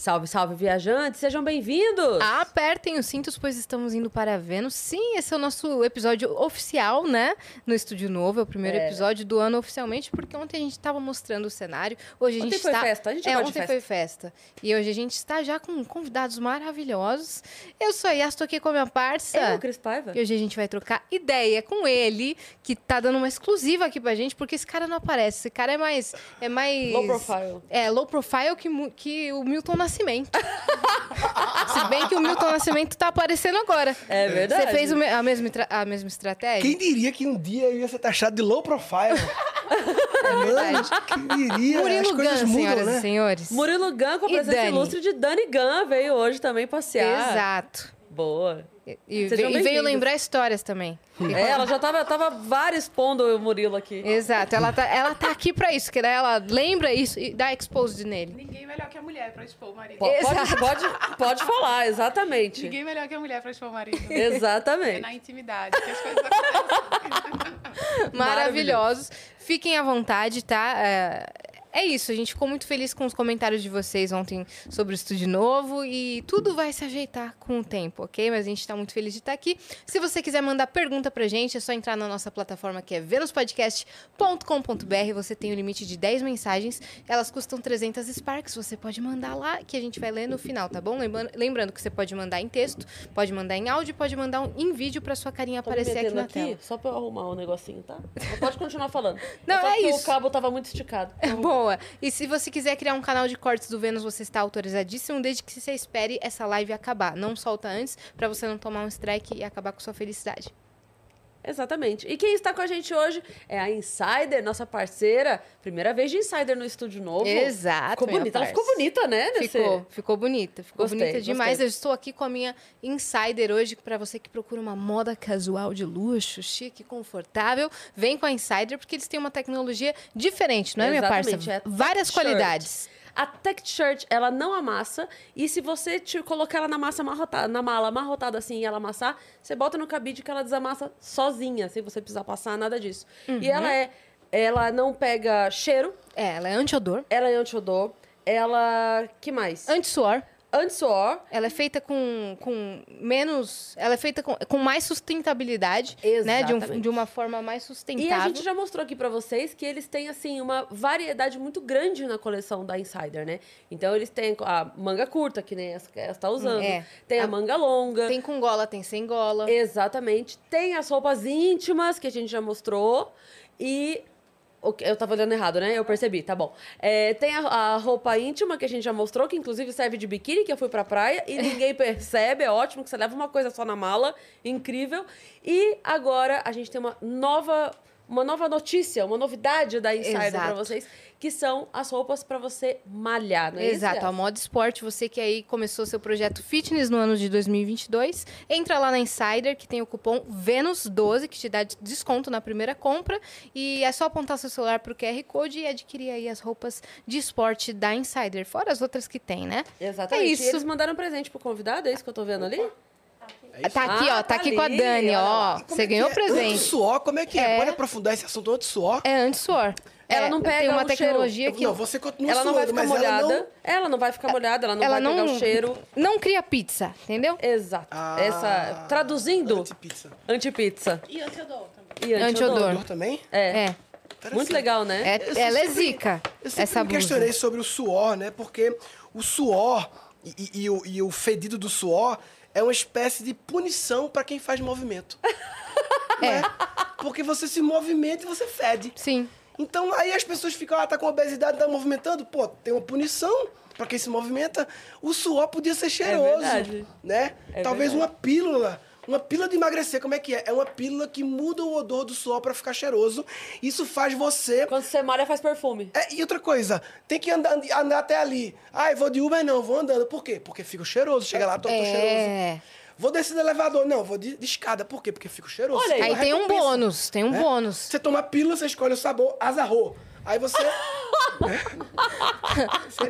Salve, salve, viajantes, sejam bem-vindos! Apertem os cintos, pois estamos indo para Vênus. Sim, esse é o nosso episódio oficial, né? No Estúdio Novo, é o primeiro É. episódio do ano oficialmente, porque ontem a gente estava mostrando o cenário. Hoje a Ontem gente foi está... festa, a gente é, ontem festa. foi festa. E hoje a gente está já com convidados maravilhosos. Eu sou a Yas, tô aqui com a minha parça. Eu, Cris Paiva. E hoje a gente vai trocar ideia com ele, que tá dando uma exclusiva aqui pra gente, porque esse cara não aparece. Esse cara é mais. É mais. Low profile. É, low profile que, que o Milton Nascimento. Se bem que o Milton Nascimento tá aparecendo agora. É verdade. Você fez a, mesma, a mesma estratégia? Quem diria que um dia eu ia ser taxado de low profile? É verdade. Quem diria? Murilo coisas Gun, mudam, senhoras né? e senhores. Murilo Gun com a presença ilustre de Dani Gun veio hoje também passear. Exato. Boa. E, Sejam veio, e veio lembrar histórias também. É, ela já tava, tava vários expondo o Murilo aqui. Exato. Ela tá, ela tá aqui pra isso, que daí ela lembra isso e dá exposed nele. Ninguém melhor que a mulher pra expor o marido. Po- Pode, pode, pode falar, exatamente. Ninguém melhor que a mulher pra expor o marido. É Exatamente. na intimidade que as coisas acontecem. maravilhosos. Fiquem à vontade, tá? É, é isso, a gente ficou muito feliz com os comentários de vocês ontem sobre o estúdio novo e tudo vai se ajeitar com o tempo, ok? Mas a gente tá muito feliz de estar aqui. Se você quiser mandar pergunta pra gente, é só entrar na nossa plataforma que é venuspodcast.com.br. Você tem o limite de 10 mensagens, elas custam 300 Sparks. Você pode mandar lá que a gente vai ler no final, tá bom? Lembrando, que você pode mandar em texto, pode mandar em áudio, pode mandar um- em vídeo pra sua carinha Tô me aparecer aqui na tela. só pra eu arrumar o negocinho, tá? Mas Pode continuar falando. Não, é isso. O cabo tava muito esticado. Boa. E se você quiser criar um canal de cortes do Vênus, você está autorizadíssimo, desde que você espere essa live acabar. Não solta antes, pra você não tomar um strike e acabar com sua felicidade. Exatamente. E quem está com a gente hoje é a Insider, nossa parceira. Primeira vez de Insider no estúdio novo. Exato, Ficou bonita. Ela ficou bonita, né? nesse- Ficou, ficou bonita. Ficou Gostei, bonita demais. gostei. Eu estou aqui com a minha Insider hoje, pra você que procura uma moda casual de luxo, chique, confortável. Vem com a Insider, porque eles têm uma tecnologia diferente, não é, minha parça? Exatamente, é Várias qualidades. A Tech Shirt, ela não amassa. E se você te colocar ela na massa amarrotada, na mala amarrotada assim e ela amassar, você bota no cabide que ela desamassa sozinha, sem você precisar passar nada disso. Uhum. E ela é. Ela não pega cheiro, É, ela é anti-odor, ela é anti-odor, ela. que mais? anti-suor. Anti-suor. Ela é feita com, com menos. Ela é feita com, com mais sustentabilidade, né? De, um- Exatamente. de uma forma mais E sustentável. a gente já mostrou aqui pra vocês que eles têm, assim, uma variedade muito grande na coleção da Insider, né? Então, eles têm a manga curta, que nem essa que ela está usando. É. Tem a, A- manga longa. Tem com gola, tem sem gola. Exatamente. Tem as roupas íntimas, que a gente já mostrou. E... Eu tava olhando errado, né? Eu percebi, tá bom. É, tem a, a roupa íntima, que a gente já mostrou, que inclusive serve de biquíni, que eu fui pra praia, e ninguém percebe, é ótimo, que você leva uma coisa só na mala, incrível. E agora a gente tem uma nova... Uma nova notícia, uma novidade da Insider pra Exato. vocês, que são as roupas pra você malhar, não é isso, Exato, a Yas? Moda Esporte, você que aí começou seu projeto fitness no ano de 2022, entra lá na Insider, que tem o cupom VENUS12, que te dá desconto na primeira compra, e é só apontar seu celular pro QR Code e adquirir aí as roupas de esporte da Insider, fora as outras que tem, né? Exatamente. É E isso. eles mandaram um presente pro convidado, é isso que eu tô vendo ali? Tá aqui, Ah, ó, tá tá aqui com a ali, Dani, ó. Você é ganhou é? presente. Anti-suor, como é que é? É. Pode aprofundar esse assunto anti-suor? É anti-suor. Ela É, não pega Tem uma o cheiro. tecnologia que Não, você continua ela não vai suando, ficar mas ela molhada. não... Ela não vai ficar molhada, ela não ela vai não, pegar o cheiro. não cria pizza, entendeu? Exato. Ah, Essa. Traduzindo, Anti-pizza. anti-pizza. E antiodor também. E Anti-odor. anti-odor. Odor também? É. É. Muito legal, né? É, ela é zica, Eu sempre essa me questionei blusa. sobre o suor, né? Porque o suor e, e- e o, e o fedido do suor é uma espécie de punição pra quem faz movimento. É, Porque você se movimenta e você fede. sim. Então aí as pessoas ficam, ah, tá com obesidade, tá movimentando. Pô, tem uma punição pra quem se movimenta. O suor podia ser cheiroso, verdade. né? É Talvez verdade. uma pílula. Uma pílula de emagrecer, como é que é? É uma pílula que muda o odor do suor pra ficar cheiroso. Isso faz você Quando você malha, faz perfume. é, e outra coisa, tem que andar, andar até ali. Ah, eu vou de Uber, não, vou andando. Por quê? Porque fico cheiroso. Chega lá, tô, tô cheiroso. É. Vou descer do elevador. Não, vou de, de escada. Por quê? Porque fico cheiroso. Olha aí. Aí tem um bônus, tem um né? bônus. Você toma pílula, você escolhe o sabor, azarrou. Aí você.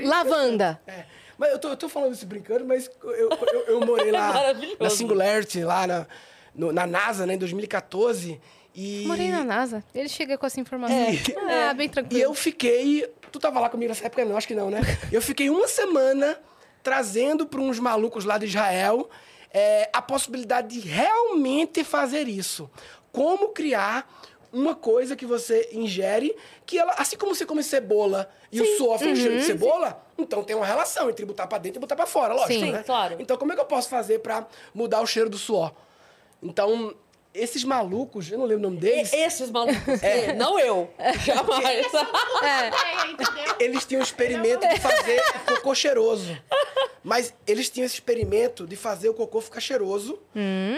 Lavanda. É. Mas eu tô, eu tô falando isso brincando, mas eu, eu, eu morei lá Maravilhoso. na Singularity, lá na, no- na NASA, né, em 2014. E, Morei na NASA. Ele chega com essa informação. É. Ah, bem e tranquilo. eu fiquei. Tu tava lá comigo nessa época? Não, acho que não, né? Eu fiquei uma semana trazendo para uns malucos lá de Israel é, a possibilidade de realmente fazer isso. Como criar uma coisa que você ingere, que ela, assim como você come cebola e o suor fica cheiro de cebola, então tem uma relação entre botar pra dentro e botar pra fora, lógico, Sim. né? Sim, claro. Então como é que eu posso fazer pra mudar o cheiro do suor? Então, esses malucos, eu não lembro o nome deles. E- Esses malucos. É. Não eu. Jamais. É, entendeu? Eles tinham o experimento de fazer cocô cheiroso. Mas eles tinham esse experimento de fazer o cocô ficar cheiroso.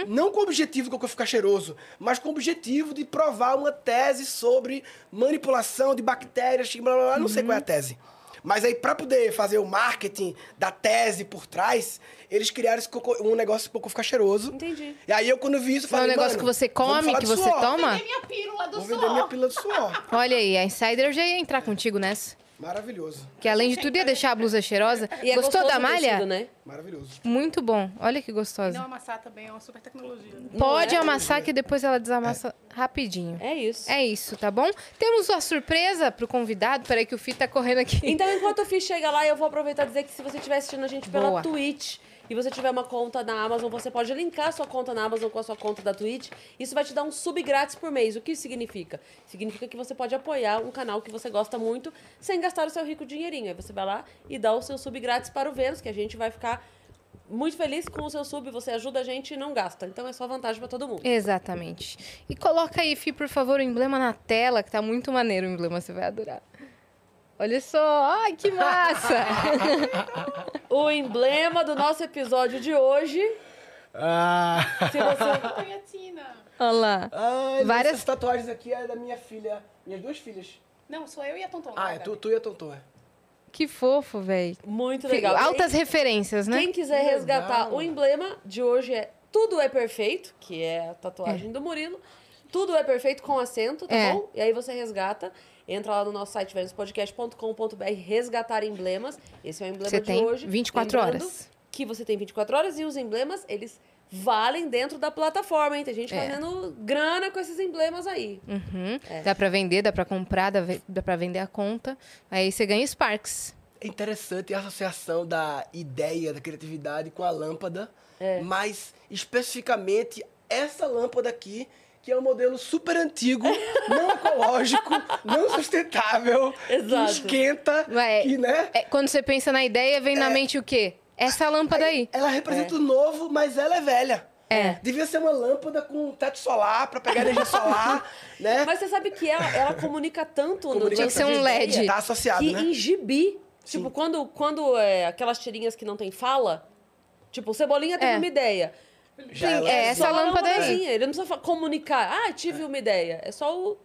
Não com o objetivo do cocô ficar cheiroso, mas com o objetivo de provar uma tese sobre manipulação de bactérias, blá, blá, blá, não sei qual é a tese. Mas aí, pra poder fazer o marketing da tese por trás, eles criaram esse cocô, um negócio de cocô ficar cheiroso. Entendi. E aí, eu quando vi isso, Não é um falei, negócio "Mano, que você come, que você suor. toma? Vender minha pílula do Vou vender minha suor. pílula de suor. Olha aí, a Insider já ia entrar contigo nessa. Maravilhoso. Que além de tudo ia deixar a blusa cheirosa. E é Gostou gostoso da malha? tecido, né? Maravilhoso. Muito bom. Olha que gostosa. Não amassar também é uma super tecnologia. Pode é? amassar que depois ela desamassa rapidinho. É isso. É isso, tá bom? Temos uma surpresa pro convidado. Peraí que o Fih tá correndo aqui. Então, enquanto o Fih chega lá, eu vou aproveitar e dizer que se você estiver assistindo a gente pela Boa. Twitch e você tiver uma conta na Amazon, você pode linkar sua conta na Amazon com a sua conta da Twitch. Isso vai te dar um sub grátis por mês. O que isso significa? Significa que você pode apoiar um canal que você gosta muito sem gastar o seu rico dinheirinho. Aí você vai lá e dá o seu sub grátis para o Vênus, que a gente vai ficar muito feliz com o seu sub. Você ajuda a gente e não gasta. Então é só vantagem para todo mundo. Exatamente. E coloca aí, Fih, por favor, o emblema na tela, que tá muito maneiro o emblema, você vai adorar. Olha só, ai que massa! O emblema do nosso episódio de hoje. Ah. Se você. Olha lá. Ai, Várias- Essas tatuagens aqui é da minha filha. Minhas duas filhas. Não, sou eu e a Tonton. Ah, é tu, tu e a Tonton, é. Que fofo, velho. Muito legal. Altas referências, né? Quem quiser Que resgatar legal. o emblema de hoje é Tudo é Perfeito, que é a tatuagem do Murilo. Tudo é perfeito com acento, tá É. bom? E aí você resgata. Entra lá no nosso site venuspodcast.com.br, resgatar emblemas. Esse é o emblema Você de tem hoje. 24 Lembrando horas. Que você tem 24 horas e os emblemas, eles valem dentro da plataforma, hein? Tem gente É. fazendo grana com esses emblemas aí. Uhum. É. Dá pra vender, dá pra comprar, dá, dá pra vender a conta. Aí você ganha Sparks. É interessante a associação da ideia, da criatividade com a lâmpada, mas especificamente essa lâmpada aqui, que é um modelo super antigo, não ecológico, não sustentável, Exato. que esquenta, Ué, que, né? É, quando você pensa na ideia, vem na mente o quê? Essa lâmpada aí. Ela representa o novo, mas ela é velha. É. Devia ser uma lâmpada com teto solar para pegar energia solar, né? Mas você sabe que ela, ela comunica tanto no Comunica Tinha que ser um LED. ideia Tá associado, que né? em gibi, tipo, quando, quando é, aquelas tirinhas que não tem fala, tipo, o Cebolinha teve É. uma ideia. Já Tem- ela- é, essa uma lâmpada aí. Ele não precisa comunicar. Ah, tive uma ideia. É só o.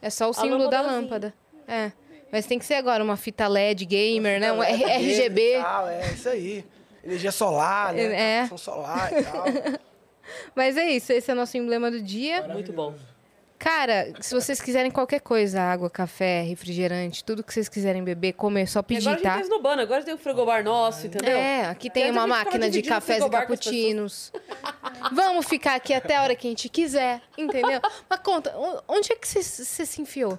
É só o símbolo da lâmpada. É. Mas tem que ser agora uma fita LED gamer, né? Um RGB. e tal, é isso aí. Energia solar, né? É. Solar e tal. Mas é isso, esse é o nosso emblema do dia. Muito bom. Cara, se vocês quiserem qualquer coisa, água, café, refrigerante, tudo que vocês quiserem beber, comer, só pedir, agora a gente tá? fez no Bano, agora tem o frigobar nosso, entendeu? É, aqui tem uma máquina de cafés e cappuccinos. Vamos ficar aqui até a hora que a gente quiser, entendeu? Mas conta, onde é que você você se enfiou?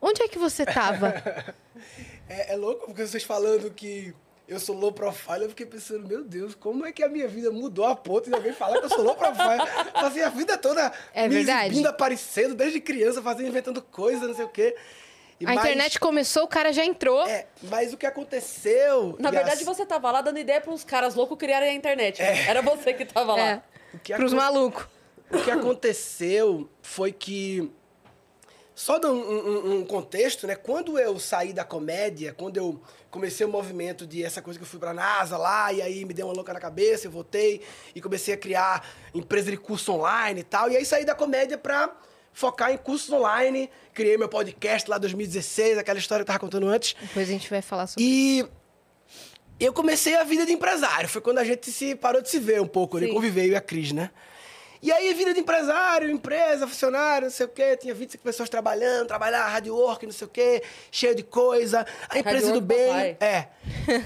Onde é que você tava? É, é louco, porque vocês falando que eu sou low profile, eu fiquei pensando, meu Deus, como é que a minha vida mudou a ponto de alguém falar que eu sou low profile? Passei a vida toda É me verdade. exibindo, aparecendo, desde criança, fazendo, inventando coisa, não sei o quê. E A mais- internet começou, o cara já entrou. É, mas o que aconteceu... Na verdade, as- você tava lá dando ideia para uns caras loucos criarem a internet. né? Era você que tava lá. É, o que pros acon- malucos. O que aconteceu foi que. Só dando um, um- um contexto, né? Quando eu saí da comédia, quando eu comecei o movimento de essa coisa que eu fui pra NASA lá, e aí me deu uma louca na cabeça, eu voltei e comecei a criar empresa de curso online e tal. E aí saí da comédia pra focar em cursos online. Criei meu podcast lá em 2016, aquela história que eu tava contando antes. Depois a gente vai falar sobre E eu comecei a vida de empresário. Foi quando a gente se parou de se ver um pouco, né? Sim. Conviver, eu e a Cris, né? E aí, vida de empresário, empresa, funcionário, não sei o quê. Tinha 25 pessoas trabalhando, trabalhar, rádio work, não sei o quê, cheio de coisa. A empresa do bem. papai. É.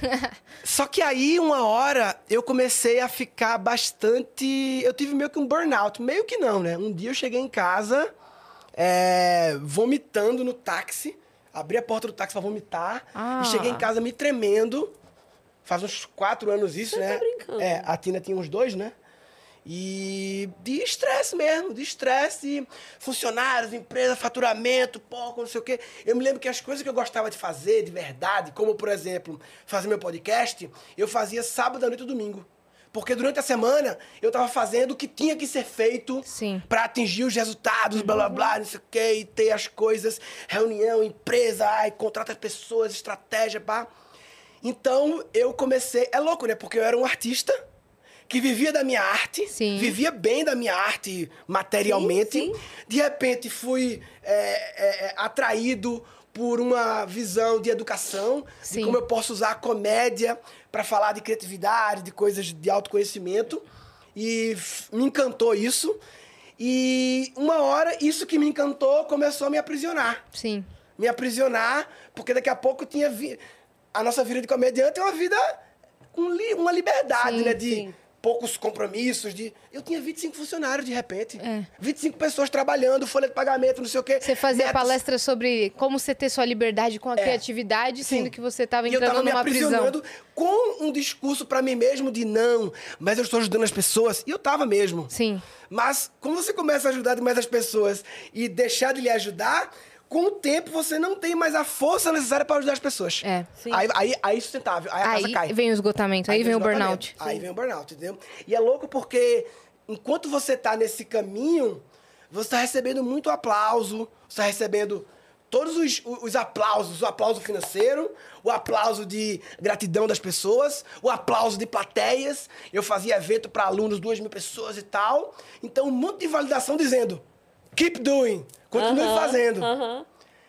Só que aí, uma hora, eu comecei a ficar bastante. Eu tive meio que um burnout. Meio que não, né? Um dia eu cheguei em casa, é, vomitando no táxi. Abri a porta do táxi pra vomitar. Ah. E cheguei em casa me tremendo. Faz uns quatro anos isso, Você tá né? brincando. É, a Tina tinha uns dois, né? E de estresse mesmo, de estresse, funcionários, empresa, faturamento, pouco, não sei o quê. Eu me lembro que as coisas que eu gostava de fazer de verdade, como por exemplo, fazer meu podcast, eu fazia sábado à noite e domingo. Porque durante a semana eu tava fazendo o que tinha que ser feito para atingir os resultados, blá blá blá, não sei o quê, e ter as coisas, reunião, empresa, ai, contrata as pessoas, estratégia, pá. Então eu comecei. É louco, né? Porque eu era um artista que vivia da minha arte, Sim. vivia bem da minha arte materialmente. Sim, sim. De repente fui é, é, é, atraído por uma visão de educação, de como eu posso usar a comédia para falar de criatividade, de coisas de autoconhecimento. E me encantou isso. E uma hora, isso que me encantou começou a me aprisionar Sim. me aprisionar, porque daqui a pouco tinha vi... a nossa vida de comediante é uma vida com li- uma liberdade, Sim, né, de sim. Poucos compromissos, de eu tinha 25 funcionários de repente, É. 25 pessoas trabalhando, folha de pagamento, não sei o quê. Você fazia metas. palestra sobre como você ter sua liberdade com a criatividade, É. Sim. sendo que você estava E eu entrando tava me numa prisão. aprisionando com um discurso pra mim mesmo de não, mas eu estou ajudando as pessoas. E eu tava mesmo. Sim. Mas como você começa a ajudar demais as pessoas e deixar de lhe ajudar, com o tempo você não tem mais a força necessária para ajudar as pessoas. É. Sim. Aí, aí, aí é sustentável, aí a casa Aí cai. vem o esgotamento, aí, vem o burnout. Aí vem o burnout, entendeu? E é louco porque enquanto você tá nesse caminho, você tá recebendo muito aplauso, você tá recebendo todos os, os aplausos, o aplauso financeiro, o aplauso de gratidão das pessoas, o aplauso de plateias. Eu fazia evento para alunos, duas mil pessoas e tal. Então, um monte de validação dizendo, keep doing, continue Aham, fazendo. aham.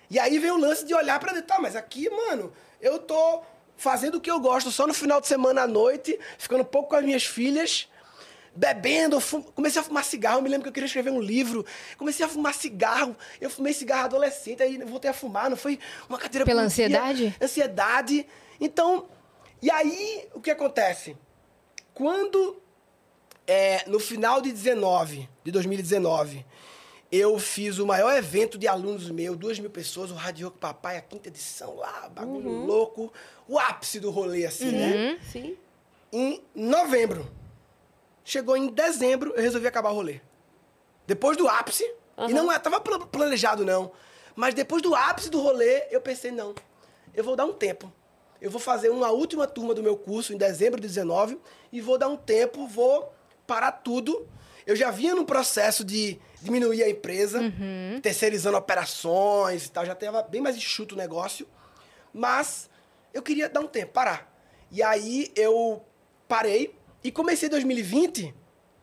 E aí vem o lance de olhar pra dentro. Tá, mas aqui, mano, eu tô fazendo o que eu gosto só no final de semana à noite, ficando pouco com as minhas filhas, bebendo. fu- Comecei a fumar cigarro. Eu me lembro que eu queria escrever um livro. Comecei a fumar cigarro. Eu fumei cigarro adolescente, aí voltei a fumar. Não foi uma cadeira Pela ansiedade? Ansiedade. Então, e aí o que acontece? Quando é, no final de 19, de 2019, eu fiz o maior evento de alunos meu, duas mil pessoas, o Rádio Rock Papai, a quinta edição lá, bagulho Uhum. louco, o ápice do rolê, assim, né? Sim. Em novembro. Chegou em dezembro, eu resolvi acabar o rolê. Depois do ápice, e não estava planejado, não. Mas depois do ápice do rolê, eu pensei, não, eu vou dar um tempo. Eu vou fazer uma última turma do meu curso em dezembro de 19 e vou dar um tempo, vou parar tudo. Eu já vinha num processo de diminuir a empresa, terceirizando operações e tal, já estava bem mais enxuto o negócio. Mas eu queria dar um tempo, parar. E aí eu parei e comecei 2020.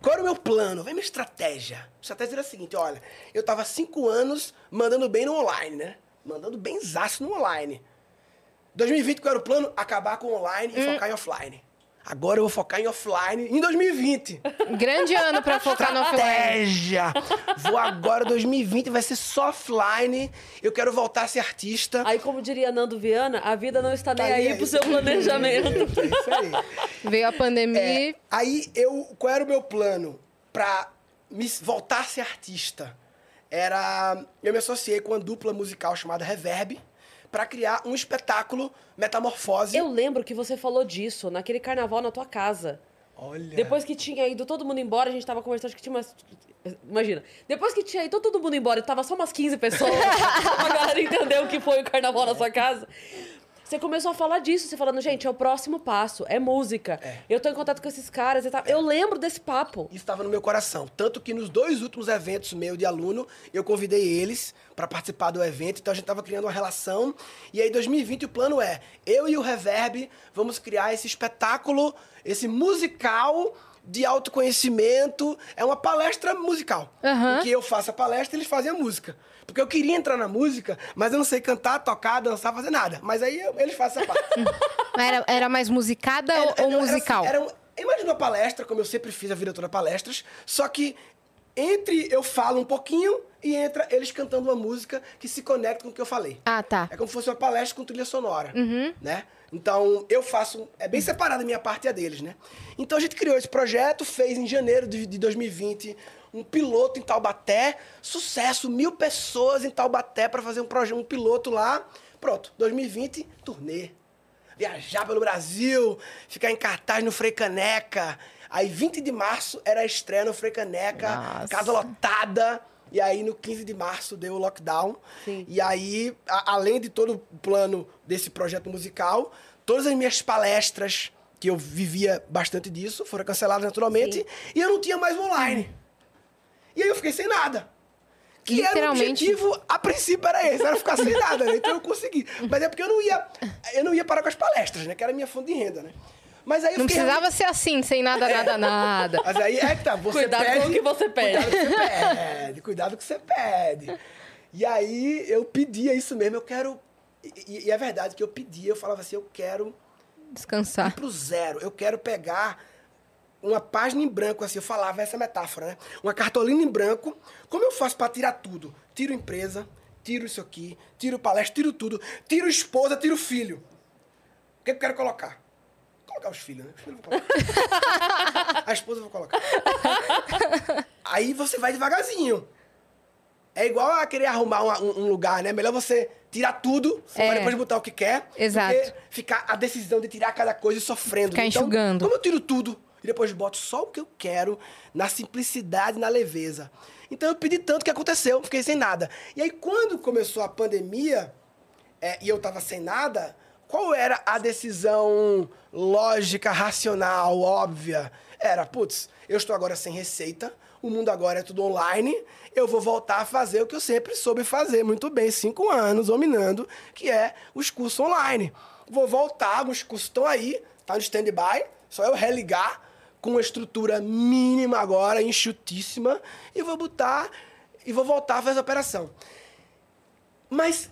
Qual era o meu plano? Vem minha estratégia. A estratégia era a seguinte: olha, eu tava cinco anos mandando bem no online, né? Mandando bem zaço no online. 2020, qual era o plano? Acabar com o online e focar em offline. Agora eu vou focar em offline em 2020. Grande ano pra focar no offline. Estratégia! Vou agora, 2020, vai ser só offline. Eu quero voltar a ser artista. Aí, como diria Nando Viana, a vida não está nem Tá aí aí, pro seu planejamento. É isso aí. Veio a pandemia. É, aí eu, qual era o meu plano pra me voltar a ser artista? Era eu me associei com uma dupla musical chamada Reverb pra criar um espetáculo Metamorfose. Eu lembro que você falou disso naquele carnaval na tua casa. Olha. Depois que tinha ido todo mundo embora, a gente tava conversando, acho que tinha umas. Imagina. Depois que tinha ido todo mundo embora, tava só umas 15 pessoas. a galera entendeu o que foi o carnaval na sua casa. Você começou a falar disso, você falando, gente, é o próximo passo, é música. Eu tô em contato com esses caras tal. Eu lembro desse papo. Isso estava no meu coração. Tanto que nos dois últimos eventos meus de aluno, eu convidei eles para participar do evento. Então a gente estava criando uma relação. E aí, 2020, o plano é: eu e o Reverb vamos criar esse espetáculo, esse musical de autoconhecimento. É uma palestra musical. Em que eu faço a palestra e eles fazem a música. Porque eu queria entrar na música, mas eu não sei cantar, tocar, dançar, fazer nada. Mas aí eu- eles fazem essa parte. Era, era mais musicada ou- ou era musical? assim, era um- imagina uma palestra, como eu sempre fiz a vida toda palestras, só que entre eu falo um pouquinho e entra eles cantando uma música que se conecta com o que eu falei. Ah, tá. É como se fosse uma palestra com trilha sonora, né? Então, eu faço... É bem separada a minha parte e a deles, né? Então, a gente criou esse projeto, fez em janeiro de, de 2020 um piloto em Taubaté. Sucesso, mil pessoas em Taubaté para fazer um, projeto, um piloto lá. Pronto, 2020, turnê. Viajar pelo Brasil, ficar em cartaz no Frei Caneca. Aí, 20 de março, era a estreia no Frei Caneca, Nossa. casa lotada. E aí, no 15 de março, deu o lockdown. Sim. E aí, a- além de todo o plano desse projeto musical, todas as minhas palestras, que eu vivia bastante disso, foram canceladas naturalmente. Sim. E eu não tinha mais online. E aí eu fiquei sem nada. Que era o objetivo, a princípio era esse, era ficar sem nada, né? Então eu consegui. Mas é porque eu não ia, eu não ia parar com as palestras, né? Que era a minha fonte de renda, né? Mas aí eu Não fiquei precisava ser assim, sem nada, nada, nada. mas aí é que tá, você Cuidado pede, com o que você pede. Cuidado com o que você pede, cuidado com o que você pede. E aí eu pedia isso mesmo, eu quero... E, e é verdade que eu pedia, eu falava assim, eu quero ir Descansar. pro zero, eu quero pegar uma página em branco, assim, eu falava essa metáfora, né? Uma cartolina em branco, como eu faço pra tirar tudo? Tiro empresa, tiro isso aqui, tiro palestra, tiro tudo, tiro esposa, tiro filho. O que eu quero colocar? Colocar os filhos, né? Os filhos eu vou colocar. A esposa eu vou colocar. Aí você vai devagarzinho. É igual a querer arrumar uma- um, um lugar, né? Melhor você tirar tudo, É. pra depois botar o que quer. Exato. Do que ficar a decisão de tirar cada coisa e sofrendo. Ficar então, enxugando. Como eu tiro tudo e depois boto só o que eu quero, na simplicidade, na leveza. Então eu pedi tanto que aconteceu, fiquei sem nada. E aí quando começou a pandemia, é, e eu tava sem nada, qual era a decisão lógica, racional, óbvia? Era, putz, eu estou agora sem receita, o mundo agora é tudo online, eu vou voltar a fazer o que eu sempre soube fazer muito bem, cinco anos, dominando, que é os cursos online. Vou voltar, os cursos estão aí, tá no stand-by, só eu religar com uma estrutura mínima agora, enxutíssima, e vou botar e vou voltar a fazer a operação. Mas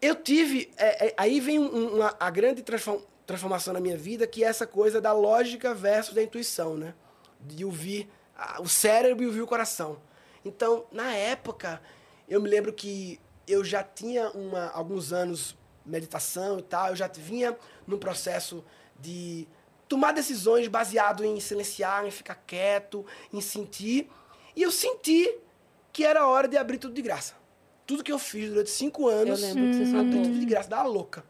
eu tive. é, é, aí vem um- uma, a grande transform- transformação na minha vida, que é essa coisa da lógica versus da intuição, né? De ouvir ah, o cérebro e ouvir o coração. Então, na época, eu me lembro que eu já tinha uma, alguns anos meditação e tal, eu já vinha num processo de tomar decisões baseado em silenciar, em ficar quieto, em sentir. E eu senti que era hora de abrir tudo de graça. Tudo que eu fiz durante cinco anos, Eu lembro que você falou. tudo de graça, dava louca.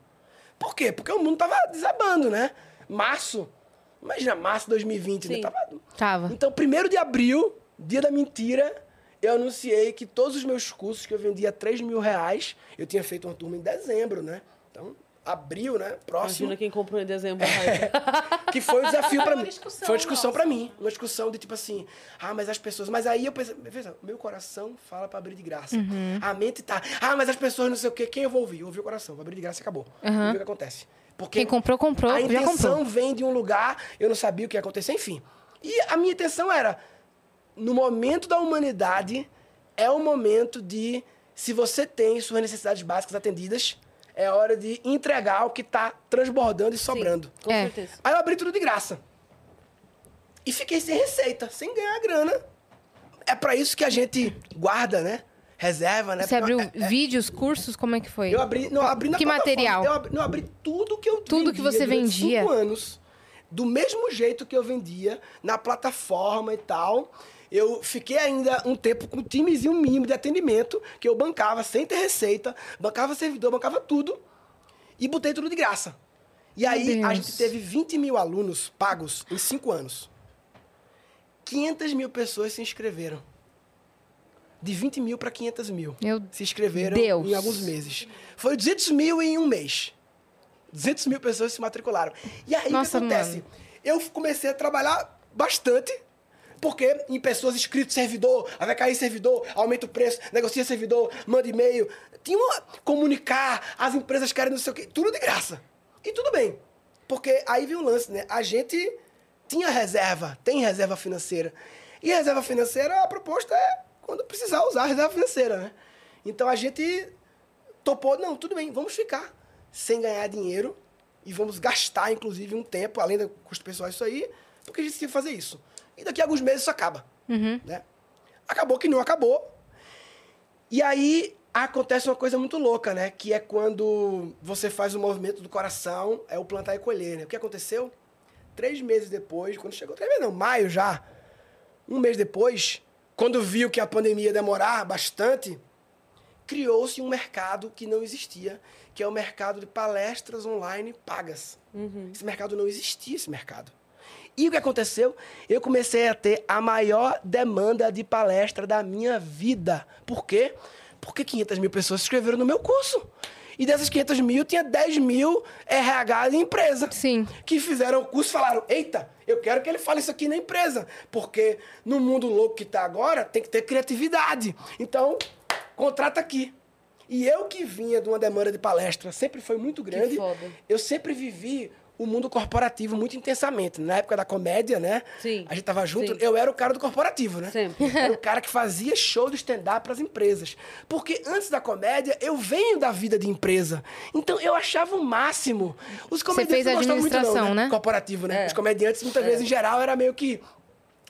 Por quê? Porque o mundo tava desabando, né? Março, imagina, março de 2020, né? Sim. Tava Tava. então, primeiro de abril, dia da mentira, eu anunciei que todos os meus cursos que eu vendia a 3 mil reais, eu tinha feito uma turma em dezembro, né? Abril, né? Próximo. Imagina quem comprou em dezembro. Raíssa. Que foi um desafio pra Uma mim. discussão Foi uma discussão pra mim. Uma discussão de tipo assim, ah, mas as pessoas. Mas aí eu pensei, veja, meu coração fala pra abrir de graça. A mente tá, ah, mas as pessoas não sei o quê. Quem eu vou ouvir? Eu ouvi o coração, vou abrir de graça e acabou. Ver o que acontece. Porque Quem comprou, comprou, a já intenção comprou. vem de um lugar, eu não sabia o que ia acontecer, enfim. E a minha intenção era, no momento da humanidade, é o momento de, se você tem suas necessidades básicas atendidas, é hora de entregar o que está transbordando e sobrando. Com É. certeza. Aí eu abri tudo de graça. E fiquei sem receita, sem ganhar grana. É para isso que a gente guarda, né? Reserva, né? Você abriu É- é- vídeos, cursos, como é que foi? eu abri, não, abri na Que material? Eu abri, não, abri tudo que eu Tudo que você vendia? Cinco anos. Do mesmo jeito que eu vendia, na plataforma e tal. Eu fiquei ainda um tempo com um timezinho mínimo de atendimento, que eu bancava sem ter receita, bancava servidor, bancava tudo. E botei tudo de graça. E aí a gente teve 20 mil alunos pagos em cinco anos. 500 mil pessoas se inscreveram. De 20 mil para 500 mil. Meu se inscreveram Deus. em alguns meses. Foi 200 mil em um mês. 200 mil pessoas se matricularam. E aí o que acontece? mano. Eu comecei a trabalhar bastante, porque em pessoas inscritas, servidor, vai cair servidor, aumenta o preço, negocia servidor, manda e-mail. Tinha uma, comunicar, as empresas querem não sei o quê, tudo de graça. E tudo bem. Porque aí vem o lance, né? A gente tinha reserva, tem reserva financeira. E reserva financeira, a proposta é quando precisar usar a reserva financeira, né? Então a gente topou, não, tudo bem, vamos ficar sem ganhar dinheiro e vamos gastar, inclusive, um tempo, além do custo pessoal, isso aí, porque a gente tem que fazer isso. E daqui a alguns meses isso acaba, né? acabou que não acabou. E aí acontece uma coisa muito louca, né? Que é quando você faz o movimento do coração, é o plantar e colher, né? O que aconteceu? Três meses depois, quando chegou, três meses não, maio já, um mês depois, quando viu que a pandemia ia demorar bastante, criou-se um mercado que não existia, que é o mercado de palestras online pagas. Esse mercado não existia, esse mercado. E o que aconteceu? Eu comecei a ter a maior demanda de palestra da minha vida. Por quê? Porque 500 mil pessoas se inscreveram no meu curso. E dessas 500 mil, tinha 10 mil RH de empresa. Sim. Que fizeram o curso e falaram: Eita, eu quero que ele fale isso aqui na empresa. Porque no mundo louco que está agora, tem que ter criatividade. Então, contrata aqui. E eu que vinha de uma demanda de palestra, sempre foi muito grande. foda. Eu sempre vivi o mundo corporativo muito intensamente. Na época da comédia, né? Sim. A gente tava junto. Sim. Eu era o cara do corporativo, né? Sempre. Era o cara que fazia show de stand-up para as empresas. Porque antes da comédia, eu venho da vida de empresa. Então eu achava o máximo. Os comediantes fez não gostavam muito, não, administração, né? Corporativo, né? É. Os comediantes, muitas vezes, em geral, era meio que.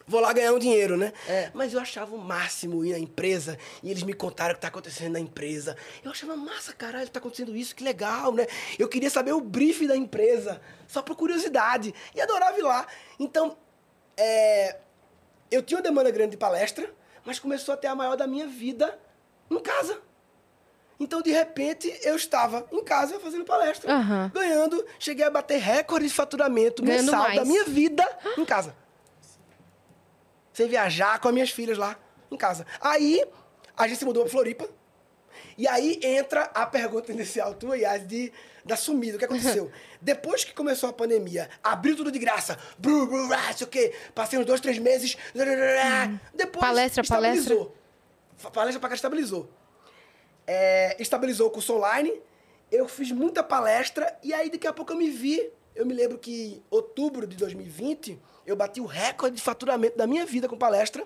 Vou lá ganhar um dinheiro, né? É. Mas eu achava o máximo ir na empresa e eles me contaram o que tá acontecendo na empresa. Eu achava massa, caralho, tá acontecendo isso, que legal, né? Eu queria saber o brief da empresa, só por curiosidade. E adorava ir lá. Então, é, eu tinha uma demanda grande de palestra, mas começou a ter a maior da minha vida em casa. Então, de repente, eu estava em casa fazendo palestra, Aham. ganhando, cheguei a bater recorde de faturamento Ganhando mensal mais. da minha vida em casa. Sem viajar com as minhas filhas lá em casa. Aí, a gente se mudou pra Floripa. E aí entra a pergunta inicial tua, Yas, de da sumida. O que aconteceu? Depois que começou a pandemia, abriu tudo de graça. Bru, bru, ah, sei o quê. Passei uns dois, três meses. Depois. Palestra, estabilizou. Fa- Palestra pra cá estabilizou. É, estabilizou o curso online. Eu fiz muita palestra e aí daqui a pouco eu me vi. Eu me lembro que em outubro de 2020 eu bati o recorde de faturamento da minha vida com palestra.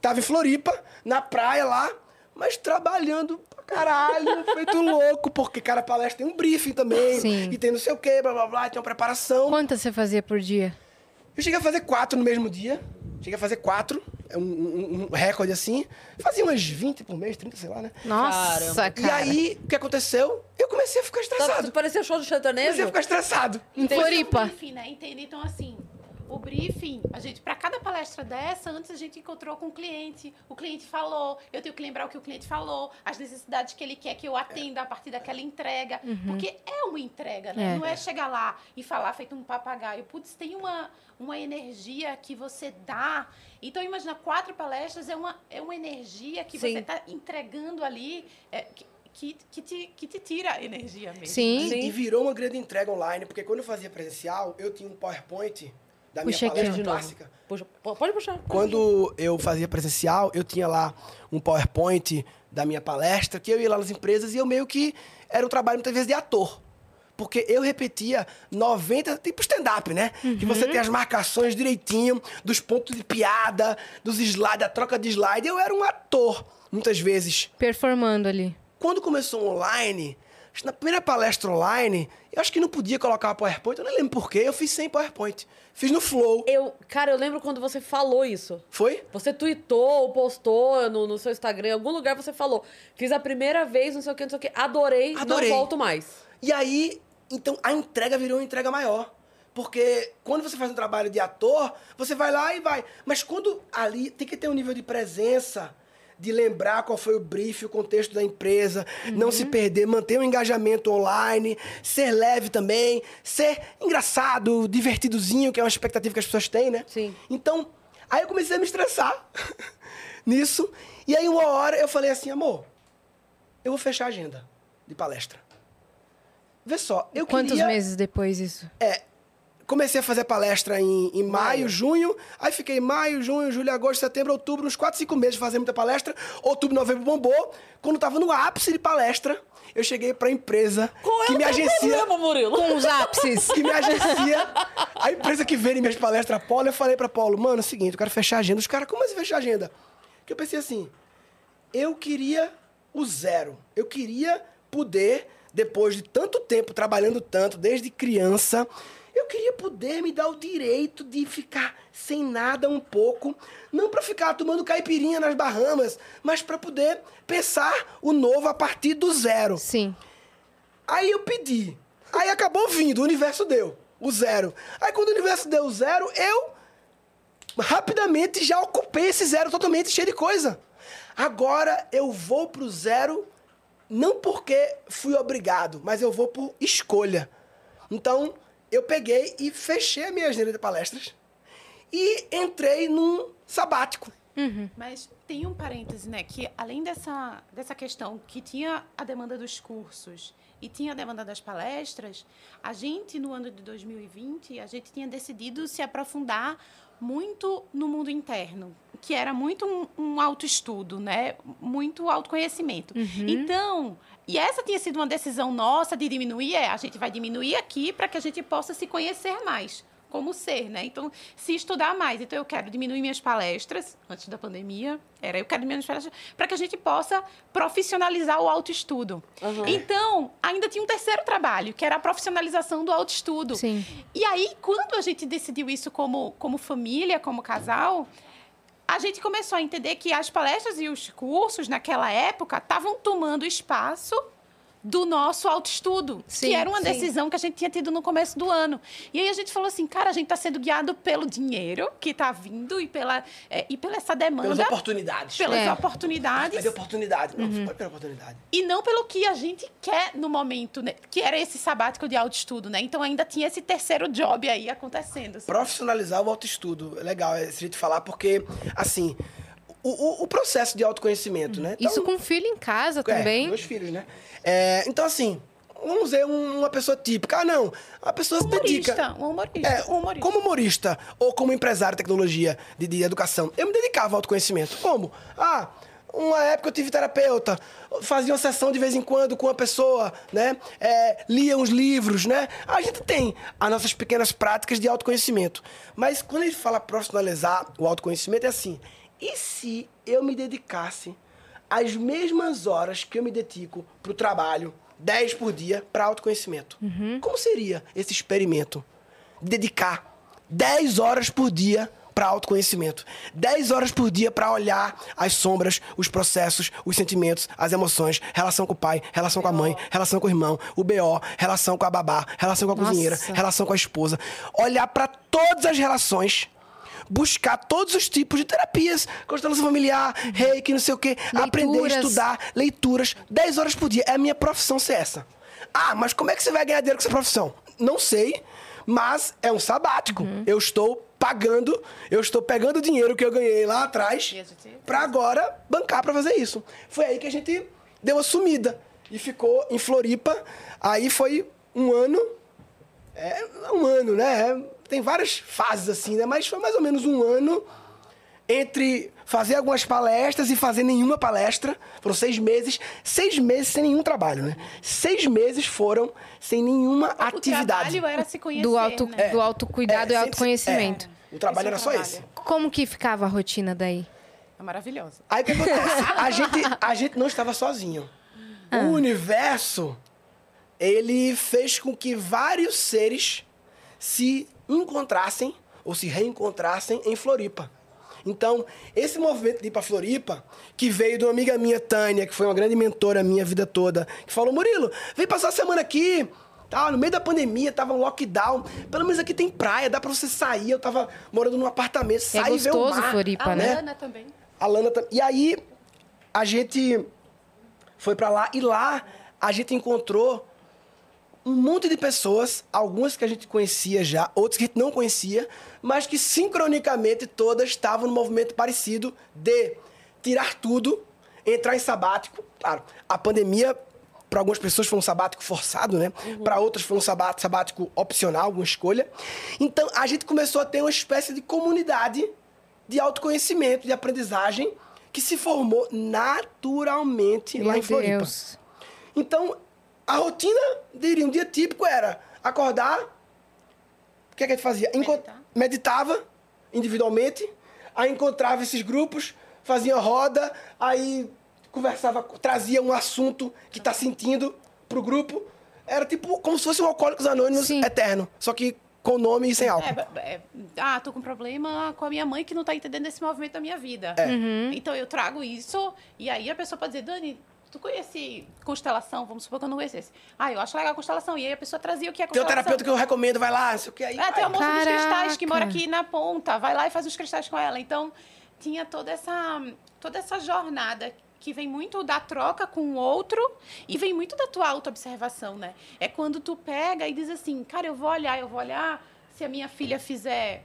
Tava em Floripa, na praia lá, mas trabalhando pra caralho, feito louco, porque cada palestra tem um briefing também. Sim. E tem não sei o quê, blá blá blá, tem uma preparação. Quantas você fazia por dia? Eu cheguei a fazer quatro no mesmo dia. Cheguei a fazer quatro, é um, um- um recorde assim. Fazia umas 20 por mês, 30, sei lá, né? Nossa, Caramba. cara. E aí, o que aconteceu? Eu comecei a ficar Tá, estressado. parecia show de sertanejo. Comecei a ficar estressado. Em Floripa. O briefing, né? Entende? Então, assim, o briefing, a gente, para cada palestra dessa, antes a gente encontrou com o cliente. O cliente falou, eu tenho que lembrar o que o cliente falou, as necessidades que ele quer que eu atenda a partir daquela entrega. Porque é uma entrega, né? É. Não é chegar lá e falar feito um papagaio. Putz, tem uma, uma energia que você dá. Então, imagina, quatro palestras é uma, é uma energia que Sim. você está entregando ali. é, que, que, que, te, que te tira a energia mesmo. Sim. E, e virou uma grande entrega online, porque quando eu fazia presencial, eu tinha um PowerPoint da minha Puxa aqui, palestra de novo. clássica. Puxa, po- pode puxar. pode Quando eu fazia presencial, eu tinha lá um PowerPoint da minha palestra, que eu ia lá nas empresas e eu meio que era um trabalho muitas vezes de ator. Porque eu repetia 90, tipo stand-up, né? Que você tem as marcações direitinho, dos pontos de piada, dos slides, da troca de slide. Eu era um ator, muitas vezes. Performando ali. Quando começou online, na primeira palestra online, eu acho que não podia colocar PowerPoint, eu não lembro porquê, eu fiz sem PowerPoint. Fiz no Flow. Eu, cara, eu lembro quando você falou isso. Foi? Você tweetou ou postou no, no seu Instagram, em algum lugar você falou. Fiz a primeira vez, não sei o que, não sei o que. Adorei, Adorei. não volto mais. E aí, então, a entrega virou uma entrega maior. Porque quando você faz um trabalho de ator, você vai lá e vai. Mas quando ali tem que ter um nível de presença, de lembrar qual foi o brief, o contexto da empresa, não se perder, manter o engajamento online, ser leve também, ser engraçado, divertidozinho, que é uma expectativa que as pessoas têm, né? Sim. Então, aí eu comecei a me estressar nisso. E aí, uma hora, eu falei assim, amor, eu vou fechar a agenda de palestra. Vê só, eu Quantos queria... meses depois isso? É, comecei a fazer palestra em, em maio, junho, aí fiquei maio, junho, julho, agosto, setembro, outubro, uns 4, 5 meses fazendo muita palestra. Outubro, novembro bombou. Quando tava no ápice de palestra, eu cheguei pra empresa Qual é que me agencia. problema, Murilo? Com os ápices. Que me agencia. A empresa que vende minhas palestras, a Paulo, eu falei pra Paulo, mano, é o seguinte, eu quero fechar a agenda. Os caras, como assim fechar a agenda? Porque eu pensei assim, eu queria o zero. Eu queria poder, depois de tanto tempo trabalhando tanto, desde criança, eu queria poder me dar o direito de ficar sem nada um pouco, não para ficar tomando caipirinha nas Bahamas, mas para poder pensar o novo a partir do zero. Sim. Aí eu pedi. Aí acabou vindo, o universo deu o zero. Aí quando o universo deu o zero, eu rapidamente já ocupei esse zero totalmente cheio de coisa. Agora eu vou pro zero não porque fui obrigado, mas eu vou por escolha. Então, eu peguei e fechei a minha agenda de palestras e entrei num sabático. Mas tem um parêntese, né? Que além dessa, dessa questão que tinha a demanda dos cursos e tinha a demanda das palestras, a gente, no ano de 2020, a gente tinha decidido se aprofundar muito no mundo interno, que era muito um, um autoestudo, né? Muito autoconhecimento. Então, e essa tinha sido uma decisão nossa de diminuir, é, a gente vai diminuir aqui para que a gente possa se conhecer mais como ser, né? Então, se estudar mais. Então, eu quero diminuir minhas palestras, antes da pandemia, era eu quero diminuir minhas palestras, para que a gente possa profissionalizar o autoestudo. Então, ainda tinha um terceiro trabalho, que era a profissionalização do autoestudo. Sim. E aí, quando a gente decidiu isso como, como família, como casal, a gente começou a entender que as palestras e os cursos, naquela época, estavam tomando espaço do nosso autoestudo, Sim, que era uma sim. decisão que a gente tinha tido no começo do ano. E aí a gente falou assim, cara, a gente está sendo guiado pelo dinheiro que está vindo e pela, é, e pela essa demanda, Pelas oportunidades. pelas É. oportunidades, Mas oportunidade. Não, Uhum. pode pegar oportunidade. e não pelo que a gente quer no momento, né? que era esse sabático de autoestudo, né? Então ainda tinha esse terceiro job aí acontecendo. assim. Profissionalizar o autoestudo. É legal esse jeito de falar, porque, assim, o, o, processo de autoconhecimento, né? Então, Isso com filho em casa É, também. dois filhos, né? É, então, assim, vamos um- uma pessoa típica. Ah, não. A pessoa se dedica. Humorista, um humorista, É, um humorista. como humorista ou como empresário de tecnologia, de, de educação, eu me dedicava ao autoconhecimento. Como? Ah, uma época eu tive terapeuta, fazia uma sessão de vez em quando com uma pessoa, né? É, lia uns livros, né? A gente tem as nossas pequenas práticas de autoconhecimento. Mas quando a gente fala profissionalizar o autoconhecimento, é assim. E se eu me dedicasse as mesmas horas que eu me dedico para o trabalho, 10 por dia, para autoconhecimento? Como seria esse experimento? Dedicar 10 horas por dia para autoconhecimento. 10 horas por dia para olhar as sombras, os processos, os sentimentos, as emoções, relação com o pai, relação com a mãe, relação com o irmão, o BO, relação com a babá, relação com a Nossa. cozinheira, relação com a esposa. Olhar para todas as relações buscar todos os tipos de terapias, constelação familiar, reiki, não sei o quê, aprender, Leituras. estudar, leituras, 10 horas por dia. É a minha profissão ser essa. Ah, mas como é que você vai ganhar dinheiro com essa profissão? Não sei, mas é um sabático. Eu estou pagando, eu estou pegando o dinheiro que eu ganhei lá atrás a gente- pra agora bancar pra fazer isso. Foi aí que a gente deu a sumida e ficou em Floripa. Aí foi um ano é um ano, né? Tem várias fases assim, né? Mas foi mais ou menos um ano entre fazer algumas palestras e fazer nenhuma palestra. Foram seis meses. Seis meses sem nenhum trabalho, né? Seis meses foram sem nenhuma O atividade. trabalho era se conhecer, Do, auto, né? do autocuidado É, e autoconhecimento. é, o trabalho era Esse é só o esse. trabalho. Como que ficava a rotina daí? É maravilhoso. Aí o que acontece? A gente, a gente não estava sozinho. O universo, ele fez com que vários seres se encontrassem ou se reencontrassem em Floripa. Então, esse movimento de ir para Floripa, que veio de uma amiga minha, Tânia, que foi uma grande mentora minha a vida toda, que falou: Murilo, vem passar a semana aqui. Tá, no meio da pandemia, tava um lockdown. Pelo menos aqui tem praia, dá pra você sair. Eu tava morando num apartamento, É sair e ver o gostoso mar. Floripa, A né? Ana também. A Lana tam- E aí, a gente foi pra lá e lá a gente encontrou um monte de pessoas, algumas que a gente conhecia já, outras que a gente não conhecia, mas que sincronicamente todas estavam no movimento parecido de tirar tudo, entrar em sabático. Claro, a pandemia para algumas pessoas foi um sabático forçado, né? Para outras foi um sabá- sabático opcional, alguma escolha. Então a gente começou a ter uma espécie de comunidade de autoconhecimento, de aprendizagem que se formou naturalmente lá Meu em Floripa. Deus. Então, a rotina, diria, um dia típico era acordar. O que, é que a gente fazia? Enco- Meditar. Meditava individualmente, aí encontrava esses grupos, fazia roda, aí conversava, trazia um assunto que tá sentindo pro grupo. Era tipo como se fosse um Alcoólicos Anônimos Sim. eterno, só que com nome e sem álcool. É, é, ah, tô com problema com a minha mãe que não tá entendendo esse movimento da minha vida. É. Então eu trago isso, e aí a pessoa pode dizer, Dani, tu conhece constelação? Vamos supor que eu não conhecesse. Ah, eu acho legal a constelação. E aí a pessoa trazia o que é Tem um constelação. terapeuta que eu recomendo, vai lá, sei o que aí. É, tem a vai. moça dos cristais que mora aqui na ponta. Vai lá e faz os cristais com ela. Então, tinha toda essa, toda essa jornada que vem muito da troca com o outro e vem muito da tua autoobservação, né? É quando tu pega e diz assim, cara, eu vou olhar, eu vou olhar se a minha filha fizer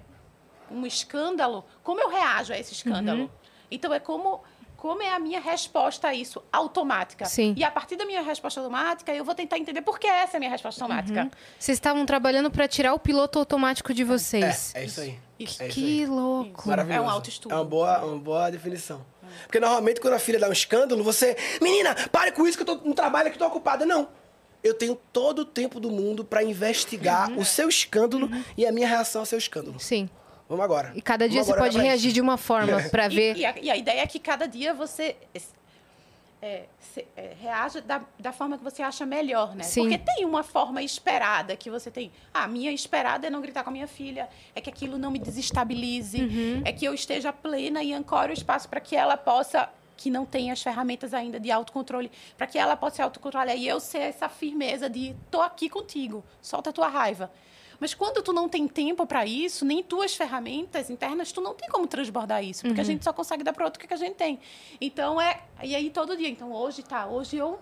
um escândalo, como eu reajo a esse escândalo? Uhum. Então, é como... Como é a minha resposta a isso automática? Sim. E a partir da minha resposta automática, eu vou tentar entender por que essa é a minha resposta automática. Uhum. Vocês estavam trabalhando para tirar o piloto automático de vocês. É, é isso aí. Isso. É isso que aí. louco. Maravilhoso. É um autoestudo. É uma boa, uma boa definição. Porque normalmente quando a filha dá um escândalo, você. Menina, pare com isso que eu tô no trabalho que tô ocupada. Não. Eu tenho todo o tempo do mundo pra investigar Uhum. o seu escândalo e a minha reação ao seu escândalo. Sim. Vamos agora. E cada dia Vamos você pode reagir de uma forma para E- ver. E, a, e a ideia é que cada dia você é, se- é, reaja da, da forma que você acha melhor, né? Sim. Porque tem uma forma esperada que você tem. Ah, a minha esperada é não gritar com a minha filha, é que aquilo não me desestabilize, Uhum. é que eu esteja plena e ancore o espaço para que ela possa que não tem as ferramentas ainda de autocontrole, para que ela possa se autocontrolar e eu ser essa firmeza de tô aqui contigo, solta a tua raiva. Mas quando tu não tem tempo para isso, nem tuas ferramentas internas, tu não tem como transbordar isso, porque a gente só consegue dar para outro o que que a gente tem. Então é, e aí todo dia, então hoje tá, hoje eu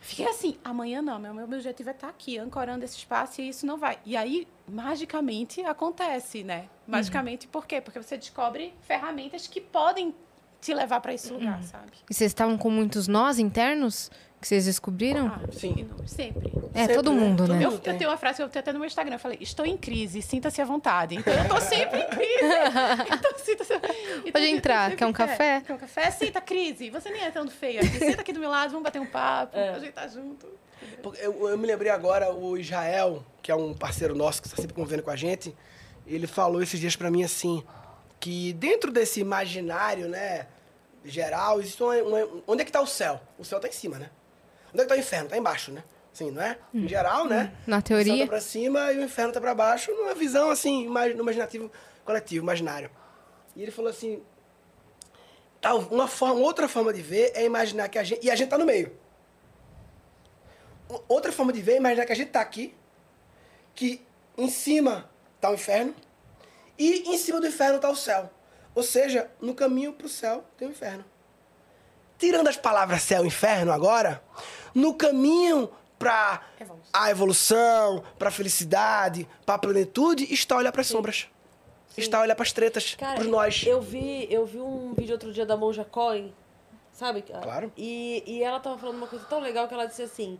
Fiquei assim, amanhã não, meu, meu objetivo é estar aqui, ancorando esse espaço e isso não vai. E aí, magicamente, acontece, né? Magicamente, por quê? Porque você descobre ferramentas que podem te levar para esse lugar, sabe? E vocês estavam com muitos nós internos que vocês descobriram? Ah, Sim. Sempre. é, sempre, todo né? mundo, né? Eu, eu tenho uma frase que eu tenho até no meu Instagram. Eu falei, estou em crise, sinta-se à vontade. Então eu tô sempre em crise. Então sinta-se. Então, Pode entrar, sempre- quer um é, café? Quer um café? Sinta crise. Você nem é tão feia. Senta aqui do meu lado, vamos bater um papo, a gente tá junto. Eu, eu me lembrei agora, o Israel, que é um parceiro nosso que está sempre convivendo com a gente, ele falou esses dias pra mim assim, que dentro desse imaginário, né, geral, existe uma, uma- onde é que tá o céu? O céu tá em cima, né? Onde é que tá o inferno? Tá embaixo, né? Sim, não é? Em geral, né? Hum. Na O céu teoria. tá pra cima e o inferno tá pra baixo, numa visão assim, no imaginativo coletivo, imaginário. E ele falou assim, tal, uma forma, outra forma de ver é imaginar que a gente, e a gente tá no meio. Outra forma de ver é imaginar que a gente tá aqui, que em cima tá o inferno, e em cima do inferno tá o céu. Ou seja, no caminho pro céu tem o inferno. Tirando as palavras céu e inferno agora, no caminho para a evolução, para a felicidade, para a plenitude, está olhar para as sombras. Está olhar para as tretas, para nós. eu vi, eu vi um vídeo outro dia da Monja Cohen, sabe? Claro. E, e ela tava falando uma coisa tão legal que ela disse assim: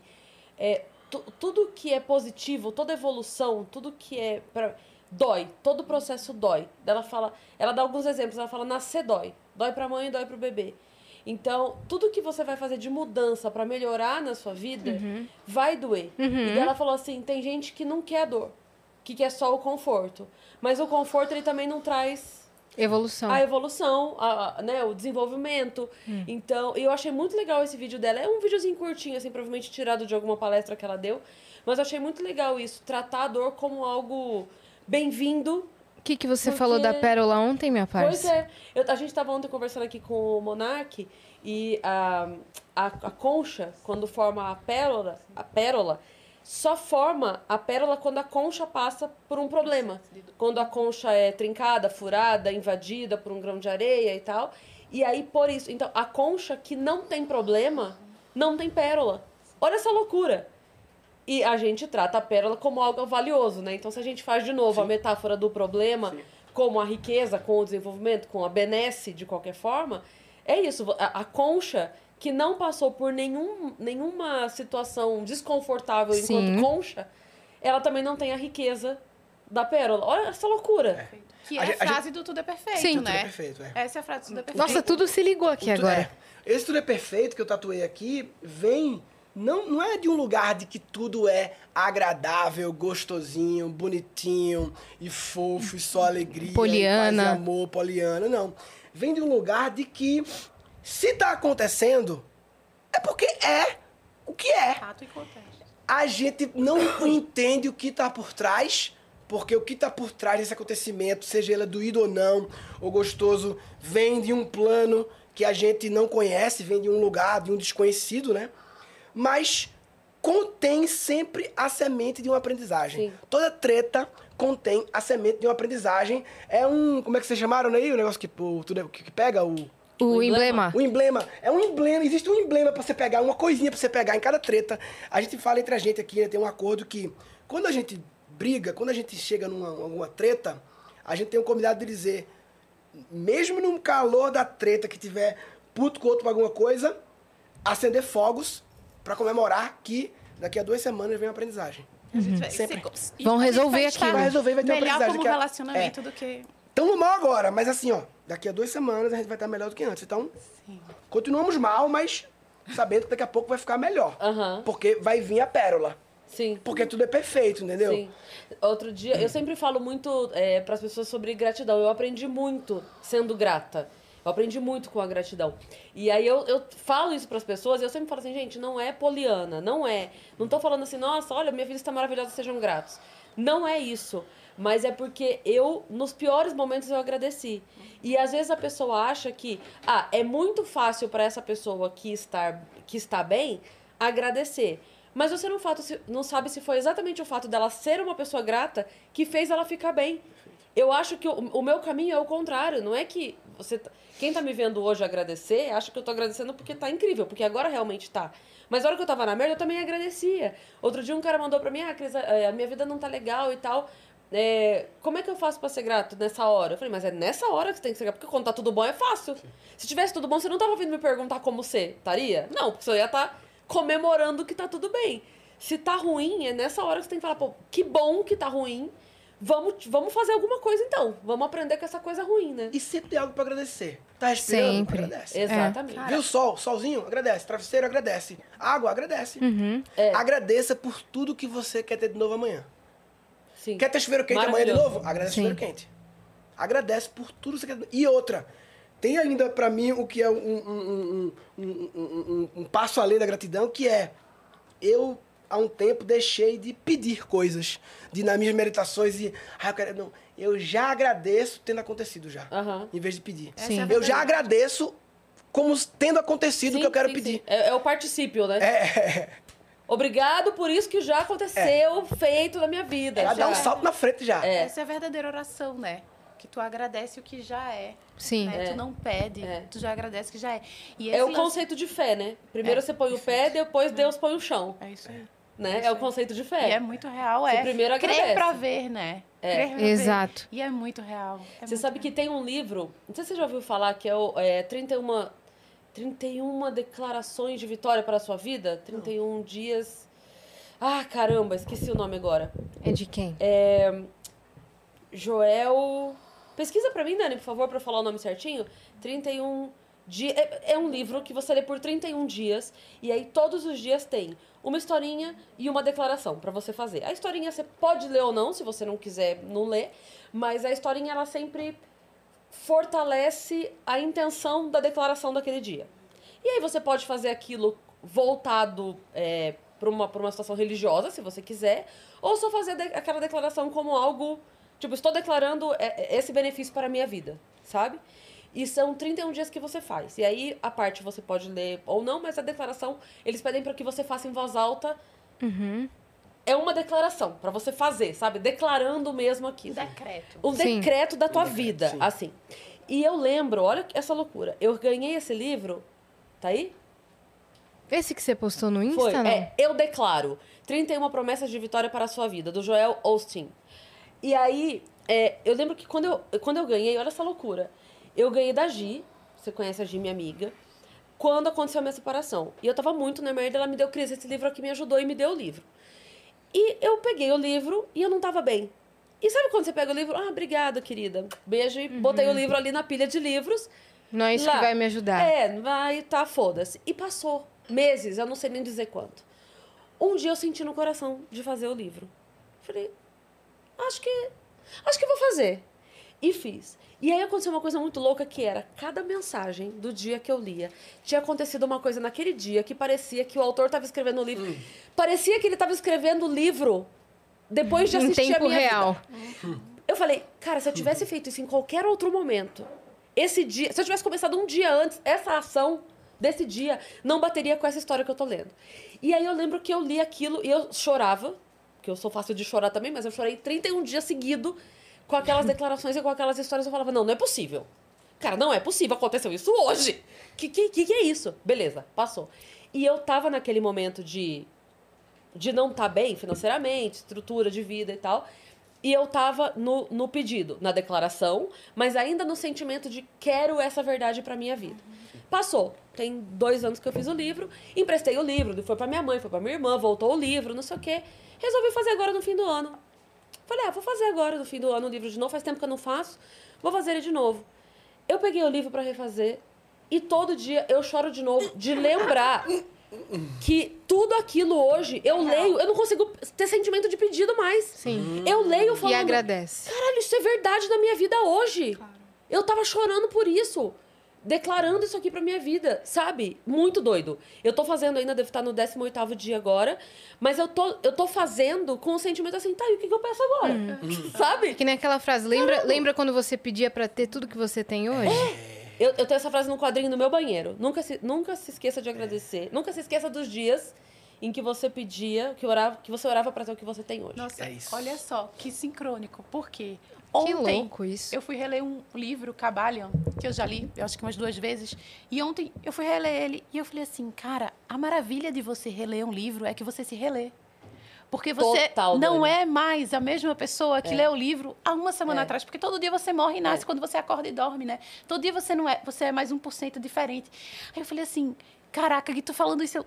é, tu- tudo que é positivo, toda evolução, tudo que é. Pra, dói, todo processo dói. Ela fala, ela dá alguns exemplos, ela fala: nascer dói. Dói pra mãe, dói pro bebê. Então, tudo que você vai fazer de mudança pra melhorar na sua vida vai doer. E daí ela falou assim: tem gente que não quer dor, que quer só o conforto. Mas o conforto ele também não traz Evolução. a evolução, a, né, o desenvolvimento. Então, e eu achei muito legal esse vídeo dela. É um videozinho curtinho, assim, provavelmente tirado de alguma palestra que ela deu. Mas eu achei muito legal isso, tratar a dor como algo bem-vindo. O que, que você Porque- falou da pérola ontem, minha Pois parça? é. Eu- a gente estava ontem conversando aqui com o Monark e a, a, a concha, quando forma a pérola, a pérola, só forma a pérola quando a concha passa por um problema. Quando a concha é trincada, furada, invadida por um grão de areia e tal. E aí, por isso. Então, a concha que não tem problema, não tem pérola. Olha essa loucura. E a gente trata a pérola como algo valioso, né? Então, se a gente faz de novo a metáfora do problema, como a riqueza, com o desenvolvimento, com a benesse de qualquer forma, é isso. A, a concha que não passou por nenhum, nenhuma situação desconfortável Sim. enquanto concha, ela também não tem a riqueza da pérola. Olha essa loucura. Que A é a, gente- a frase do tudo é perfeito, Sim. Tudo né? é perfeito, é. Essa é a frase do tudo é perfeito. Nossa, tudo se ligou aqui O tu- agora. é. Esse tudo é perfeito que eu tatuei aqui vem. Não, não é de um lugar de que tudo é agradável, gostosinho, bonitinho e fofo e só alegria. Poliana. E paz e amor, poliana, não. Vem de um lugar de que se tá acontecendo, é porque é o que é. Fato e contexto. A gente não entende o que tá por trás, Porque o que está por trás desse acontecimento, seja ele doído ou não, ou gostoso, vem de um plano que a gente não conhece, vem de um lugar, de um desconhecido, né? Mas contém sempre a semente de uma aprendizagem. Sim. Toda treta contém a semente de uma aprendizagem. É um. Como é que vocês chamaram aí? O negócio que, o, tudo, que pega? O. O, O emblema. O emblema. É um emblema, existe um emblema pra você pegar, uma coisinha pra você pegar em cada treta. A gente fala entre a gente aqui, né, tem um acordo que quando a gente briga, quando a gente chega numa alguma treta, a gente tem um combinado de dizer, mesmo no calor da treta que tiver puto com outro pra alguma coisa, acender fogos pra comemorar que daqui a duas semanas vem uma aprendizagem. A gente vai- Sempre. se- Vão resolver vai estar aquilo. Vai resolver, vai ter uma Melhor aprendizagem. como que a- relacionamento é. do que... Tamo mal agora, mas assim, ó, daqui a duas semanas a gente vai estar melhor do que antes. Então, Sim. continuamos mal, mas sabendo que daqui a pouco vai ficar melhor. Aham. Porque vai vir a pérola. Sim. Porque tudo é perfeito, entendeu? Sim. Outro dia, eu sempre falo muito é, para as pessoas sobre gratidão. Eu aprendi muito sendo grata. Eu aprendi muito com a gratidão. E aí eu, eu falo isso para as pessoas e eu sempre falo assim, gente, não é poliana, não é. Não tô falando assim, nossa, olha, minha vida está maravilhosa, sejam gratos. Não é isso. Mas é porque eu, nos piores momentos, eu agradeci. E às vezes a pessoa acha que, ah, é muito fácil para essa pessoa que está, que está bem agradecer. Mas você não, fato, não sabe se foi exatamente o fato dela ser uma pessoa grata que fez ela ficar bem. Eu acho que o, o meu caminho é o contrário. Não é que você. tá- Quem tá me vendo hoje agradecer, acha que eu tô agradecendo porque tá incrível, porque agora realmente tá. Mas na hora que eu tava na merda, eu também agradecia. Outro dia um cara mandou pra mim, ah, Cris, eh, a minha vida não tá legal e tal. É, como é que eu faço pra ser grato nessa hora? Eu falei, mas é nessa hora que você tem que ser grato, porque quando tá tudo bom é fácil. Se tivesse tudo bom, você não tava vindo me perguntar como ser, estaria? Não, porque você ia estar comemorando que tá tudo bem. Se tá ruim, é nessa hora que você tem que falar, pô, que bom que tá ruim. Vamos, vamos fazer alguma coisa então. Vamos aprender com essa coisa ruim, né? E sempre tem algo pra agradecer. Tá respirando? Sempre. Agradece. Exatamente. Viu o sol? Solzinho? Agradece. Travesseiro? Agradece. Água? Agradece. Uhum. É. Agradeça por tudo que você quer ter de novo amanhã. Sim. Quer ter chuveiro quente amanhã de novo? Agradece Sim. chuveiro quente. Agradece por tudo que você quer. E outra, tem ainda pra mim o que é um, um, um, um, um- um- um passo além da gratidão, que é eu há um tempo deixei de pedir coisas, de nas minhas meditações e ah, eu quero não, eu já agradeço tendo acontecido já, Aham. em vez de pedir. Sim. é Eu já agradeço como tendo acontecido o que eu quero sim, pedir. sim. É, é o particípio, né? É, Obrigado por isso que já aconteceu, feito na minha vida. já dá um salto na frente já. É. Essa é a verdadeira oração, né? Que tu agradece o que já é. Sim. né? É. Tu não pede, É. tu já agradece o que já é. E É o lance- conceito de fé, né? Primeiro É, você põe o pé, depois Deus põe o chão. É isso aí. Né? É o aí. conceito de E fé. é muito real, Você é. primeiro Crer agradece. pra ver, né? É. Crer pra ver. Exato. E é muito real. É Você muito sabe que tem um livro, não sei se você já ouviu falar, que é o é, 31, 31 declarações de vitória para a sua vida? 31 dias. Ah, caramba, esqueci o nome agora. É de quem? Joel. Pesquisa pra mim, Dani, por favor, pra eu falar o nome certinho. 31 dias. É, é um livro que você lê por 31 dias. E aí todos os dias tem uma historinha e uma declaração pra você fazer. A historinha você pode ler ou não, se você não quiser, não lê. Mas a historinha, ela sempre fortalece a intenção da declaração daquele dia. E aí você pode fazer aquilo voltado é, para uma, pra uma situação religiosa, se você quiser, ou só fazer de- aquela declaração como algo, tipo, estou declarando é, é, esse benefício para a minha vida, sabe? E são 31 dias que você faz. E aí, a parte você pode ler ou não, mas a declaração, eles pedem para que você faça em voz alta. É uma declaração para você fazer, sabe? Declarando mesmo Um aquilo decreto. um Sim. decreto da tua Um decreto, vida, sim. assim. E eu lembro, olha essa loucura. Eu ganhei esse livro, tá aí? Esse que você postou no Insta, Foi. não? É, eu declaro 31 promessas de vitória para a sua vida, do Joel Austin. E aí, é, eu lembro que quando eu, quando eu ganhei, olha essa loucura. Eu ganhei da Gi, você conhece a Gi, minha amiga, quando aconteceu a minha separação. E eu tava muito na merda, ela me deu crise, esse livro aqui me ajudou e me deu o livro. E eu peguei o livro e eu não tava bem. E sabe quando você pega o livro? Ah, obrigada, querida. Beijo. E botei o livro ali na pilha de livros. Não é isso Lá. que vai me ajudar. É, vai, tá, foda-se. E passou meses, eu não sei nem dizer quanto. Um dia eu senti no coração de fazer o livro. Falei, acho que. Acho que vou fazer. E fiz. E aí aconteceu uma coisa muito louca que era, cada mensagem do dia que eu lia, tinha acontecido uma coisa naquele dia que parecia que o autor estava escrevendo o livro. Parecia que ele estava escrevendo o livro depois de Em assistir a tempo minha real. vida. Eu falei, cara, se eu tivesse feito isso em qualquer outro momento, esse dia, se eu tivesse começado um dia antes, essa ação desse dia não bateria com essa história que eu tô lendo. E aí eu lembro que eu li aquilo e eu chorava, que eu sou fácil de chorar também, mas eu chorei 31 dias seguido com aquelas declarações e com aquelas histórias. Eu falava, não, não é possível. Cara, não é possível, aconteceu isso hoje. Que que, que, é isso? Beleza, passou. E eu tava naquele momento de, de não estar bem financeiramente, estrutura de vida e tal. E eu tava no, no pedido, na declaração, mas ainda no sentimento de quero essa verdade pra minha vida. Passou. Tem dois anos que eu fiz o livro, emprestei o livro, foi pra minha mãe, foi pra minha irmã, voltou o livro, não sei o quê. Resolvi fazer agora no fim do ano. Falei, ah, vou fazer agora no fim do ano o livro de novo, faz tempo que eu não faço, vou fazer ele de novo. Eu peguei o livro pra refazer e todo dia eu choro de novo de lembrar que tudo aquilo hoje eu leio, eu não consigo ter sentimento de pedido mais. Sim. Eu leio E falando, agradece. caralho, isso é verdade na minha vida hoje. Eu tava chorando por isso. Declarando isso aqui pra minha vida, sabe? Muito doido. Eu tô fazendo ainda, devo estar no 18º dia agora, mas eu tô, eu tô fazendo com o sentimento assim, tá, e o que, que eu peço agora? Sabe? Que nem aquela frase, lembra, lembra quando você pedia pra ter tudo que você tem hoje? Eu, eu tenho essa frase num quadrinho no meu banheiro. Nunca se, nunca se esqueça de agradecer. Nunca se esqueça dos dias em que você pedia, que, orava, que você orava pra ter o que você tem hoje. Nossa, É isso. olha só, que sincrônico. Por quê? Que Ontem, louco isso. eu fui reler um livro, Cabalion, que eu já li, eu acho que umas duas vezes. E ontem eu fui reler ele e eu falei assim, cara, a maravilha de você reler um livro é que você se relê. Porque você Total, não Dani. é mais a mesma pessoa que leu o livro há uma semana É. atrás. Porque todo dia você morre e nasce quando você acorda e dorme, né? Todo dia você não é, você é mais 1% diferente. Aí eu falei assim, caraca, que tu falando isso. eu-.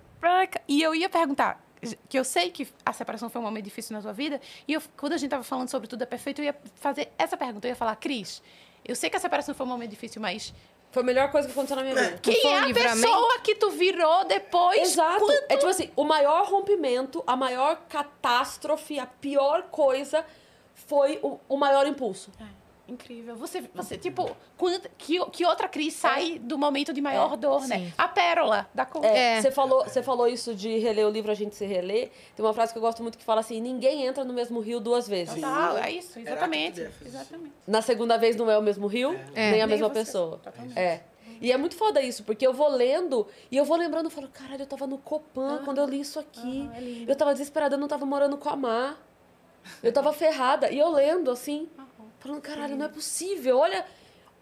E eu ia perguntar, que eu sei que a separação foi um momento difícil na tua vida, e eu, quando a gente tava falando sobre tudo é perfeito, eu ia fazer essa pergunta. Eu ia falar, Cris, eu sei que a separação foi um momento difícil, mas Foi a melhor coisa que aconteceu na minha vida. quem é a livramento? pessoa que tu virou depois? Exato. Quando- É tipo assim, o maior rompimento, a maior catástrofe, a pior coisa foi o, o maior impulso. Incrível. Você, você tipo, quando, que, que outra Cris sai do momento de maior É, dor, né? sim. A pérola da cor. É, É. Você falou, você falou isso de reler o livro, a gente se relê. Tem uma frase que eu gosto muito que fala assim: ninguém entra no mesmo rio duas vezes. Total, é isso, exatamente. Exatamente. Na segunda vez não é o mesmo rio, É. nem a Nem mesma você. pessoa. Totalmente. É. E é muito foda isso, porque eu vou lendo e eu vou lembrando, eu falo, caralho, eu tava no Copan quando eu li isso aqui. Ah, é eu tava desesperada, eu não tava morando com a Mar. Eu tava ferrada. E eu lendo, assim, falando, caralho, não é possível. Olha,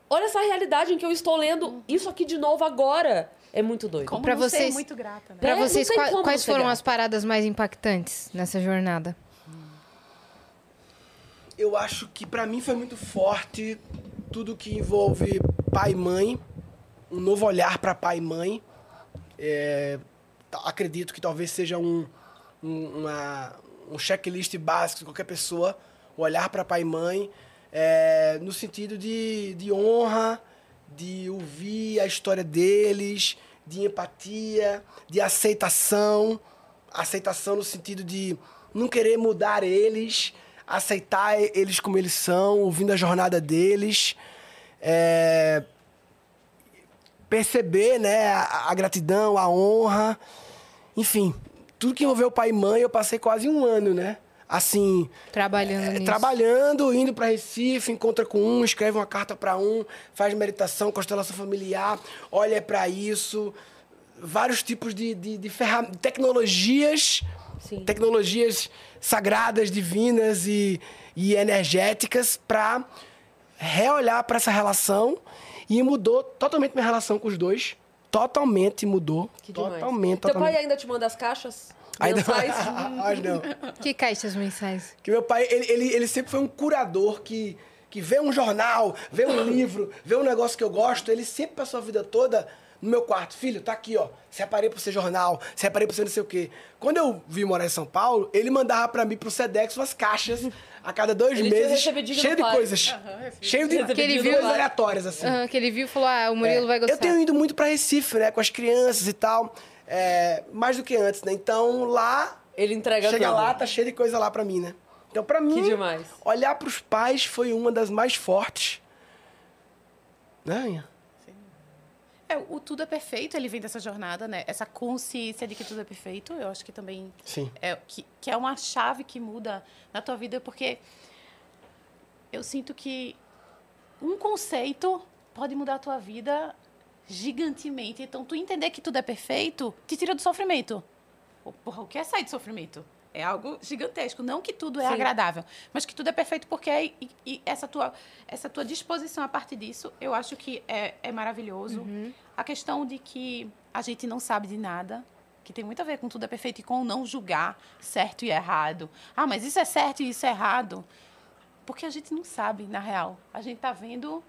olha essa realidade em que eu estou lendo isso aqui de novo agora. É muito doido. Como Pra não ser vocês- muito grata, né? Pra É, vocês, quais não ser foram grata. as paradas mais impactantes nessa jornada? Eu acho que pra mim foi muito forte tudo que envolve pai e mãe, um novo olhar pra pai e mãe. É, acredito que talvez seja um, um, uma- um checklist básico de qualquer pessoa, o olhar pra pai e mãe, é, no sentido de, de honra, de ouvir a história deles, de empatia, de aceitação. Aceitação no sentido de não querer mudar eles, aceitar eles como eles são, ouvindo a jornada deles. É, perceber né, a, a gratidão, a honra. Enfim, tudo que envolveu pai e mãe, eu passei quase um ano, né? Assim, Trabalhando é, trabalhando, indo para Recife, encontra com um, escreve uma carta para um, faz meditação, constelação familiar, olha para isso, vários tipos de, de, de ferram- tecnologias, Sim. tecnologias sagradas, divinas e, e energéticas para reolhar para essa relação e mudou totalmente minha relação com os dois. Totalmente mudou. Que demais. totalmente, Teu pai totalmente. ainda te manda as caixas? Ainda Mensais? Acho não. Que caixas mensais? Que meu pai, ele, ele, ele sempre foi um curador que, que vê um jornal, vê um livro, vê um negócio que eu gosto. Ele sempre passou a vida toda no meu quarto. Filho, tá aqui, ó. Separei pra você jornal, separei pra você não sei o quê. Quando eu vim morar em São Paulo, ele mandava pra mim, pro Sedex, umas caixas a cada dois Ele meses. Cheio de coisas. cheio de Que ele viu- coisas aleatórias, assim. Aham, que ele viu e falou: Ah, o Murilo vai gostar. Eu tenho ido muito pra Recife, né? Com as crianças e tal. É, mais do que antes, né? Então lá Ele entrega Chega tudo. lá, tá cheio de coisa lá pra mim, né? Então, pra mim, demais. olhar pros pais foi uma das mais fortes. Né, Ian? É, o tudo é perfeito, ele vem dessa jornada, né? Essa consciência de que tudo é perfeito, eu acho que também Sim. é que, que é uma chave que muda na tua vida, porque eu sinto que um conceito pode mudar a tua vida gigantemente. Então, tu entender que tudo é perfeito te tira do sofrimento. Pô, Porra, o que é sair do sofrimento? É algo gigantesco. Não que tudo é Sim. agradável, mas que tudo é perfeito porque é, e, e essa, tua, essa tua disposição a partir disso, eu acho que é, é maravilhoso. A questão de que a gente não sabe de nada, que tem muito a ver com tudo é perfeito e com não julgar certo e errado. Ah, mas isso é certo e isso é errado. Porque a gente não sabe, na real. A gente tá vendo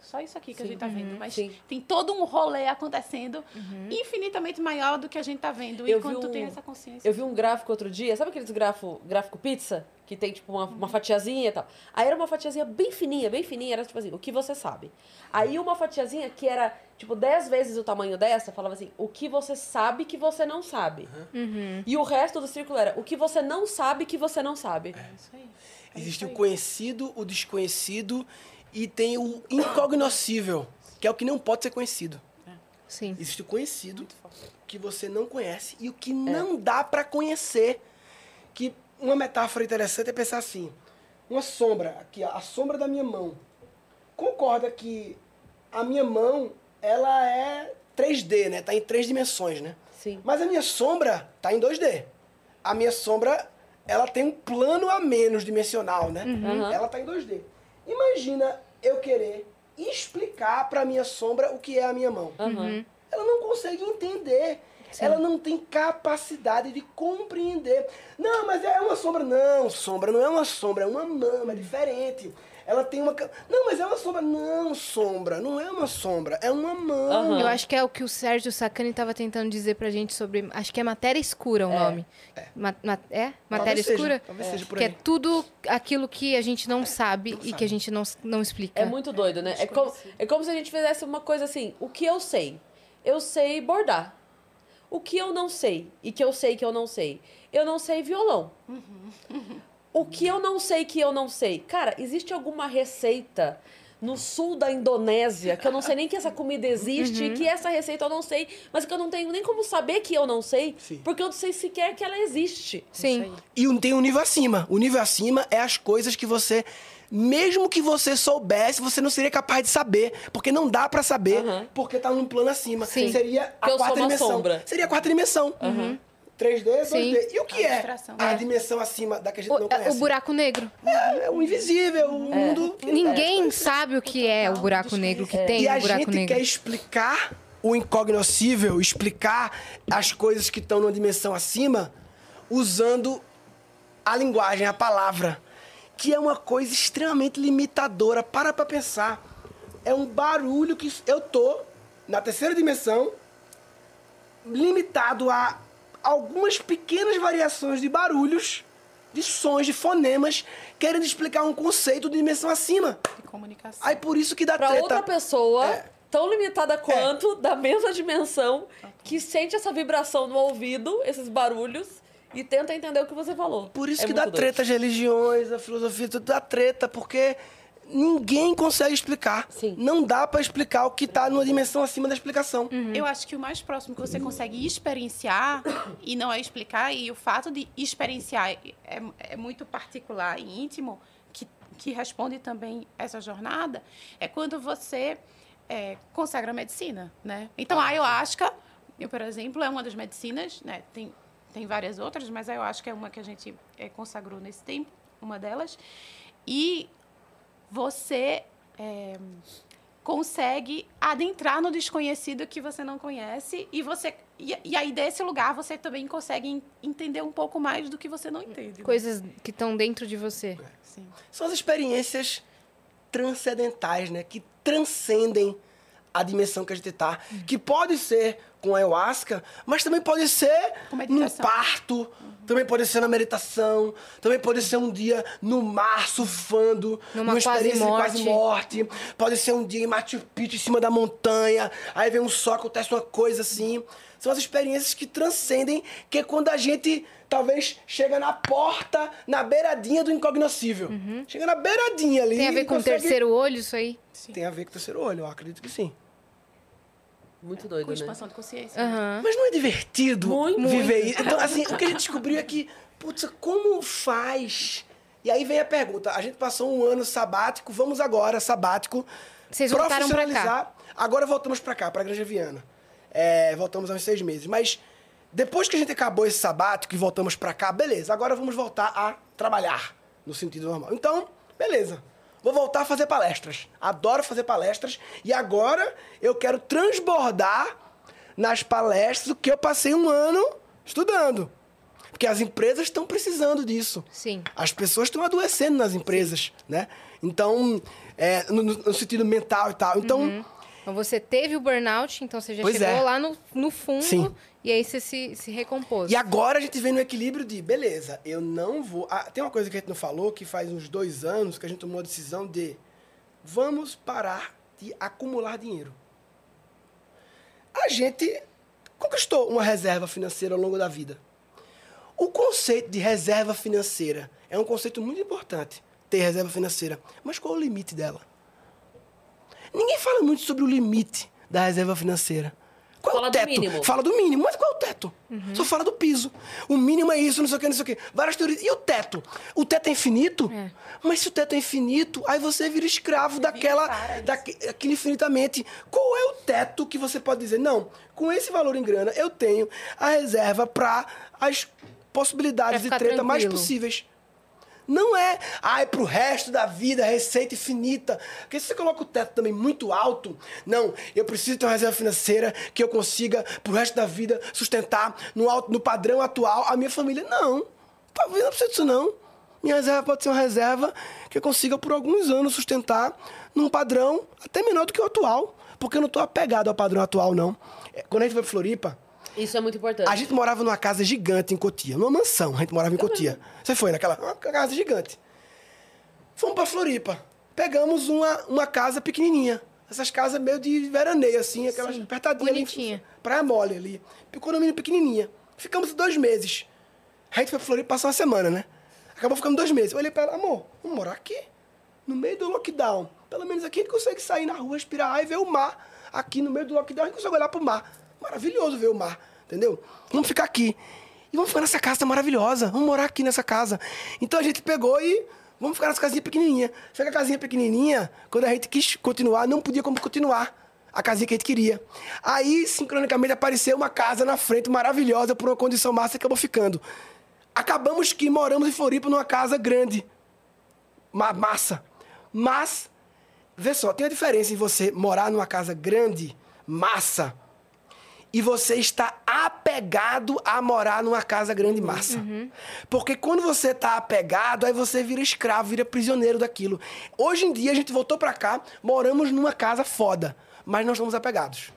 só isso aqui que a gente tá vendo. Mas Sim. tem todo um rolê acontecendo infinitamente maior do que a gente tá vendo. E Eu quando vi tu tem um- essa consciência. Eu vi um gráfico outro dia, sabe aqueles grafo, gráfico pizza? Que tem, tipo, uma, uma fatiazinha e tal. Aí era uma fatiazinha bem fininha, bem fininha, era tipo assim, o que você sabe. Aí uma fatiazinha que era, tipo, 10 vezes o tamanho dessa, falava assim, o que você sabe que você não sabe. E o resto do círculo era, o que você não sabe que você não sabe. É isso aí. É Existe isso o aí. conhecido, o desconhecido e tem o incognoscível, que é o que não pode ser conhecido. Sim. Existe o conhecido, que você não conhece, e o É. que não dá pra conhecer. Que uma metáfora interessante é pensar assim: uma sombra, aqui, a sombra da minha mão. Concorda que a minha mão, ela é 3D, né? Tá em três dimensões, né? Sim. Mas a minha sombra tá em 2D. A minha sombra, ela tem um plano a menos dimensional, né? Uhum. Ela tá em 2D. Imagina eu querer explicar pra minha sombra o que é a minha mão. Aham. Ela não consegue entender. Ela não tem capacidade de compreender. Não, mas é uma sombra. Não, sombra não é uma sombra, é uma mama, é diferente. Ela tem uma. Não, mas é uma sombra. Não, sombra. Não é uma sombra, é uma mama. Aham. Eu acho que é o que o Sérgio Sacani estava tentando dizer pra gente sobre. Acho que é matéria escura o nome. Ma- ma- é? Matéria seja, escura? talvez seja por que é aí. tudo aquilo que a gente não sabe e que a gente não, não explica. É muito doido, né? É como, é como se a gente fizesse uma coisa assim, o que eu sei? Eu sei bordar. O que eu não sei e que eu sei que eu não sei? Eu não sei violão. O que eu não sei que eu não sei? Cara, existe alguma receita no sul da Indonésia que eu não sei nem que essa comida existe, Uhum. que essa receita eu não sei, mas que eu não tenho nem como saber que eu não sei, Sim. porque eu não sei sequer que ela existe. Sim. E um- tem um nível acima. O nível acima é as coisas que você, mesmo que você soubesse, você não seria capaz de saber. Porque não dá pra saber, Aham. porque tá num plano acima. Sim. Seria a quarta dimensão. sombra. Seria a quarta dimensão. 3D, 2D. Sim. E o que é Abstração. a dimensão acima da que a gente O, não é, conhece? o buraco negro. É, é o invisível, o mundo... que- Ninguém sabe o que é o buraco negro que tem E o a buraco gente negro. quer explicar o incognoscível, explicar as coisas que estão numa dimensão acima, usando a linguagem, a palavra, que é uma coisa extremamente limitadora. Para pra pensar. É um barulho que eu tô na terceira dimensão, limitado a algumas pequenas variações de barulhos, de sons, de fonemas, querendo explicar um conceito de dimensão acima. De comunicação. Aí por isso que dá Pra treta. outra pessoa, É. tão limitada quanto, da mesma dimensão, que sente essa vibração no ouvido, esses barulhos, e tenta entender o que você falou. Por isso É que dá doido. treta as religiões, a filosofia, tudo dá treta, porque ninguém consegue explicar. Sim. Não dá pra explicar o que tá numa dimensão acima da explicação. Eu acho que o mais próximo que você consegue experienciar e não é explicar, e o fato de experienciar é, é muito particular e íntimo, que, que responde também essa jornada, é quando você é, consagra a medicina, né? Então, a ayahuasca, eu, por exemplo, é uma das medicinas, né? Tem, tem várias outras, mas a ayahuasca é uma que a gente é, consagrou nesse tempo, uma delas. E você é, consegue adentrar no desconhecido que você não conhece e você e, e aí desse lugar você também consegue en- entender um pouco mais do que você não entende. né? Coisas que estão dentro de você. Sim. São as experiências transcendentais, né? Que transcendem a dimensão que a gente tá. Que pode ser com ayahuasca, mas também pode ser num parto, também pode ser na meditação, também pode ser um dia no mar surfando, Numa experiência de quase-morte. quase morte, pode ser um dia em Machu Picchu em cima da montanha, aí vem um sol, acontece uma coisa assim. São as experiências que transcendem, que é quando a gente talvez chega na porta, na beiradinha do incognoscível. Chega na beiradinha ali. Tem a ver com o consegue- terceiro olho isso aí? Tem a ver com o terceiro olho, eu acredito que sim. Muito doido, Com né? expansão de consciência. Aham. Mas não é divertido Muito. viver isso? Então, assim, o que a gente descobriu é que, putz, como faz? E aí vem a pergunta. A gente passou um ano sabático, vamos agora, sabático. Vocês voltaram pra cá. profissionalizar. Agora voltamos pra cá, pra Granja Viana. É, voltamos há uns seis meses. Mas depois que a gente acabou esse sabático e voltamos pra cá, beleza. Agora vamos voltar a trabalhar no sentido normal. Então, beleza. Vou voltar a fazer palestras. Adoro fazer palestras. E agora eu quero transbordar nas palestras o que eu passei um ano estudando. Porque as empresas estão precisando disso. Sim. As pessoas estão adoecendo nas empresas, né? Então, é, no, no- no sentido mental e tal. Então, Então você teve o burnout, então você já Pois chegou é. lá no, no fundo Sim. e aí você se, se recompôs. e agora a gente vem no equilíbrio de, beleza, eu não vou... Ah, tem uma coisa que a gente não falou, que faz uns dois anos que a gente tomou a decisão de vamos parar de acumular dinheiro. A gente conquistou uma reserva financeira ao longo da vida. O conceito de reserva financeira é um conceito muito importante, ter reserva financeira. Mas qual é o limite dela? Ninguém fala muito sobre o limite da reserva financeira. Qual é Fala o do teto? mínimo. Fala do mínimo, mas qual é o teto? Só fala do piso. O mínimo é isso, não sei o que, não sei o que. Várias teorias. E o teto? O teto é infinito? É. Mas se o teto é infinito, aí você vira escravo daquela. daque- daquele infinitamente. Qual é o teto que você pode dizer? Não, com esse valor em grana, eu tenho a reserva para as possibilidades de treta ficar mais tranquilo. possíveis. Não é, ai, pro resto da vida, receita infinita. Porque se você coloca o teto também muito alto, não, eu preciso ter uma reserva financeira que eu consiga, pro resto da vida, sustentar no, alto, no padrão atual a minha família. Não, talvez não precise disso não. Minha reserva pode ser uma reserva que eu consiga por alguns anos sustentar num padrão até menor do que o atual. Porque eu não estou apegado ao padrão atual, não. É, Quando a gente foi pra Floripa, Isso é muito importante. a gente morava numa casa gigante em Cotia, numa mansão, a gente morava em Cotia. Você foi naquela uma casa gigante. Fomos pra Floripa. Pegamos uma, uma casa pequenininha. Essas casas meio de veraneio, assim, aquelas Sim, apertadinhas. ali, bonitinha. Praia mole ali. Condomínio pequenininha. Ficamos dois meses. A gente foi pra Floripa passar uma semana, né? Acabou ficando dois meses. Eu olhei pra ela, amor, vamos morar aqui? No meio do lockdown. Pelo menos aqui a gente consegue sair na rua, respirar ar e ver o mar. Aqui no meio do lockdown a gente consegue olhar pro mar. Maravilhoso ver o mar, entendeu? Vamos ficar aqui. E vamos ficar nessa casa maravilhosa. Vamos morar aqui nessa casa. Então a gente pegou e vamos ficar nessa casinha pequenininha. Só que a casinha pequenininha, quando a gente quis continuar, não podia como continuar. A casinha que a gente queria. Aí, sincronicamente, apareceu uma casa na frente maravilhosa por uma condição massa e acabou ficando. Acabamos que moramos em Floripa numa casa grande. Ma- massa. Mas, vê só, tem a diferença em você morar numa casa grande, massa, e você está apegado a morar numa casa grande, massa. Porque quando você está apegado, aí você vira escravo, vira prisioneiro daquilo. Hoje em dia, a gente voltou pra cá, moramos numa casa foda, mas não estamos apegados.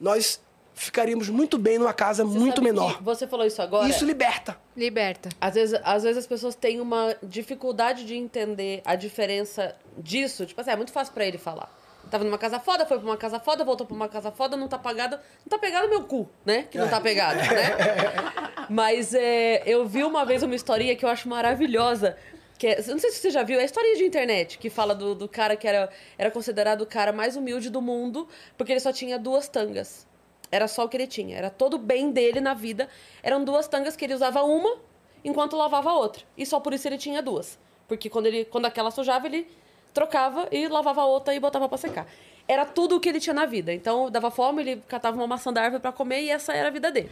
Nós ficaríamos muito bem numa casa Você muito menor. Você falou isso agora. Isso liberta. Liberta. Às vezes, às vezes as pessoas têm uma dificuldade de entender a diferença disso. Tipo assim, é muito fácil pra ele falar. Tava numa casa foda, foi pra uma casa foda, voltou pra uma casa foda, não tá pagado. Não tá pegado meu cu, né? Que não tá pegado, né? Mas é, eu vi uma vez uma historinha que eu acho maravilhosa. Que é, não sei se você já viu, é a historinha de internet, que fala do, do cara que era, era considerado o cara mais humilde do mundo, porque ele só tinha duas tangas. Era só o que ele tinha. Era todo o bem dele na vida. Eram duas tangas que ele usava uma enquanto lavava a outra. E só por isso ele tinha duas. Porque quando, ele, quando aquela sujava, ele trocava e lavava a outra e botava pra secar. Era tudo o que ele tinha na vida. Então, dava fome, ele catava uma maçã da árvore pra comer e essa era a vida dele.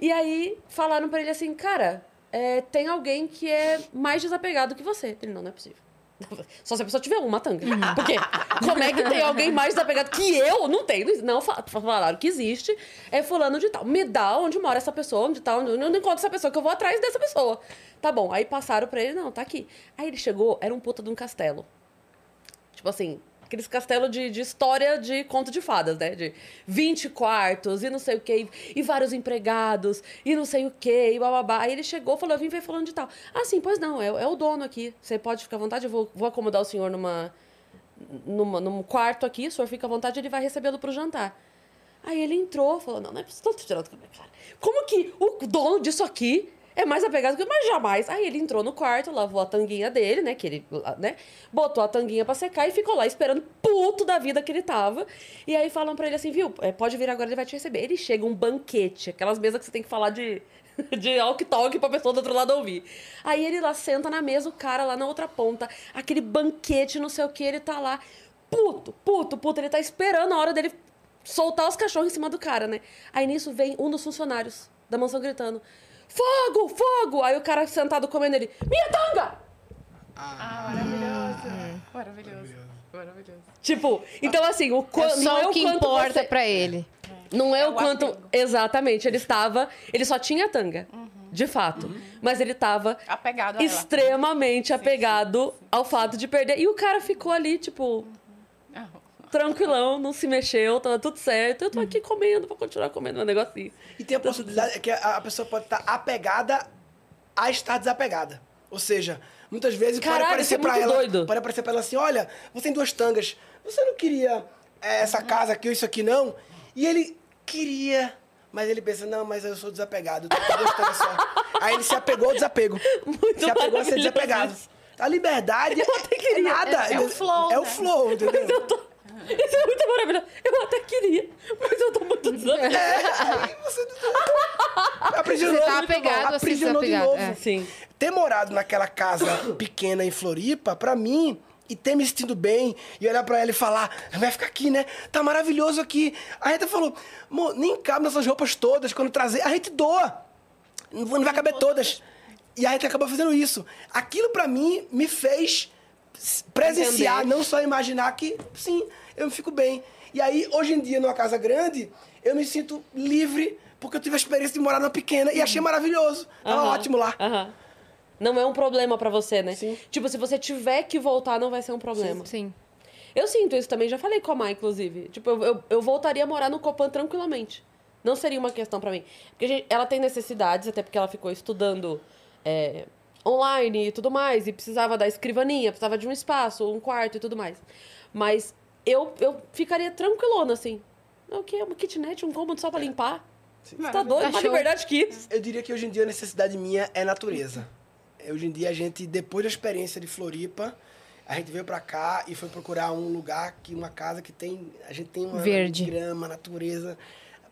E aí, falaram pra ele assim, cara, é, tem alguém que é mais desapegado que você. Ele, não, não é possível. Só se a pessoa tiver uma tanga. Porque como é que tem alguém mais desapegado que eu? Não tem. Não fa- falaram que existe. É fulano de tal. Me dá onde mora essa pessoa, onde tá, onde eu não encontro essa pessoa, que eu vou atrás dessa pessoa. Tá bom. Aí passaram pra ele, não, tá aqui. Aí ele chegou, era um puta de um castelo. Tipo assim, aqueles castelos de, de história de conto de fadas, né? De 20 quartos e não sei o quê, e, vários empregados, e não sei o quê, e bababá. Aí ele chegou, falou, eu vim ver falando de tal. Ah, sim, pois não, é, é o dono aqui. Você pode ficar à vontade, eu vou, vou acomodar o senhor numa, numa, num quarto aqui, o senhor fica à vontade, ele vai recebê-lo pro jantar. Aí ele entrou, falou, não, não é possível, tô tirando cara. Como que o dono disso aqui É mais apegado que mas jamais. Aí ele entrou no quarto, lavou a tanguinha dele, né? Que ele, né? Botou a tanguinha pra secar e ficou lá esperando puto da vida que ele tava. E aí falam pra ele assim, viu? é, Pode vir agora, ele vai te receber. Ele chega um banquete, aquelas mesas que você tem que falar de, de walk-talk pra pessoa do outro lado ouvir. Aí ele lá senta na mesa, o cara lá na outra ponta, aquele banquete, não sei o que, ele tá lá, puto, puto, puto. Ele tá esperando a hora dele soltar os cachorros em cima do cara, né? Aí nisso vem um dos funcionários da mansão gritando: Fogo, fogo! Aí o cara sentado comendo ele: Minha tanga! Ah, maravilhoso. Maravilhoso. Maravilhoso. Tipo, então assim, o É não só é o que quanto importa você- pra ele. Não é, É o o quanto. apego. Exatamente, ele estava. Ele só tinha tanga. De fato. Mas ele estava Apegado extremamente apegado ao fato de perder. E o cara ficou ali, tipo, Ah, tranquilão, não se mexeu, tava tudo certo. Eu tô aqui comendo, vou continuar comendo meu negocinho. E tem a possibilidade que a, pessoa pode estar apegada a estar desapegada. Ou seja, muitas vezes Caralho, pode é aparecer pra muito ela. doido. Pode aparecer pra ela assim: olha, você tem duas tangas. Você não queria é, essa casa aqui ou isso aqui, não? E ele queria. Mas ele pensa, não, mas eu sou desapegado, eu tô com duas tangas só. Aí ele se apegou ao desapego. Muito se apegou a ser desapegado. isso. A liberdade é nada. É o flow, É o né? flow, entendeu? Eu tô... Isso é muito maravilhoso. Eu até queria, mas eu tô muito desapegado. Aí você aprisionou, Você tá apegado aprisionou de novo. é. Sim. Ter morado naquela casa pequena em Floripa, pra mim, e ter me sentido bem, e olhar pra ela e falar, vai ficar aqui, né? Tá maravilhoso aqui. A Rita falou, amor, nem cabe nessas roupas todas, quando trazer, a gente doa. Não vai não vai caber todas. E a gente acabou fazendo isso. Aquilo pra mim me fez presenciar, Entender. não só imaginar que, sim, eu fico bem. E aí, hoje em dia, numa casa grande, eu me sinto livre, porque eu tive a experiência de morar numa pequena e achei maravilhoso. Tava Aham, ótimo lá. aham. Não é um problema pra você, né? Sim. Tipo, se você tiver que voltar, não vai ser um problema. Sim. Eu sinto isso também, já falei com a Mai, inclusive. Tipo, eu, eu, eu voltaria a morar no Copan tranquilamente. Não seria uma questão pra mim. Porque gente- ela tem necessidades, até porque ela ficou estudando é, online e tudo mais, e precisava da escrivaninha, precisava de um espaço, um quarto e tudo mais. Mas eu, eu ficaria tranquilona, assim. O que? Uma kitnet, um cômodo só pra limpar? Você tá doido? Mais Achou? liberdade que isso. Eu diria que hoje em dia a necessidade minha é natureza. Hoje em dia a gente, depois da experiência de Floripa, a gente veio pra cá e foi procurar um lugar que uma casa que tem, a gente tem uma Verde. grama, natureza.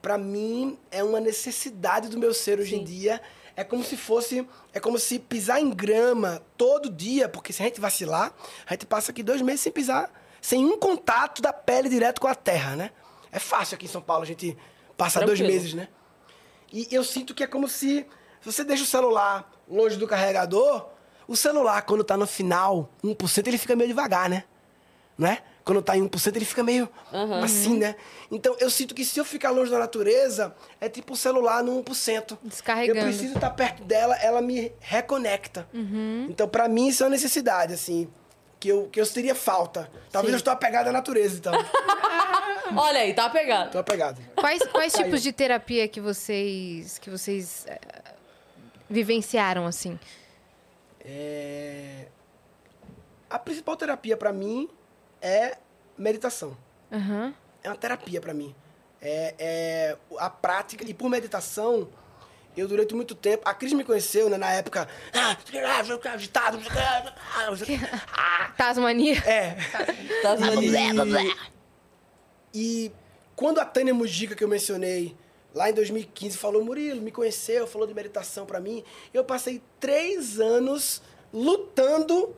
Pra mim é uma necessidade do meu ser hoje em dia. É como se fosse, é como se pisar em grama todo dia, porque se a gente vacilar, a gente passa aqui dois meses sem pisar, sem um contato da pele direto com a terra, né? É fácil aqui em São Paulo a gente passar dois meses, né? E eu sinto que é como se, se você deixa o celular longe do carregador, o celular, quando tá no final, 1%, ele fica meio devagar, né? Né? Quando tá em 1%, ele fica meio assim, né? Então, eu sinto que se eu ficar longe da natureza, é tipo o celular no 1%. Descarregando. Eu preciso estar perto dela, ela me reconecta. Então, pra mim, isso é uma necessidade, assim, que eu, que eu teria falta. Talvez eu estou apegado à natureza, então. Olha aí, tá pegado. Tô apegado. Quais, quais Caiu. tipos de terapia que vocês que vocês eh, vivenciaram assim? É... A principal terapia pra mim é meditação. Aham. É uma terapia pra mim. É, é a prática. E por meditação, eu durante muito tempo. A Cris me conheceu, né, na época. Ah, agitado. Ah, Tasmania. é. Tá E, e quando a Tânia Mujica, que eu mencionei, lá em 2015, falou, Murilo, me conheceu, falou de meditação pra mim, eu passei três anos lutando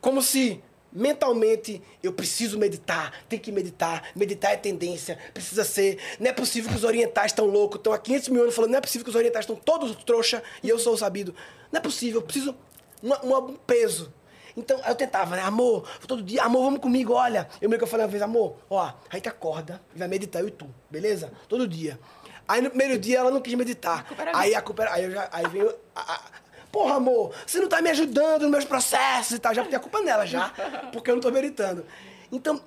como se mentalmente eu preciso meditar, tem que meditar, meditar é tendência, precisa ser. Não é possível que os orientais estão loucos, estão há 500 mil anos falando, não é possível que os orientais estão todos trouxa e eu sou o sabido. Não é possível, eu preciso uma- uma- um peso. Então eu tentava, né? Amor, todo dia, amor, vamos comigo, olha. Eu meio que eu falei uma vez, amor, ó, a gente acorda e vai meditar, eu e tu, beleza? Todo dia. Aí no primeiro dia ela não quis meditar. Aí a culpa era, aí, eu já, aí veio. a- a- Porra, amor, você não tá me ajudando nos meus processos e tal. Já tem a culpa nela, já, porque eu não tô meditando. Então,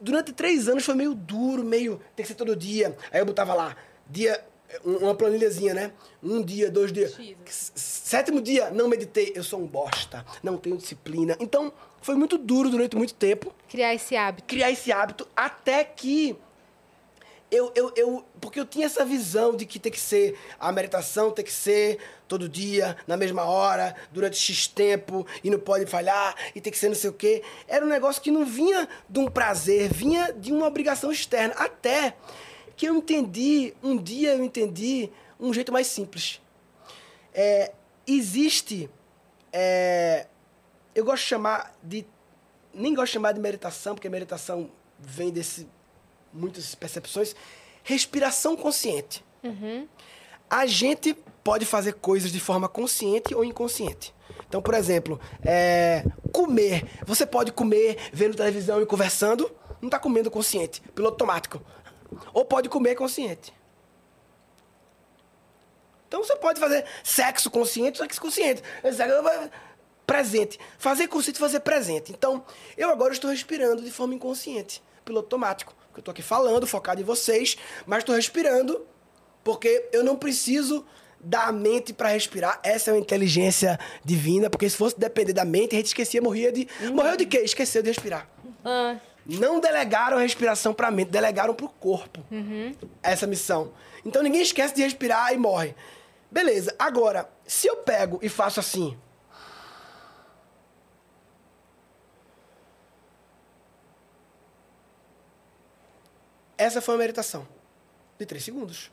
durante três anos foi meio duro, meio. Tem que ser todo dia. Aí eu botava lá, dia. um- Uma planilhazinha, né? Um dia, dois dias. Sétimo dia, não meditei. Eu sou um bosta. Não tenho disciplina. Então, foi muito duro durante muito tempo Criar esse hábito. criar esse hábito até que eu, eu, eu, porque eu tinha essa visão de que tem que ser a meditação, tem que ser todo dia, na mesma hora, durante X tempo, e não pode falhar, e tem que ser não sei o quê. Era um negócio que não vinha de um prazer, vinha de uma obrigação externa. Até que eu entendi, um dia eu entendi um jeito mais simples. É, existe. é, eu gosto de chamar de. Nem gosto de chamar de meditação, porque meditação vem desse muitas percepções, respiração consciente. A gente pode fazer coisas de forma consciente ou inconsciente. Então, por exemplo, é, comer. Você pode comer vendo televisão e conversando, não está comendo consciente, piloto automático. Ou pode comer consciente. Então você pode fazer sexo consciente, sexo consciente. Presente. Fazer consciente, fazer presente. Então, eu agora estou respirando de forma inconsciente, piloto automático. Eu estou aqui falando, focado em vocês, mas estou respirando porque eu não preciso da mente para respirar. Essa é uma inteligência divina, porque se fosse depender da mente, a gente esquecia, morria de. Morreu de quê? Esqueceu de respirar. Ah, Não delegaram a respiração para a mente, delegaram para o corpo essa missão. Então ninguém esquece de respirar e morre. Beleza, agora, se eu pego e faço assim. Essa foi uma meditação de três segundos.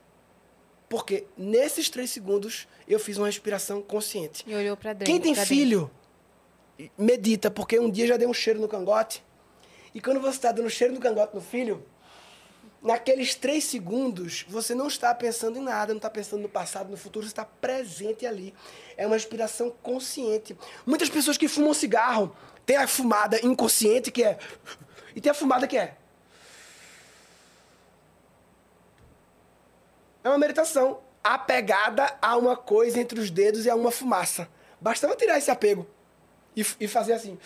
Porque nesses três segundos eu fiz uma respiração consciente. E olhou pra dentro. Quem tem filho, medita, porque um dia já deu um cheiro no cangote. E quando você está dando cheiro no cangote no filho, naqueles três segundos, você não está pensando em nada, não está pensando no passado, no futuro, você está presente ali. É uma respiração consciente. Muitas pessoas que fumam cigarro têm a fumada inconsciente, que é. E tem a fumada que é. É uma meditação apegada a uma coisa entre os dedos e a uma fumaça. Bastava tirar esse apego e, e fazer assim.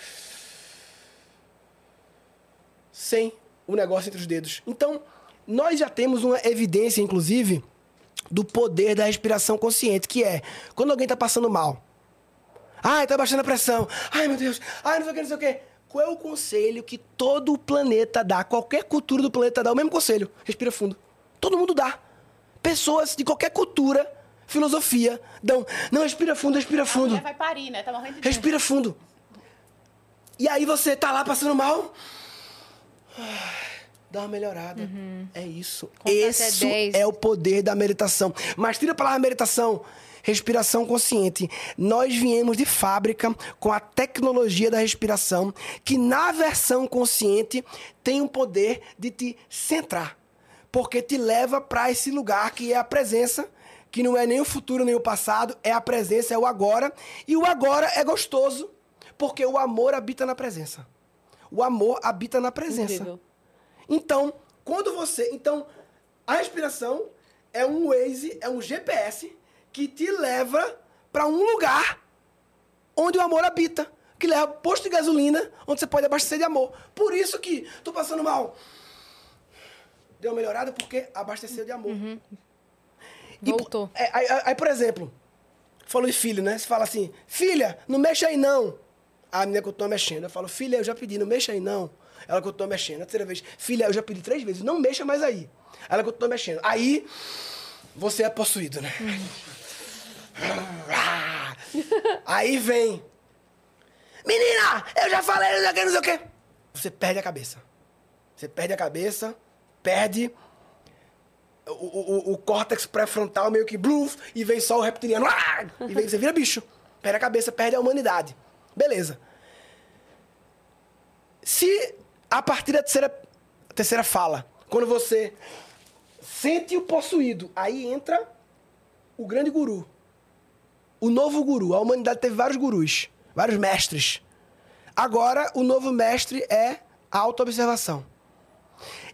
Sem o negócio entre os dedos. Então, nós já temos uma evidência, inclusive, do poder da respiração consciente, que é quando alguém está passando mal. Ai, tá baixando a pressão. Ai, meu Deus. Ai, não sei o que, não sei o que. Qual é o conselho que todo o planeta dá? Qualquer cultura do planeta dá o mesmo conselho. Respira fundo. Todo mundo dá. Pessoas de qualquer cultura, filosofia, dão. Não, respira fundo, respira A fundo. mulher vai parir, né? Tá morrendo de. Respira fundo. E aí você tá lá passando mal. Dá uma melhorada. É isso. Conta Esse 10. é o poder da meditação. Mas tira a palavra meditação. Respiração consciente. Nós viemos de fábrica com a tecnologia da respiração, que na versão consciente tem o poder de te centrar. Porque te leva para esse lugar que é a presença, que não é nem o futuro nem o passado, é a presença, é o agora. E o agora é gostoso, porque o amor habita na presença. O amor habita na presença. incrível. Então, quando você. Então, a respiração é um Waze, é um GPS que te leva para um lugar onde o amor habita. Que leva posto de gasolina, onde você pode abastecer de amor. Por isso que tô passando mal. Deu uma melhorada porque abasteceu de amor. E, Voltou. é, aí, aí, aí, por exemplo, falou em filho, né? Você fala assim, filha, não mexa aí não. A menina continua mexendo. Eu falo, filha, eu já pedi, não mexa aí não. Ela continua mexendo. A terceira vez, filha, eu já pedi três vezes, não mexa mais aí. Ela continua mexendo. Aí, você é possuído, né? aí vem, menina, eu já falei, não sei o que, não sei o que. Você perde a cabeça. Você perde a cabeça, perde o, o, o córtex pré-frontal meio que bluf, e vem só o reptiliano. ah! E vem, você vira bicho. Perde a cabeça, perde a humanidade. Beleza. Se a partir da terceira, terceira fala, quando você sente o possuído, aí entra o grande guru. O novo guru. A humanidade teve vários gurus, vários mestres. Agora, o novo mestre é a autoobservação.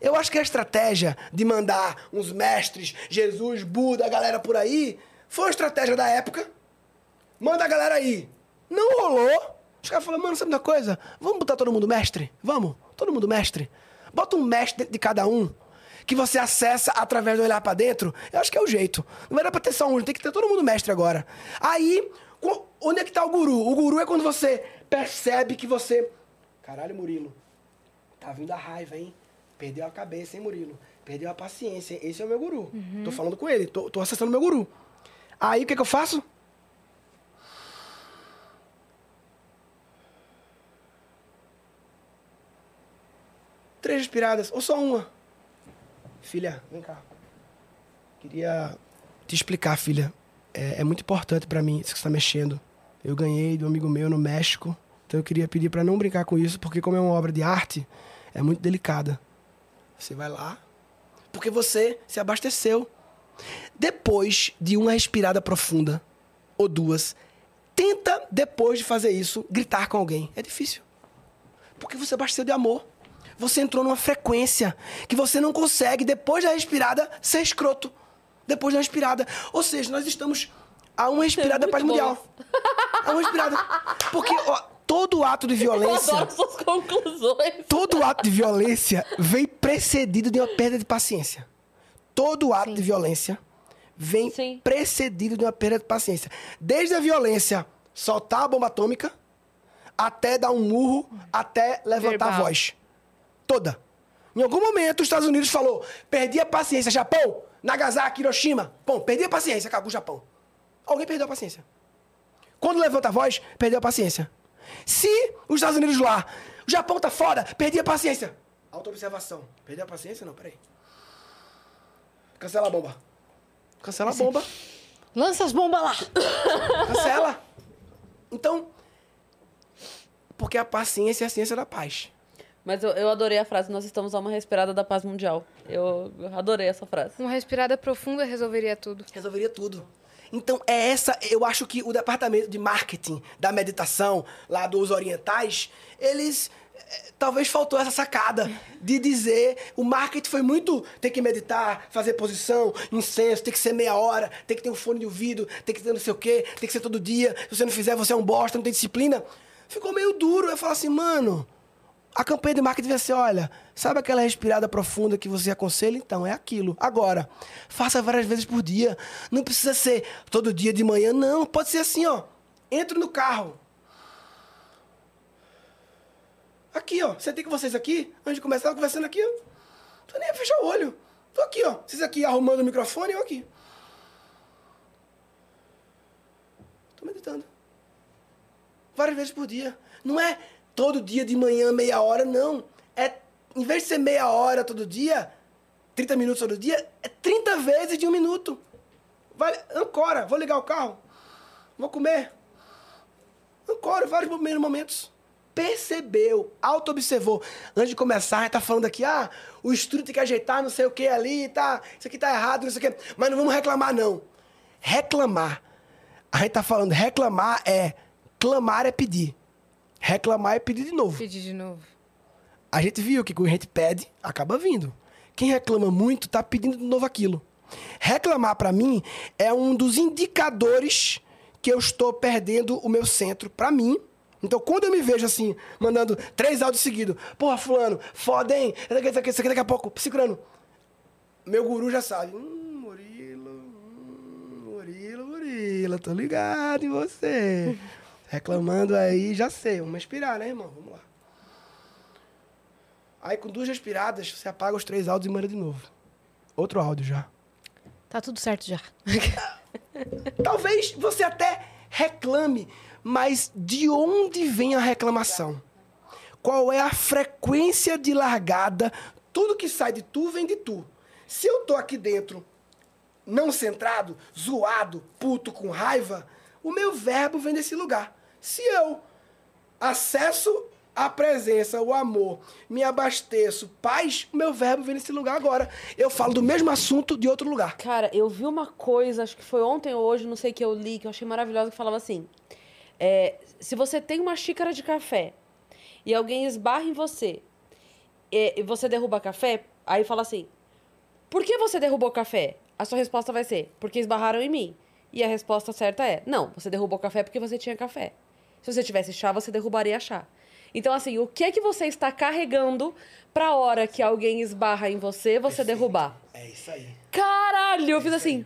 Eu acho que a estratégia de mandar uns mestres, Jesus, Buda, a galera por aí, foi uma estratégia da época. Manda a galera aí. Não rolou. Os caras falaram, mano, sabe uma coisa? Vamos botar todo mundo mestre? Vamos, todo mundo mestre. Bota um mestre de cada um, que você acessa através de olhar pra dentro. Eu acho que é o jeito. Não dar pra ter só um, tem que ter todo mundo mestre agora. Aí, onde é que tá o guru? O guru é quando você percebe que você... Caralho, Murilo, Tá vindo a raiva, hein? Perdeu a cabeça, hein, Murilo? Perdeu a paciência. Esse é o meu guru. Tô falando com ele, tô, tô acessando o meu guru. Aí o que, que eu faço? Três respiradas, ou só uma. Filha, vem cá. Queria te explicar, filha. É, é muito importante pra mim isso que você tá mexendo. Eu ganhei de um amigo meu no México. Então eu queria pedir pra não brincar com isso, porque como é uma obra de arte, é muito delicada. Você vai lá, porque você se abasteceu. Depois de uma respirada profunda, ou duas, tenta, depois de fazer isso, gritar com alguém. É difícil. Porque você abasteceu de amor. Você entrou numa frequência que você não consegue, depois da respirada, ser escroto. Depois da respirada. Ou seja, nós estamos a uma respirada da muito paz bom mundial. A uma respirada. Porque ó, todo ato de violência. Eu adoro suas conclusões. Todo ato de violência vem precedido de uma perda de paciência. Todo ato de violência vem Sim. precedido de uma perda de paciência. Desde a violência soltar a bomba atômica, até dar um murro, até levantar a Verbal. voz. Toda. Em algum momento, os Estados Unidos falou: perdi a paciência, Japão, Nagasaki, Hiroshima. Pô, perdi a paciência, acabou o Japão. Alguém perdeu a paciência. Quando levanta a voz, perdeu a paciência. Se os Estados Unidos lá, o Japão tá foda, perdi a paciência. Autoobservação. Perdeu a paciência? Não, peraí. Cancela a bomba. Cancela a bomba. Lança as bombas lá! Cancela. Então, porque a paciência é a ciência da paz. Mas eu, eu adorei a frase, nós estamos a uma respirada da paz mundial. Eu adorei essa frase. Uma respirada profunda resolveria tudo. Resolveria tudo. Então, é essa. Eu acho que o departamento de marketing da meditação, lá dos orientais, eles. eh, Talvez faltou essa sacada de dizer. O marketing foi muito. Tem que meditar, fazer posição, incenso, tem que ser meia hora, tem que ter um fone de ouvido, tem que ter não sei o quê, tem que ser todo dia. Se você não fizer, você é um bosta, não tem disciplina. Ficou meio duro. Eu falo assim, mano. A campanha de marketing devia ser, olha, sabe aquela respirada profunda que você aconselha? Então, é aquilo. Agora, faça várias vezes por dia. Não precisa ser todo dia de manhã, não. Pode ser assim, ó. Entre no carro. Aqui, ó. Sentei com vocês aqui. Antes de começar, eu conversando aqui, ó. Tô nem fechar o olho. Tô aqui, ó. Vocês aqui arrumando o microfone eu aqui. Tô meditando várias vezes por dia. Não é todo dia de manhã, meia hora, não. É, em vez de ser meia hora todo dia, 30 minutos todo dia, é 30 vezes de um minuto. Vai, ancora, vou ligar o carro, vou comer. Ancora, vários primeiros momentos. Percebeu, auto-observou. Antes de começar, a gente tá falando aqui, ah, o estúdio tem que ajeitar, não sei o que ali, tá, isso aqui tá errado, não sei o que. Mas não vamos reclamar, não. Reclamar. A gente tá falando, reclamar é, clamar é pedir. Reclamar é pedir de novo. Pedir de novo. A gente viu que quando a gente pede, acaba vindo. Quem reclama muito tá pedindo de novo aquilo. Reclamar pra mim é um dos indicadores que eu estou perdendo o meu centro pra mim. Então, quando eu me vejo assim, mandando três áudios seguidos, porra, fulano, foda, hein? Isso aqui, daqui a pouco, segurando. Meu guru já sabe. Hum, Murilo, hum, Murilo, Murilo, tô ligado em você. Reclamando aí, já sei. Vamos respirar, né, irmão? Vamos lá. Aí, com duas respiradas, você apaga os três áudios e manda de novo. Outro áudio já. Tá tudo certo já. Talvez você até reclame, mas de onde vem a reclamação? Qual é a frequência de largada? Tudo que sai de tu vem de tu. Se eu tô aqui dentro, não centrado, zoado, puto, com raiva, o meu verbo vem desse lugar. Se eu acesso a presença, o amor, me abasteço, paz, o meu verbo vem desse lugar agora. Eu falo do mesmo assunto de outro lugar. Cara, eu vi uma coisa, acho que foi ontem ou hoje, não sei que eu li, que eu achei maravilhosa, que falava assim: é, se você tem uma xícara de café e alguém esbarra em você e, você derruba café, aí fala assim: por que você derrubou café? A sua resposta vai ser: porque esbarraram em mim. E a resposta certa é: não, você derrubou café porque você tinha café. Se você tivesse chá, você derrubaria chá. Então, assim, o que é que você está carregando pra hora que alguém esbarra em você, você derrubar? É isso aí. Caralho, eu fiz assim.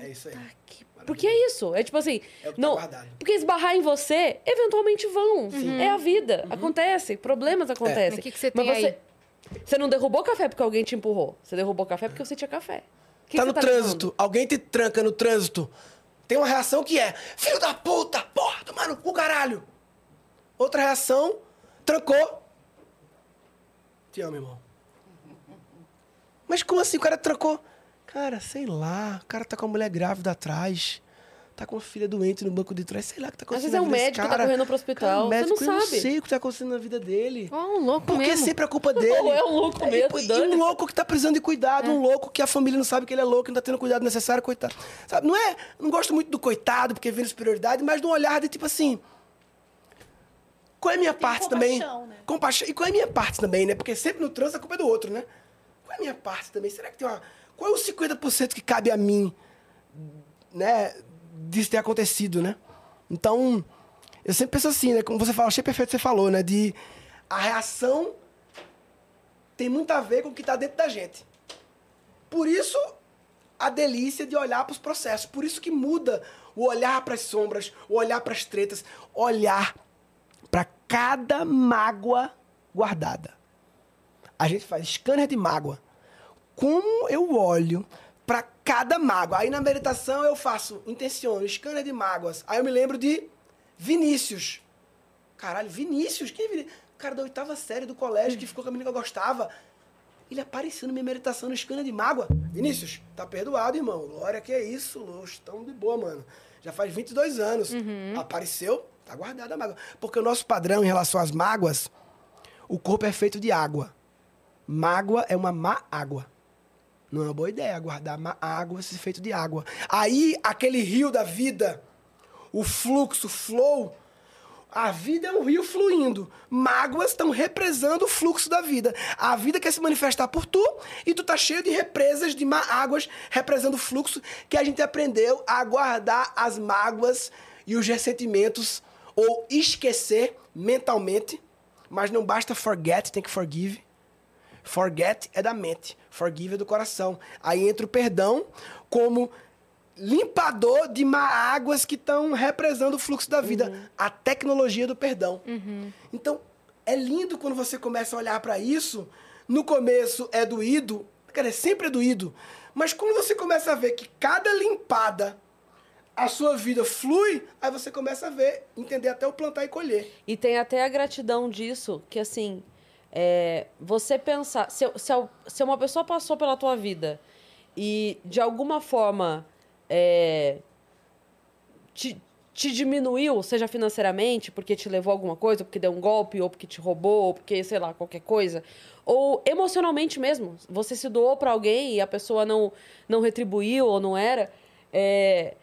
É isso aí. que- Porque é isso. É tipo assim. É o que tá não, guardado. porque esbarrar em você, eventualmente vão. É a vida. Acontece. Problemas acontecem. Mas o que que você Mas tem aí? Você não derrubou café porque alguém te empurrou. Você derrubou café porque você tinha café. Que tá que no você trânsito, levando? alguém te tranca no trânsito. Tem uma reação que é: Filho da puta, porra, tomar no cu, caralho. Outra reação, trancou. Te amo, irmão. Mas como assim o cara trancou? Cara, sei lá, o cara tá com a mulher grávida atrás. Tá com a filha doente no banco de trás, sei lá o que tá Às acontecendo. vezes é um médico que tá correndo pro hospital, Cara, você médico, não eu sabe. não sei o que tá acontecendo na vida dele. Ó, um louco Porque mesmo. sempre a culpa dele. Ou é um louco mesmo, E, e um louco que tá precisando de cuidado, um louco que a família não sabe que ele é louco, não tá tendo o cuidado necessário, coitado. Sabe, não é. Não gosto muito do coitado, porque vem superioridade, mas de um olhar de tipo assim. Qual é a minha Tem parte também? compaixão, né? Compaixão. E qual é a minha parte também, né? Porque sempre no trânsito a culpa é do outro, né? Qual é a minha parte também? Será que tem uma. Qual é os 50% que cabe a mim, né? Disso ter acontecido, né? Então, eu sempre penso assim, né? Como você fala, achei perfeito que você falou, né? De a reação tem muito a ver com o que está dentro da gente. Por isso, a delícia de olhar para os processos. Por isso que muda o olhar para as sombras, o olhar para as tretas, olhar para cada mágoa guardada. A gente faz scanner de mágoa. Como eu olho para cada mágoa. Aí na meditação eu faço, intenciono, scanner de mágoas. Aí eu me lembro de Vinícius. Caralho, Vinícius? Quem é Vinícius? O cara da oitava série do colégio que ficou com a menina que eu gostava. Ele apareceu na minha meditação no scanner de mágoa. Vinícius, tá perdoado, irmão. Glória, que é isso, Lux. Tamo de boa, mano. Já faz 22 anos. Apareceu, tá guardada a mágoa. Porque o nosso padrão em relação às mágoas, o corpo é feito de água. Mágoa é uma má água. Não é uma boa ideia guardar água, esse feito de água. Aí, aquele rio da vida, o fluxo, flow, a vida é um rio fluindo. Mágoas estão represando o fluxo da vida. A vida quer se manifestar por tu e tu tá cheio de represas de águas represando o fluxo que a gente aprendeu a guardar as mágoas e os ressentimentos ou esquecer mentalmente. Mas não basta forget, tem que forgive. Forget é da mente, forgive é do coração. Aí entra o perdão como limpador de má águas que estão represando o fluxo da vida. A tecnologia do perdão. Então, é lindo quando você começa a olhar para isso. No começo é doído, cara, sempre é doído. Mas quando você começa a ver que cada limpada a sua vida flui, aí você começa a ver, entender até o plantar e colher. E tem até a gratidão disso, que assim, é, você pensar. Se, se, se uma pessoa passou pela tua vida e de alguma forma é, te, te diminuiu, seja financeiramente, porque te levou alguma coisa, porque deu um golpe, ou porque te roubou, ou porque, sei lá, qualquer coisa. Ou emocionalmente mesmo. Você se doou pra alguém e a pessoa não, não retribuiu ou não era. É,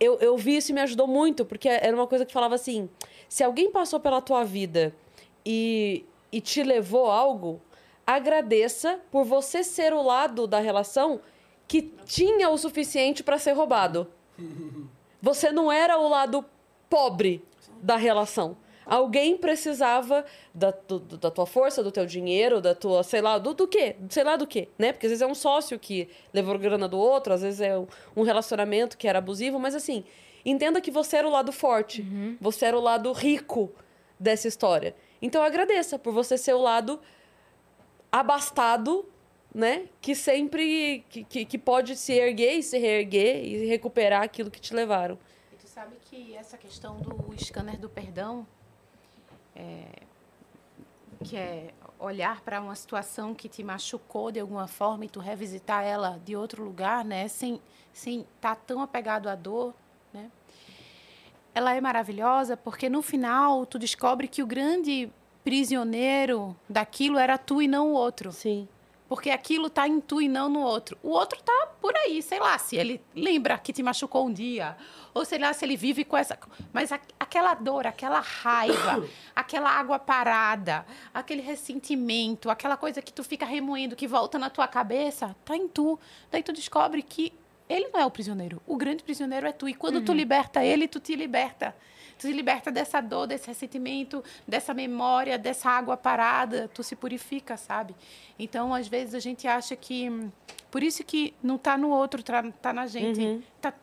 eu, eu vi isso e me ajudou muito, porque era uma coisa que falava assim: se alguém passou pela tua vida e, e te levou algo, agradeça por você ser o lado da relação que tinha o suficiente para ser roubado. Você não era o lado pobre da relação. Alguém precisava da, do- da tua força, do teu dinheiro, da tua, sei lá, do, do quê? Sei lá do quê, né? Porque às vezes é um sócio que levou grana do outro, às vezes é um- um relacionamento que era abusivo, mas assim, entenda que você era o lado forte, você era o lado rico dessa história. Então agradeça por você ser o lado abastado, né? Que sempre que, que, que pode se erguer e se reerguer e recuperar aquilo que te levaram. E tu sabe que essa questão do scanner do perdão, é, que é olhar para uma situação que te machucou de alguma forma e tu revisitar ela de outro lugar, né, sem sem estar tão apegado à dor? Ela é maravilhosa porque no final tu descobre que o grande prisioneiro daquilo era tu e não o outro. Sim. Porque aquilo tá em tu e não no outro. O outro tá por aí, sei lá, se ele lembra que te machucou um dia, ou sei lá, se ele vive com essa. Mas a- aquela dor, aquela raiva, aquela água parada, aquele ressentimento, aquela coisa que tu fica remoendo, que volta na tua cabeça, tá em tu. Daí tu descobre que ele não é o prisioneiro. O grande prisioneiro é tu. E quando tu liberta ele, tu te liberta. Tu se liberta dessa dor, desse ressentimento, dessa memória, dessa água parada. Tu se purifica, sabe? Então, às vezes, a gente acha que... Por isso que não tá no outro, tá, tá na gente. Tá,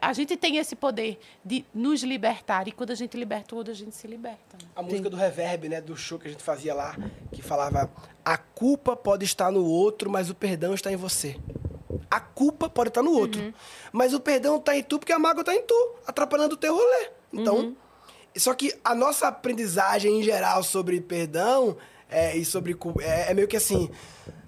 A gente tem esse poder de nos libertar. E quando a gente liberta o outro, a gente se liberta. Né? A música do Reverb, né, do show que a gente fazia lá, que falava: a culpa pode estar no outro, mas o perdão está em você. A culpa pode estar no outro, mas o perdão está em tu porque a mágoa está em tu, atrapalhando o teu rolê. Então, só que a nossa aprendizagem em geral sobre perdão é, e sobre cu- é, é meio que assim: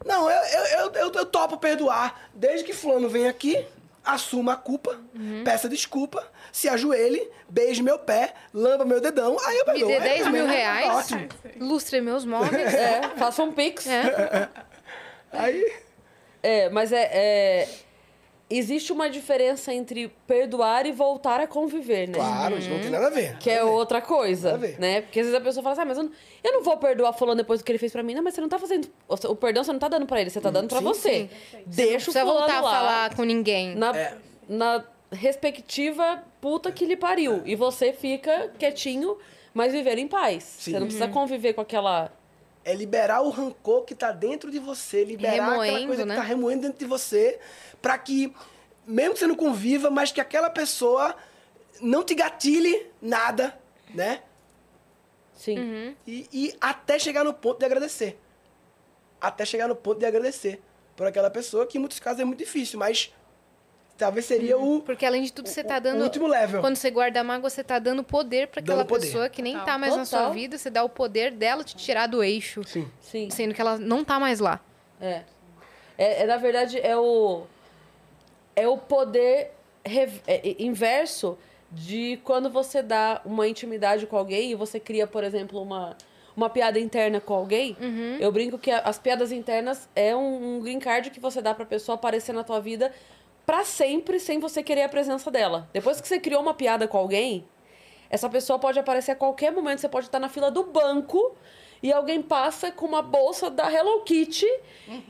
não, eu, eu, eu, eu, topo perdoar, desde que fulano vem aqui, assuma a culpa, peça desculpa, se ajoelhe, beije meu pé, lamba meu dedão, aí eu Me perdoo. dê É, 10 mil é, reais, Ótimo. lustre meus móveis. É, faça um pix. É. Aí, É, mas é, é- Existe uma diferença entre perdoar e voltar a conviver, né? claro, isso não tem nada a ver. Que é outra coisa, Nada a ver. né? Porque às vezes a pessoa fala assim, ah, mas eu não, eu não vou perdoar fulano depois do que ele fez pra mim. Não, mas você não tá fazendo... O perdão você não tá dando pra ele, você tá dando pra Sim, você. Deixa o Não precisa fulano voltar a lá, falar com ninguém. Na, É. na respectiva puta que lhe pariu. E você fica quietinho, mas vivendo em paz. Sim. Você não precisa conviver com aquela... É liberar o rancor que tá dentro de você, liberar aquela Remoendo, coisa né? que tá remoendo dentro de você, pra que, mesmo que você não conviva, mas que aquela pessoa não te gatilhe nada, né? Sim. Uhum. E, e até chegar no ponto de agradecer. Até chegar no ponto de agradecer por aquela pessoa, que em muitos casos é muito difícil, mas talvez seria o, Porque além de tudo, você tá o dando. último level. Quando você guarda a mágoa, você tá dando poder pra aquela poder. pessoa que nem Total. tá mais na sua Total. vida. Você dá o poder dela te tirar do eixo. Sim. Sim. Sendo que ela não tá mais lá. É. É, é, na verdade, é o. É o poder rev- é, é, inverso de quando você dá uma intimidade com alguém e você cria, por exemplo, uma, uma piada interna com alguém. Eu brinco que as piadas internas é um, um green card que você dá pra pessoa aparecer na tua vida pra sempre sem você querer a presença dela. Depois que você criou uma piada com alguém, essa pessoa pode aparecer a qualquer momento. Você pode estar na fila do banco e alguém passa com uma bolsa da Hello Kitty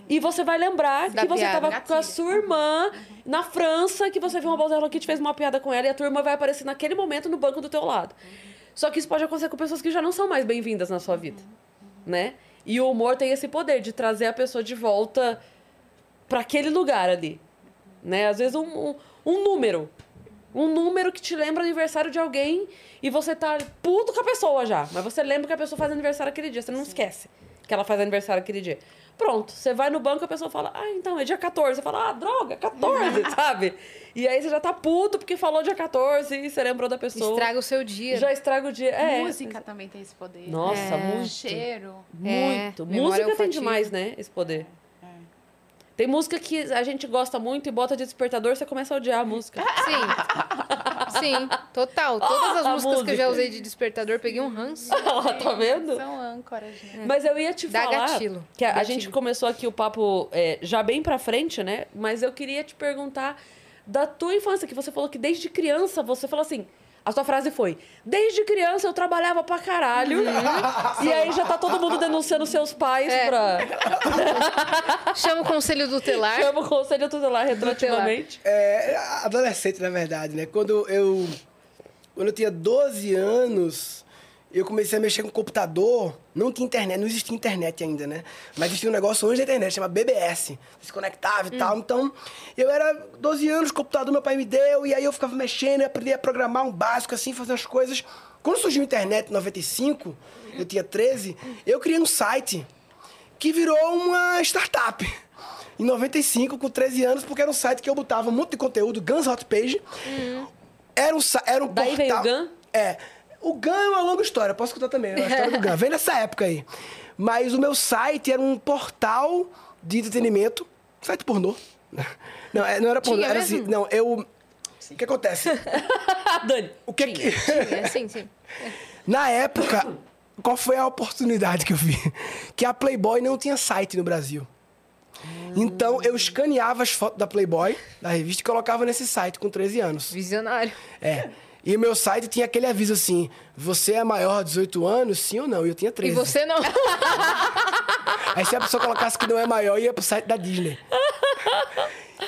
e você vai lembrar Da que você estava com a sua irmã na França, que você viu uma bolsa da Hello Kitty, fez uma piada com ela e a tua irmã vai aparecer naquele momento no banco do teu lado. Só que isso pode acontecer com pessoas que já não são mais bem-vindas na sua vida, né? E o humor tem esse poder de trazer a pessoa de volta para aquele lugar ali, né? Às vezes um, um, um número. Um número que te lembra aniversário de alguém e você tá puto com a pessoa já. Mas você lembra que a pessoa faz aniversário aquele dia. Você não esquece que ela faz aniversário aquele dia. Pronto, você vai no banco a pessoa fala, ah, então é dia 14. Você fala, ah, droga, 14, sabe? E aí você já tá puto porque falou dia 14 e você lembrou da pessoa. Estraga o seu dia. Já estraga o dia. É. Música também tem esse poder. Nossa, É. muito. Cheiro. Muito. É, música tem demais, né? Esse poder. Tem música que a gente gosta muito e bota de despertador, você começa a odiar a música. Sim. Sim, total. Todas as A músicas que eu já música. usei de despertador, peguei um ranço. Ela tá vendo? São âncoras, né? Mas eu ia te Dá falar gatilho. que a, a gente começou aqui o papo é, já bem pra frente, né? Mas eu queria te perguntar da tua infância, que você falou que desde criança você falou assim. A sua frase foi: Desde criança eu trabalhava pra caralho. Uhum. E aí já tá todo mundo denunciando seus pais É. pra. Chama o conselho tutelar. Chama o conselho tutelar retroativamente. É, adolescente, na verdade, né? Quando eu, quando eu tinha 12 anos, eu comecei a mexer com computador. Não tinha internet, não existia internet ainda, né? Mas existia um negócio antes da internet, chama BBS. Se conectava e tal. Então, eu era 12 anos, computador meu pai me deu, e aí eu ficava mexendo, aprendi a programar um básico, assim, fazer as coisas. Quando surgiu a internet em 95, eu tinha 13, eu criei um site que virou uma startup. Em 95, com 13 anos, porque era um site que eu botava um monte de conteúdo, Guns Hot Page. Era um, era um Daí portal... veio o Gun? É. O Gun é uma longa história, posso contar também, é a história do Gun. Vem nessa época aí. Mas o meu site era um portal de entretenimento, site pornô. Não, é- não era pornô, Tinha era assim... Não, eu... O que acontece? Dani. O que que... É, sim, sim. Na época, qual foi a oportunidade que eu vi? Que a Playboy não tinha site no Brasil. Então eu escaneava as fotos da Playboy, da revista, e colocava nesse site com 13 anos. Visionário. É. E o meu site tinha aquele aviso assim: você é maior de 18 anos, sim ou não? E eu tinha 13. E você não. Aí se a pessoa colocasse que não é maior, ia pro site da Disney.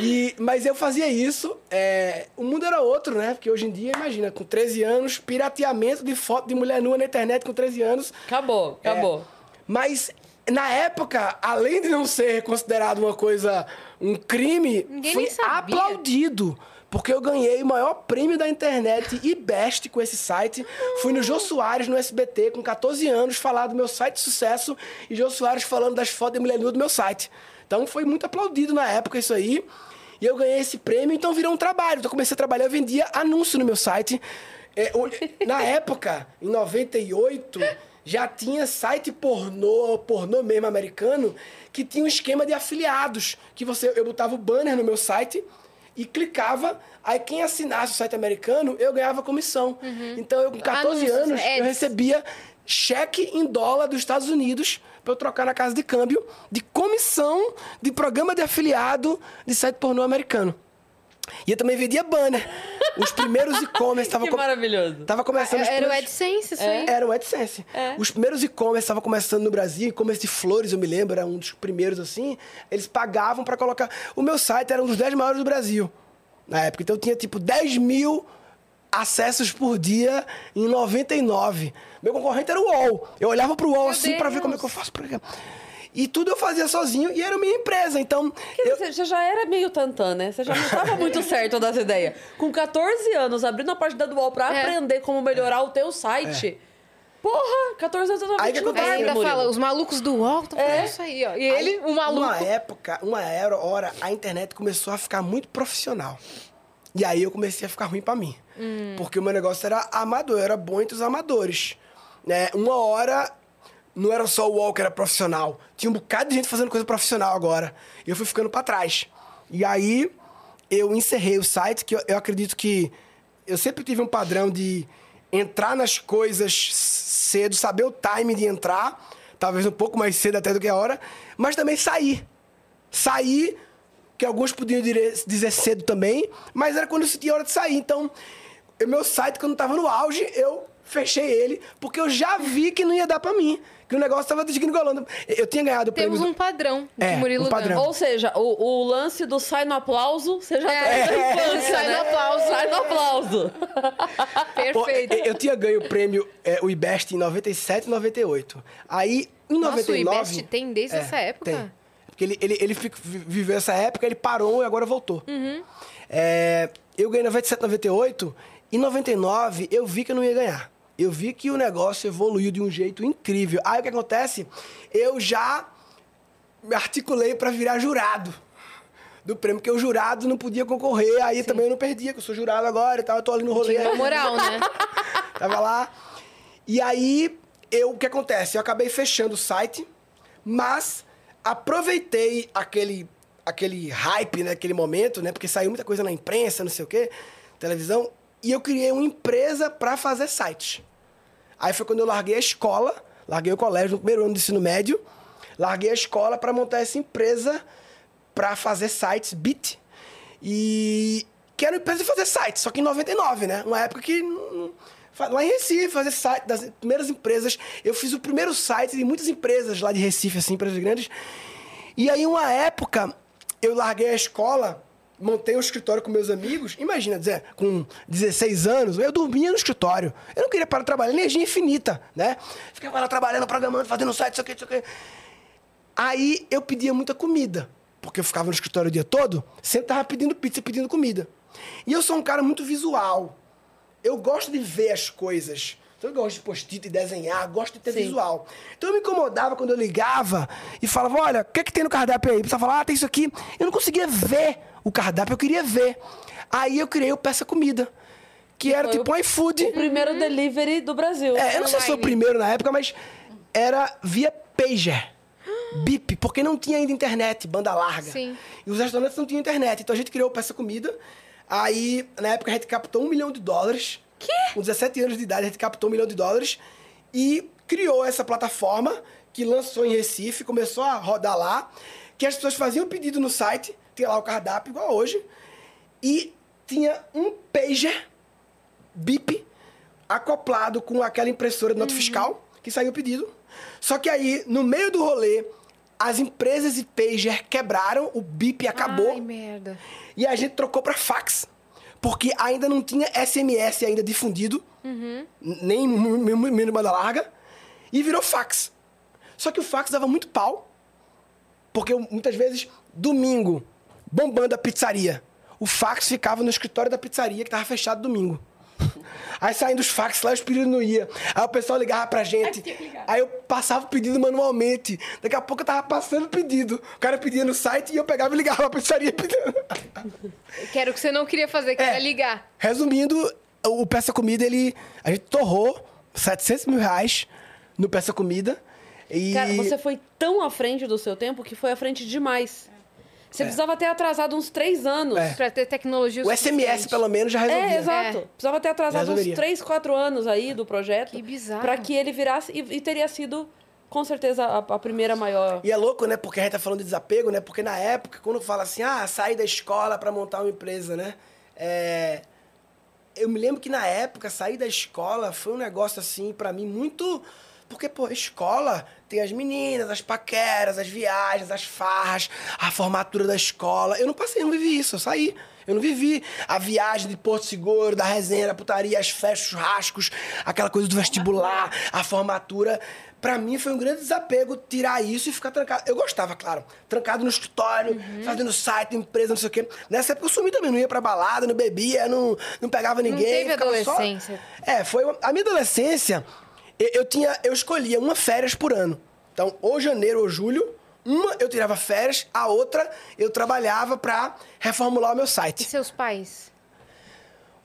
E, mas eu fazia isso, é, o mundo era outro, né? Porque hoje em dia, imagina, com 13 anos, pirateamento de foto de mulher nua na internet com 13 anos. Acabou, acabou. É, mas na época, além de não ser considerado uma coisa, um crime, Ninguém foi aplaudido. Porque eu ganhei o maior prêmio da internet e best com esse site. Fui no Jô Soares, no SBT, com 14 anos, falar do meu site de sucesso. E Jô Soares falando das fotos de mulher nua do meu site. Então foi muito aplaudido na época isso aí. E eu ganhei esse prêmio, então virou um trabalho. Então eu comecei a trabalhar, eu vendia anúncio no meu site. É, na época, em 98, já tinha site pornô, pornô mesmo americano, que tinha um esquema de afiliados. Que você, eu botava o banner no meu site e clicava, aí quem assinasse o site americano, eu ganhava comissão. Então eu com 14 Anúncios, anos, ads. eu recebia cheque em dólar dos Estados Unidos para eu trocar na casa de câmbio de comissão de programa de afiliado de site pornô americano. E eu também vendia banner. Os primeiros e-commerce estavam Que maravilhoso. Tava começando os Era o primeiros- AdSense, isso aí. era o AdSense. Os primeiros e-commerce estavam começando no Brasil, e-commerce de flores, eu me lembro, era um dos primeiros assim. Eles pagavam para colocar. O meu site era um dos 10 maiores do Brasil na época. Então eu tinha tipo 10 mil acessos por dia em 99. Meu concorrente era o UOL. Eu olhava pro UOL assim para ver como é que eu faço pra. E tudo eu fazia sozinho e era minha empresa. Então, eu, dizer, Você já era meio tantã, né? Você já não estava muito certo das ideias. Com 14 anos, abrindo a página do UOL pra É. aprender como melhorar o teu site. Porra, 14 anos eu tava Aí que acontece? Ainda Murilo. fala, os malucos do UOL estão É. falando isso aí, ó. E ele, o maluco. Uma época, uma era, hora, a internet começou a ficar muito profissional. E aí eu comecei a ficar ruim pra mim. Porque o meu negócio era amador, eu era bom entre os amadores. Né? Uma hora não era só o que era profissional. Tinha um bocado de gente fazendo coisa profissional agora. E eu fui ficando pra trás. E aí eu encerrei o site, que eu, eu acredito que eu sempre tive um padrão de entrar nas coisas cedo, saber o time de entrar, talvez um pouco mais cedo até do que a hora, mas também sair. Sair, que alguns podiam dizer cedo também, mas era quando eu sentia a hora de sair. Então, o meu site, quando estava no auge, eu fechei ele, porque eu já vi que não ia dar pra mim, que o negócio estava desgringolando. Eu tinha ganhado o Temos prêmio... um padrão de É, Murilo um padrão. Ou seja, o, o lance do sai no aplauso, você já É. tem na infância, Sai no né? aplauso. Sai no aplauso. Pô, Perfeito. eu, eu tinha ganho o prêmio, é, o IBEST, em 97 e 98. Aí, em Nossa, o 99... IBEST tem desde essa época? Tem. Porque ele, ele, ele fica- vi- viveu essa época, ele parou e agora voltou. Uhum. É, eu ganhei em 97, 98. Em 99, eu vi que eu não ia ganhar. Eu vi que o negócio evoluiu de um jeito incrível. Aí o que acontece? Eu já me articulei para virar jurado do prêmio, porque o jurado não podia concorrer, aí também eu não perdia, que eu sou jurado agora e tal, eu tô ali no rolê. Tinha moral, né? Tava lá. E aí, eu, o que acontece? Eu acabei fechando o site, mas aproveitei aquele, aquele hype, né? Aquele momento, né? Porque saiu muita coisa na imprensa, não sei o quê, televisão. E eu criei uma empresa para fazer sites. Aí foi quando eu larguei a escola, larguei o colégio no primeiro ano do ensino médio, larguei a escola para montar essa empresa para fazer sites, Bit. E que era uma empresa de fazer sites, só que em 99, né? Uma época que lá em Recife, fazer site das primeiras empresas. Eu fiz o primeiro site de muitas empresas lá de Recife, assim, empresas grandes. E aí, uma época, eu larguei a escola, montei um escritório com meus amigos. Imagina, dizer, com 16 anos, eu dormia no escritório. Eu não queria parar de trabalhar, energia infinita, né? Ficava lá trabalhando, programando, fazendo site, isso aqui. Aí eu pedia muita comida, porque eu ficava no escritório o dia todo, sempre tava pedindo pizza, pedindo comida. E eu sou um cara muito visual. Eu gosto de ver as coisas. Então eu gosto de post-it e desenhar, gosto de ter Sim. visual. Então eu me incomodava quando eu ligava e falava, olha, o que é que tem no cardápio aí? A pessoa falava, ah, tem isso aqui. Eu não conseguia ver o cardápio, eu queria ver. Aí eu criei o Peça Comida, que era tipo um iFood. O primeiro delivery do Brasil. É, eu não sei se foi o primeiro na época, mas era via pager. Bip, porque não tinha ainda internet, banda larga. Sim. E os restaurantes não tinham internet. Então a gente criou o Peça Comida. Aí, na época, a gente captou um milhão de dólares. Que? Com 17 anos de idade, a gente captou um milhão de dólares. E criou essa plataforma que lançou em Recife, começou a rodar lá. Que as pessoas faziam pedido no site, tinha lá o cardápio, igual hoje. E tinha um pager BIP acoplado com aquela impressora de nota fiscal que saiu o pedido. Só que aí, no meio do rolê, as empresas de pager quebraram, o BIP acabou Ai, merda. e a gente trocou para fax. Porque ainda não tinha SMS ainda difundido, n- nem menos banda larga, e virou fax. Só que o fax dava muito pau, porque muitas vezes, domingo, bombando a pizzaria. o fax ficava no escritório da pizzaria que tava fechado domingo. Aí saindo os fax lá, os pedidos não iam. Aí o pessoal ligava pra gente. Aí eu passava o pedido manualmente. Daqui a pouco eu tava passando o pedido. O cara pedia no site e eu pegava e ligava pra pizzaria pedindo. Que era o que você não queria fazer, que É. era ligar. Resumindo, o Peça Comida, ele. A gente torrou 700 mil reais no Peça Comida. E... Cara, você foi tão à frente do seu tempo que foi à frente demais. Você precisava ter atrasado uns três anos. É. Pra ter tecnologia O SMS, pelo menos, já resolvia. É, exato. É. Precisava ter atrasado uns. 3, 4 anos aí do projeto. Que bizarro. Pra que ele virasse. E, e teria sido, com certeza, a, a primeira maior. E é louco, né? Porque a gente tá falando de desapego, né? Porque na época, quando fala assim, ah, sair da escola pra montar uma empresa, né? É... Eu me lembro que na época, sair da escola foi um negócio assim, pra mim, muito. Porque, pô, escola tem as meninas, as paqueras, as viagens, as farras, a formatura da escola. Eu não passei, eu não vivi isso, eu saí. Eu não vivi a viagem de Porto Seguro, da resenha, da putaria, as festas, churrascos, aquela coisa do vestibular, a formatura. Pra mim foi um grande desapego tirar isso e ficar trancado. Eu gostava, claro. Trancado no escritório, fazendo site, empresa, não sei o quê. Nessa época eu sumi também, não ia pra balada, não bebia, não, não pegava ninguém. teve ficava só- adolescência. É, foi. uma- A minha adolescência, eu, tinha. Eu escolhia uma férias por ano. Então, ou janeiro ou julho, uma eu tirava férias, a outra eu trabalhava pra reformular o meu E site. seus pais?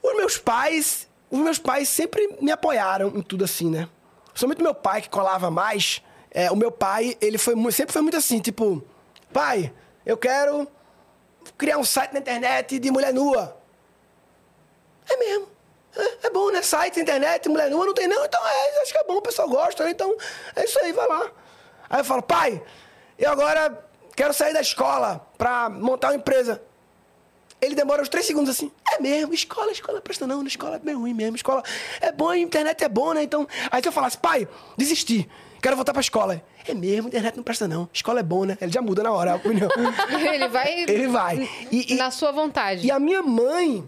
Os meus pais, os meus pais sempre me apoiaram em tudo assim, né? Somente meu pai, que colava mais. é, o meu pai, ele foi sempre foi muito assim, tipo, pai, eu quero criar um site na internet de mulher nua. É mesmo. É, é bom, né? Site, internet, mulher nua, não tem não. Então, é, acho que é bom, o pessoal gosta, né? Então, é isso aí, vai lá. Aí eu falo, pai, eu agora quero sair da escola pra montar uma empresa. Ele demora uns três segundos assim. É mesmo, escola, escola presta não, na escola é bem ruim mesmo. Escola é bom, internet é bom, né? Então. Aí se eu falasse, pai, desisti, quero voltar pra escola. É mesmo, internet não presta não. Escola é bom, né? Ele já muda na hora a opinião. Ele vai Ele vai. E, e- na sua vontade. e a minha mãe,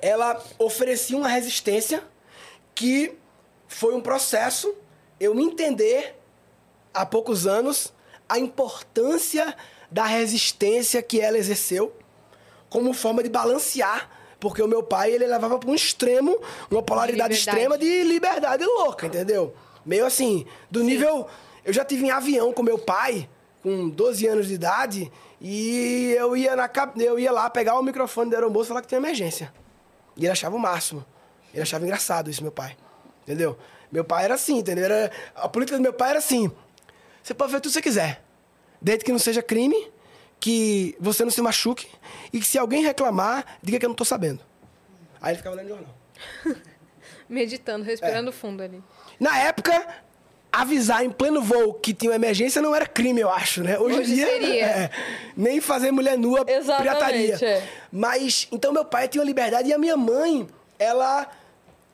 ela oferecia uma resistência que foi um processo eu entender há poucos anos a importância da resistência que ela exerceu como forma de balancear, porque o meu pai ele levava para um extremo, uma polaridade liberdade. extrema de liberdade louca, entendeu? Meio assim, do nível eu já tive em avião com meu pai com 12 anos de idade e eu ia na eu ia lá pegar o microfone do aeromoço e falar que tinha emergência. E ele achava o máximo. Ele achava engraçado isso, meu pai. Entendeu? Meu pai era assim, entendeu? Era, a política do meu pai era assim. Você pode ver tudo que você quiser. Desde que não seja crime, que você não se machuque e que se alguém reclamar, diga que eu não tô sabendo. Aí ele ficava lendo jornal. Meditando, respirando fundo ali. Na época, avisar em pleno voo que tinha uma emergência não era crime, eu acho, né? Hoje, Hoje em dia, seria. é, nem fazer mulher nua Exatamente, pirataria. é. Mas, então meu pai tinha uma liberdade e a minha mãe, ela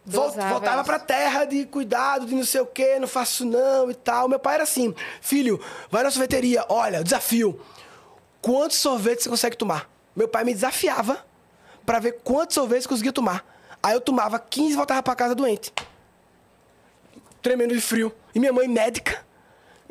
vol- voltava pra terra de cuidado, de não sei o quê, não faço não e tal. Meu pai era assim, filho, vai na sorveteria, olha, desafio. Quantos sorvetes você consegue tomar? Meu pai me desafiava pra ver quantos sorvetes eu conseguia tomar. Aí eu tomava 15 e voltava pra casa doente tremendo de frio. E minha mãe médica.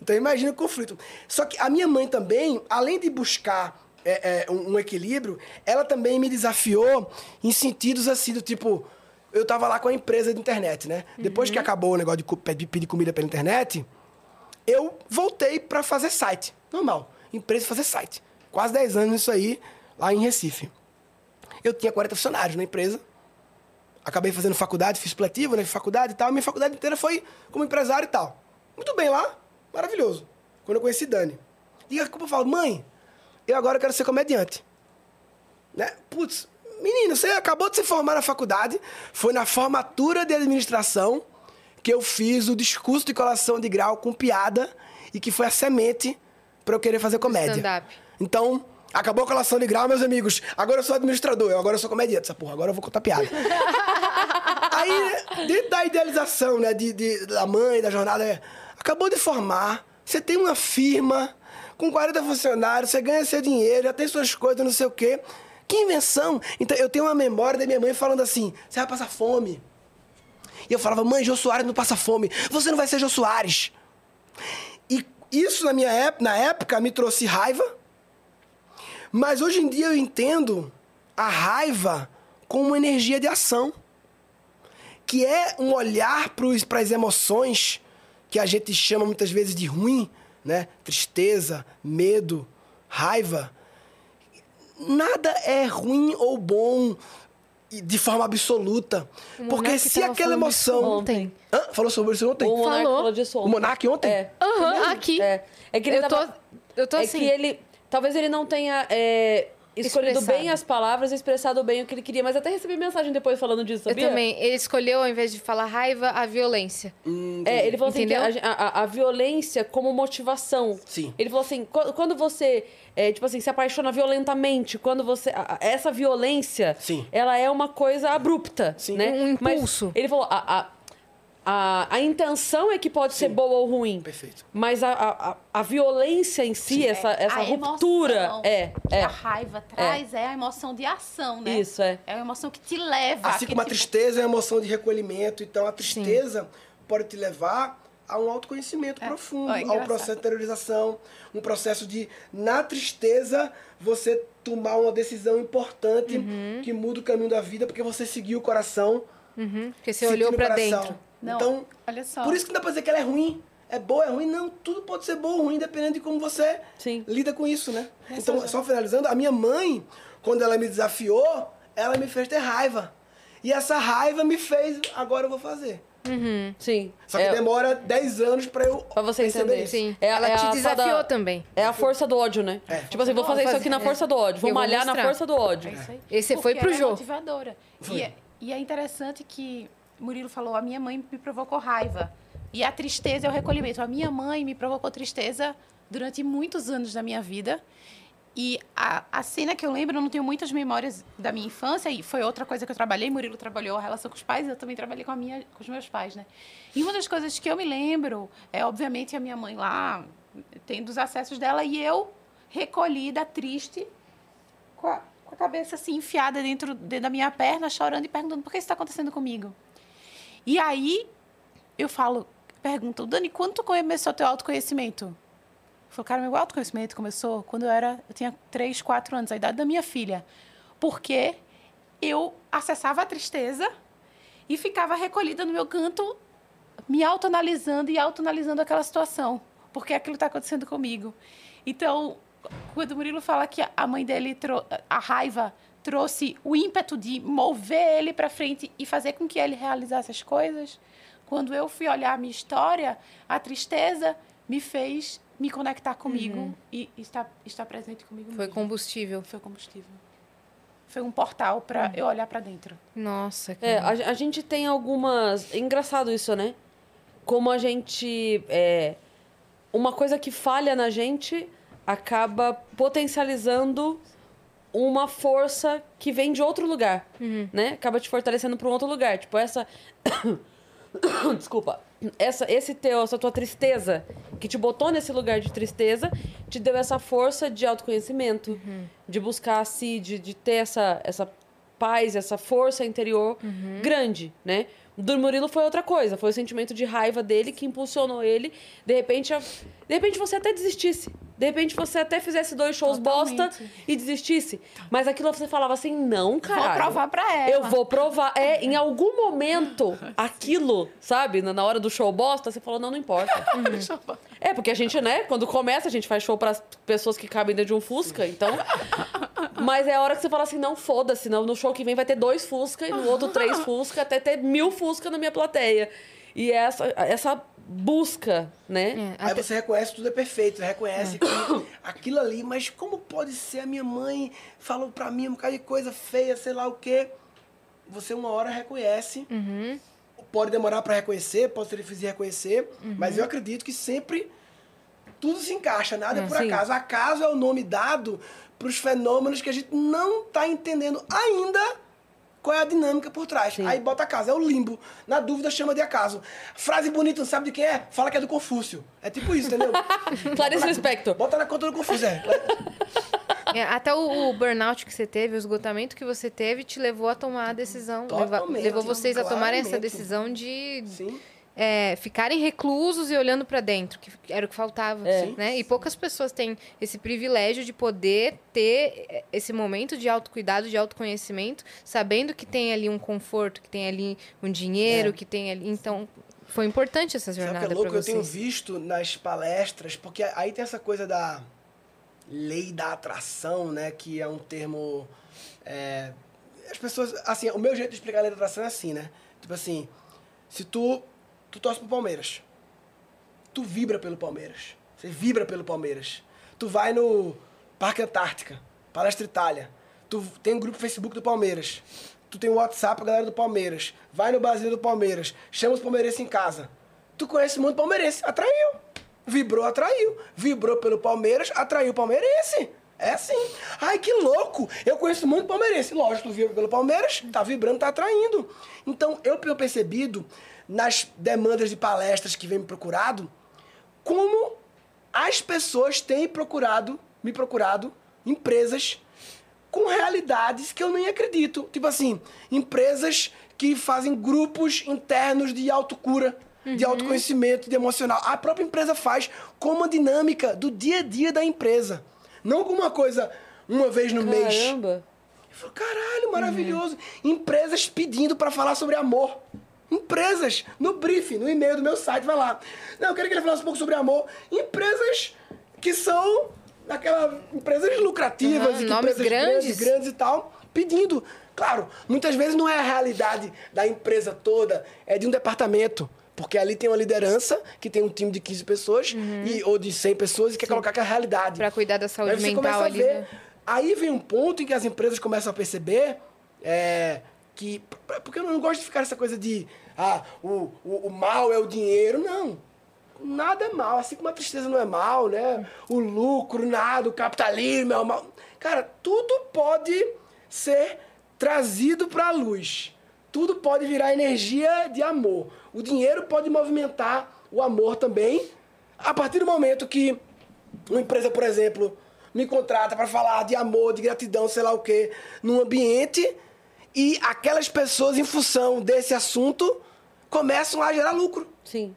Então imagina o conflito. Só que a minha mãe também, além de buscar é, é, um, um equilíbrio, ela também me desafiou em sentidos assim, do tipo, eu tava lá com a empresa de internet, né? Depois que acabou o negócio de co- pedir comida pela internet, eu voltei pra fazer site. Normal. Empresa fazer site. Quase 10 anos nisso aí, lá em Recife. Eu tinha 40 funcionários na empresa acabei fazendo faculdade, fiz supletivo, né? Faculdade e tal. Minha faculdade inteira foi como empresário e tal. Muito bem lá, maravilhoso. Quando eu conheci Dani. E a culpa eu falo, mãe, eu agora quero ser comediante. Né? Putz, menino, você acabou de se formar na faculdade, foi na formatura de administração que eu fiz o discurso de colação de grau com piada e que foi a semente para eu querer fazer comédia. stand-up. Então, acabou a colação de grau, meus amigos. Agora eu sou administrador, eu agora eu sou comediante. Essa porra, agora eu vou contar piada. Aí, dentro da idealização, né, de, de- da mãe, da jornada, é, acabou de formar, você tem uma firma com 40 funcionários, você ganha seu dinheiro, já tem suas coisas, não sei o quê. Que invenção! Então, eu tenho uma memória da minha mãe falando assim, você vai passar fome. E eu falava, mãe, Jô Soares não passa fome. Você não vai ser Jô Soares. E isso, na minha época, na época, me trouxe raiva. Mas hoje em dia eu entendo a raiva como energia de ação, que é um olhar para as emoções que a gente chama muitas vezes de ruim, né? Tristeza, medo, raiva. Nada é ruim ou bom de forma absoluta. O Porque se aquela emoção. ontem. Hã? Falou sobre isso ontem? O Monark Falou. falou disso O ontem. Monark ontem? É. Aham, aqui. É. É que ele Eu tô, tava- eu tô é assim. que ele. Talvez ele não tenha é, escolhido Expressado. bem as palavras e expressado bem o que ele queria. Mas até recebi mensagem depois falando disso, Eu sabia? também. Ele escolheu, ao invés de falar raiva, a violência. Hum, É, ele falou assim, que a, a- a violência como motivação. Sim. Ele falou assim, qu- quando você, é, tipo assim, se apaixona violentamente, quando você... a- essa violência, Sim. ela é uma coisa abrupta, Sim. né? Um Mas impulso. ele falou, a, a, a, a intenção é que pode ser boa ou ruim. Perfeito. Mas a, a, a- a violência em si, essa, essa a ruptura... É, que é. a raiva traz é. a emoção de ação, né? Isso, é. É a emoção que te leva. Assim como a te- tristeza é uma emoção de recolhimento, então a tristeza pode te levar a um autoconhecimento profundo, Ó, a um É. engraçado. processo de interiorização, um processo de, na tristeza, você tomar uma decisão importante Uhum. que muda o caminho da vida, porque você seguiu o coração. Uhum, porque você olhou coração. dentro. Não, então, olha só. por isso que não dá pra dizer que ela é ruim. É boa, é ruim? Não, tudo pode ser bom ou ruim, dependendo de como você Sim. lida com isso, né? Então, só finalizando, a minha mãe, quando ela me desafiou, ela me fez ter raiva. E essa raiva me fez, agora eu vou fazer. Sim. Só que é, demora 10 anos pra eu Pra você perceber entender. isso. Sim. É- Ela é a te desafiou da- também. É a força do ódio, né? É. Tipo assim, vou fazer isso aqui na força do ódio. Vou Eu vou malhar na força do ódio. É isso aí. Esse foi Porque pro é jogo. motivadora. Foi. E é, e é interessante que Murilo falou, a minha mãe me provocou raiva. E a tristeza é o recolhimento. A minha mãe me provocou tristeza durante muitos anos da minha vida. E a, a cena que eu lembro, eu não tenho muitas memórias da minha infância, e foi outra coisa que eu trabalhei. Murilo trabalhou a relação com os pais, eu também trabalhei com, a minha, com os meus pais, né? E uma das coisas que eu me lembro é, obviamente, a minha mãe lá, tendo os acessos dela, e eu recolhida, triste, com a, com a cabeça assim enfiada dentro, dentro da minha perna, chorando e perguntando por que isso está acontecendo comigo. E aí eu falo, pergunto, Dani, quando começou teu autoconhecimento? Eu falo, cara, meu autoconhecimento começou quando eu era, eu tinha 3, 4 anos, a idade da minha filha. Porque eu acessava a tristeza e ficava recolhida no meu canto, me autoanalisando e autoanalisando aquela situação. Porque aquilo está acontecendo comigo. Então, quando o Murilo fala que a mãe dele, a raiva, trouxe o ímpeto de mover ele para frente e fazer com que ele realizasse as coisas, quando eu fui olhar a minha história, a tristeza me fez me conectar comigo e estar, estar presente comigo Foi mesmo. combustível. Foi combustível. Foi um portal para eu olhar para dentro. Nossa, que É, a, a gente tem algumas. É engraçado isso, né? Como a gente. É, uma coisa que falha na gente acaba potencializando uma força que vem de outro lugar, né? Acaba te fortalecendo para um outro lugar. Tipo, essa. Desculpa. Essa, esse teu, essa tua tristeza que te botou nesse lugar de tristeza te deu essa força de autoconhecimento, de buscar a si, de, de ter essa, essa paz, essa força interior grande, né? Do Murilo foi outra coisa, foi o sentimento de raiva dele que impulsionou ele. De repente, de repente você até desistisse. De repente você até fizesse dois shows bosta Totalmente. e desistisse. Mas aquilo você falava assim, não, cara. Vou provar pra ela. Eu vou provar. É, em algum momento, aquilo, sabe? Na hora do show bosta, você falou, não, não importa. É, porque a gente, né, quando começa, a gente faz show para pessoas que cabem dentro de um Fusca, então. Mas é a hora que você fala assim, não, foda-se, não, no show que vem vai ter dois Fusca e no outro três Fusca, até ter mil Fusca na minha plateia. E é essa, essa busca, né? É, Aí até- você reconhece tudo é perfeito, reconhece que aquilo ali, mas como pode ser? A minha mãe falou pra mim um bocado de coisa feia, sei lá o quê. Você uma hora reconhece. Pode demorar pra reconhecer, pode ser difícil de reconhecer, mas eu acredito que sempre tudo se encaixa, nada é por sim. acaso. Acaso é o nome dado pros fenômenos que a gente não tá entendendo ainda qual é a dinâmica por trás. Aí bota acaso, é o limbo. Na dúvida, chama de acaso. Frase bonita, não sabe de quem é? Fala que é do Confúcio. É tipo isso, entendeu? Clarice Lispector. Bota na conta do Confúcio, é. É, até o, o burnout que você teve, o esgotamento que você teve, te levou a tomar a decisão. leva- levou vocês a tomarem essa claramente. decisão de Sim. É, ficarem reclusos e olhando para dentro, que era o que faltava, É. né? E poucas pessoas têm esse privilégio de poder ter é, esse momento de autocuidado, de autoconhecimento, sabendo que tem ali um conforto, que tem ali um dinheiro, É. que tem ali. Então, foi importante essa Sabe jornada que é louco? Eu tenho visto nas palestras, porque aí tem essa coisa da lei da atração, né? Que é um termo. é, as pessoas. Assim, o meu jeito de explicar a lei da atração é assim, né? Tipo assim, se tu, tu torce pro Palmeiras, tu vibra pelo Palmeiras. Você vibra pelo Palmeiras. Tu vai no Parque Antártica, Palestra Itália. Tu tem um grupo Facebook do Palmeiras. Tu tem o WhatsApp, a galera do Palmeiras. Vai no Brasil do Palmeiras. Chama os palmeirenses em casa. Tu conhece muito palmeirense. Atraiu. Vibrou, atraiu. Vibrou pelo Palmeiras, atraiu o palmeirense. É assim. Ai, que louco! Eu conheço muito palmeirense. Lógico, tu vibra pelo Palmeiras, tá vibrando, tá atraindo. Então, eu tenho percebido nas demandas de palestras que vem me procurado, como as pessoas têm procurado, me procurado, empresas com realidades que eu nem acredito. Tipo assim, empresas que fazem grupos internos de autocura, de autoconhecimento, de emocional. A própria empresa faz com uma dinâmica do dia a dia da empresa. Não com uma coisa uma vez no mês. Caramba. Eu falo, caralho, maravilhoso. Empresas pedindo para falar sobre amor. Empresas, no briefing, no e-mail do meu site, vai lá. Não, eu queria que ele falasse um pouco sobre amor. Empresas que são aquelas empresas lucrativas, Uhum, que nomes empresas grandes. grandes e tal, pedindo. Claro, muitas vezes não é a realidade da empresa toda, é de um departamento. Porque ali tem uma liderança que tem um time de 15 pessoas e, ou de 100 pessoas e quer colocar que é a realidade. Para cuidar da saúde Aí mental começa a ali. ver. né? Aí vem um ponto em que as empresas começam a perceber é, que. Porque eu não gosto de ficar essa coisa de. Ah, o, o, o mal é o dinheiro. Não. Nada é mal. Assim como a tristeza não é mal, né? O lucro, nada, o capitalismo é o mal. Cara, tudo pode ser trazido para a luz. Tudo pode virar energia de amor. O dinheiro pode movimentar o amor também. A partir do momento que uma empresa, por exemplo, me contrata para falar de amor, de gratidão, sei lá o quê, num ambiente e aquelas pessoas, em função desse assunto, começam a gerar lucro. Sim.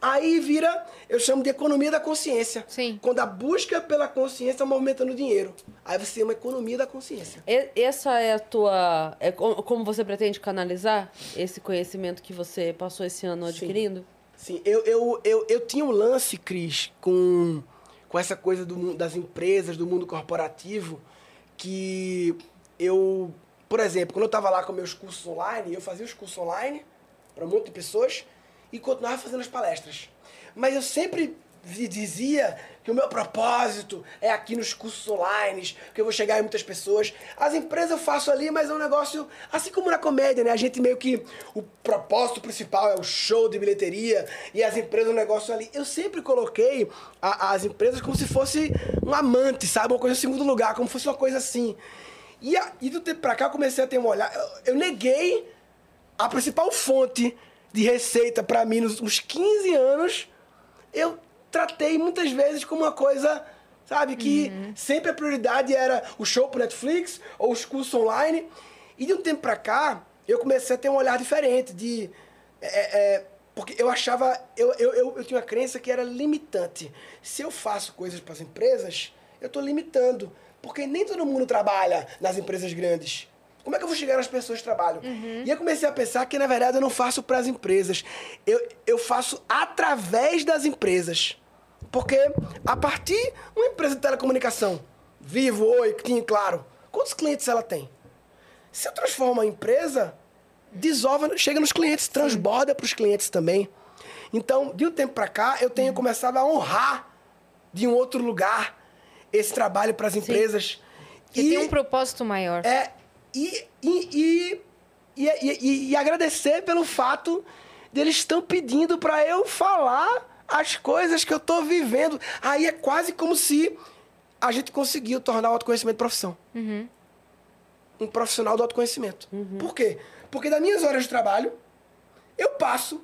Aí vira, eu chamo de economia da consciência. Sim. Quando a busca pela consciência está movimentando dinheiro. Aí você tem uma economia da consciência. E- Essa é a tua. É co- como você pretende canalizar esse conhecimento que você passou esse ano adquirindo? Sim, eu, eu, eu, eu tinha um lance, Cris, com, com essa coisa do, das empresas, do mundo corporativo, que eu, por exemplo, quando eu estava lá com meus cursos online, eu fazia os cursos online para um monte de pessoas e continuava fazendo as palestras. Mas eu sempre dizia que o meu propósito é aqui nos cursos online, que eu vou chegar em muitas pessoas. As empresas eu faço ali, mas é um negócio, assim como na comédia, né? A gente meio que, o propósito principal é o show de bilheteria e as empresas um negócio ali. Eu sempre coloquei a- as empresas como se fosse um amante, sabe? Uma coisa em segundo lugar, como se fosse uma coisa assim. E, a, e do tempo pra cá eu comecei a ter um olhar, eu, eu neguei a principal fonte de receita pra mim nos últimos 15 anos, eu tratei muitas vezes como uma coisa, sabe, que sempre a prioridade era o show pro Netflix ou os cursos online. E de um tempo pra cá, eu comecei a ter um olhar diferente de. é, é, porque eu achava. Eu, eu, eu, eu tinha uma crença que era limitante. Se eu faço coisas para as empresas, eu estou limitando. Porque nem todo mundo trabalha nas empresas grandes. Como é que eu vou chegar nas pessoas que trabalham? E eu comecei a pensar que, na verdade, eu não faço para as empresas. Eu, eu faço através das empresas. Porque a partir uma empresa de telecomunicação, Vivo, Oi, Tim, Claro, quantos clientes ela tem? Se eu transformo a empresa, desova, chega nos clientes, transborda para os clientes também. Então, de um tempo para cá, eu tenho começado a honrar de um outro lugar esse trabalho para as empresas. Que tem um propósito maior. É, e, e, e, e, e- e agradecer pelo fato de eles estão pedindo para eu falar as coisas que eu estou vivendo. Aí é quase como se a gente conseguiu tornar o autoconhecimento profissão. Um profissional do autoconhecimento. Por quê? Porque das minhas horas de trabalho, eu passo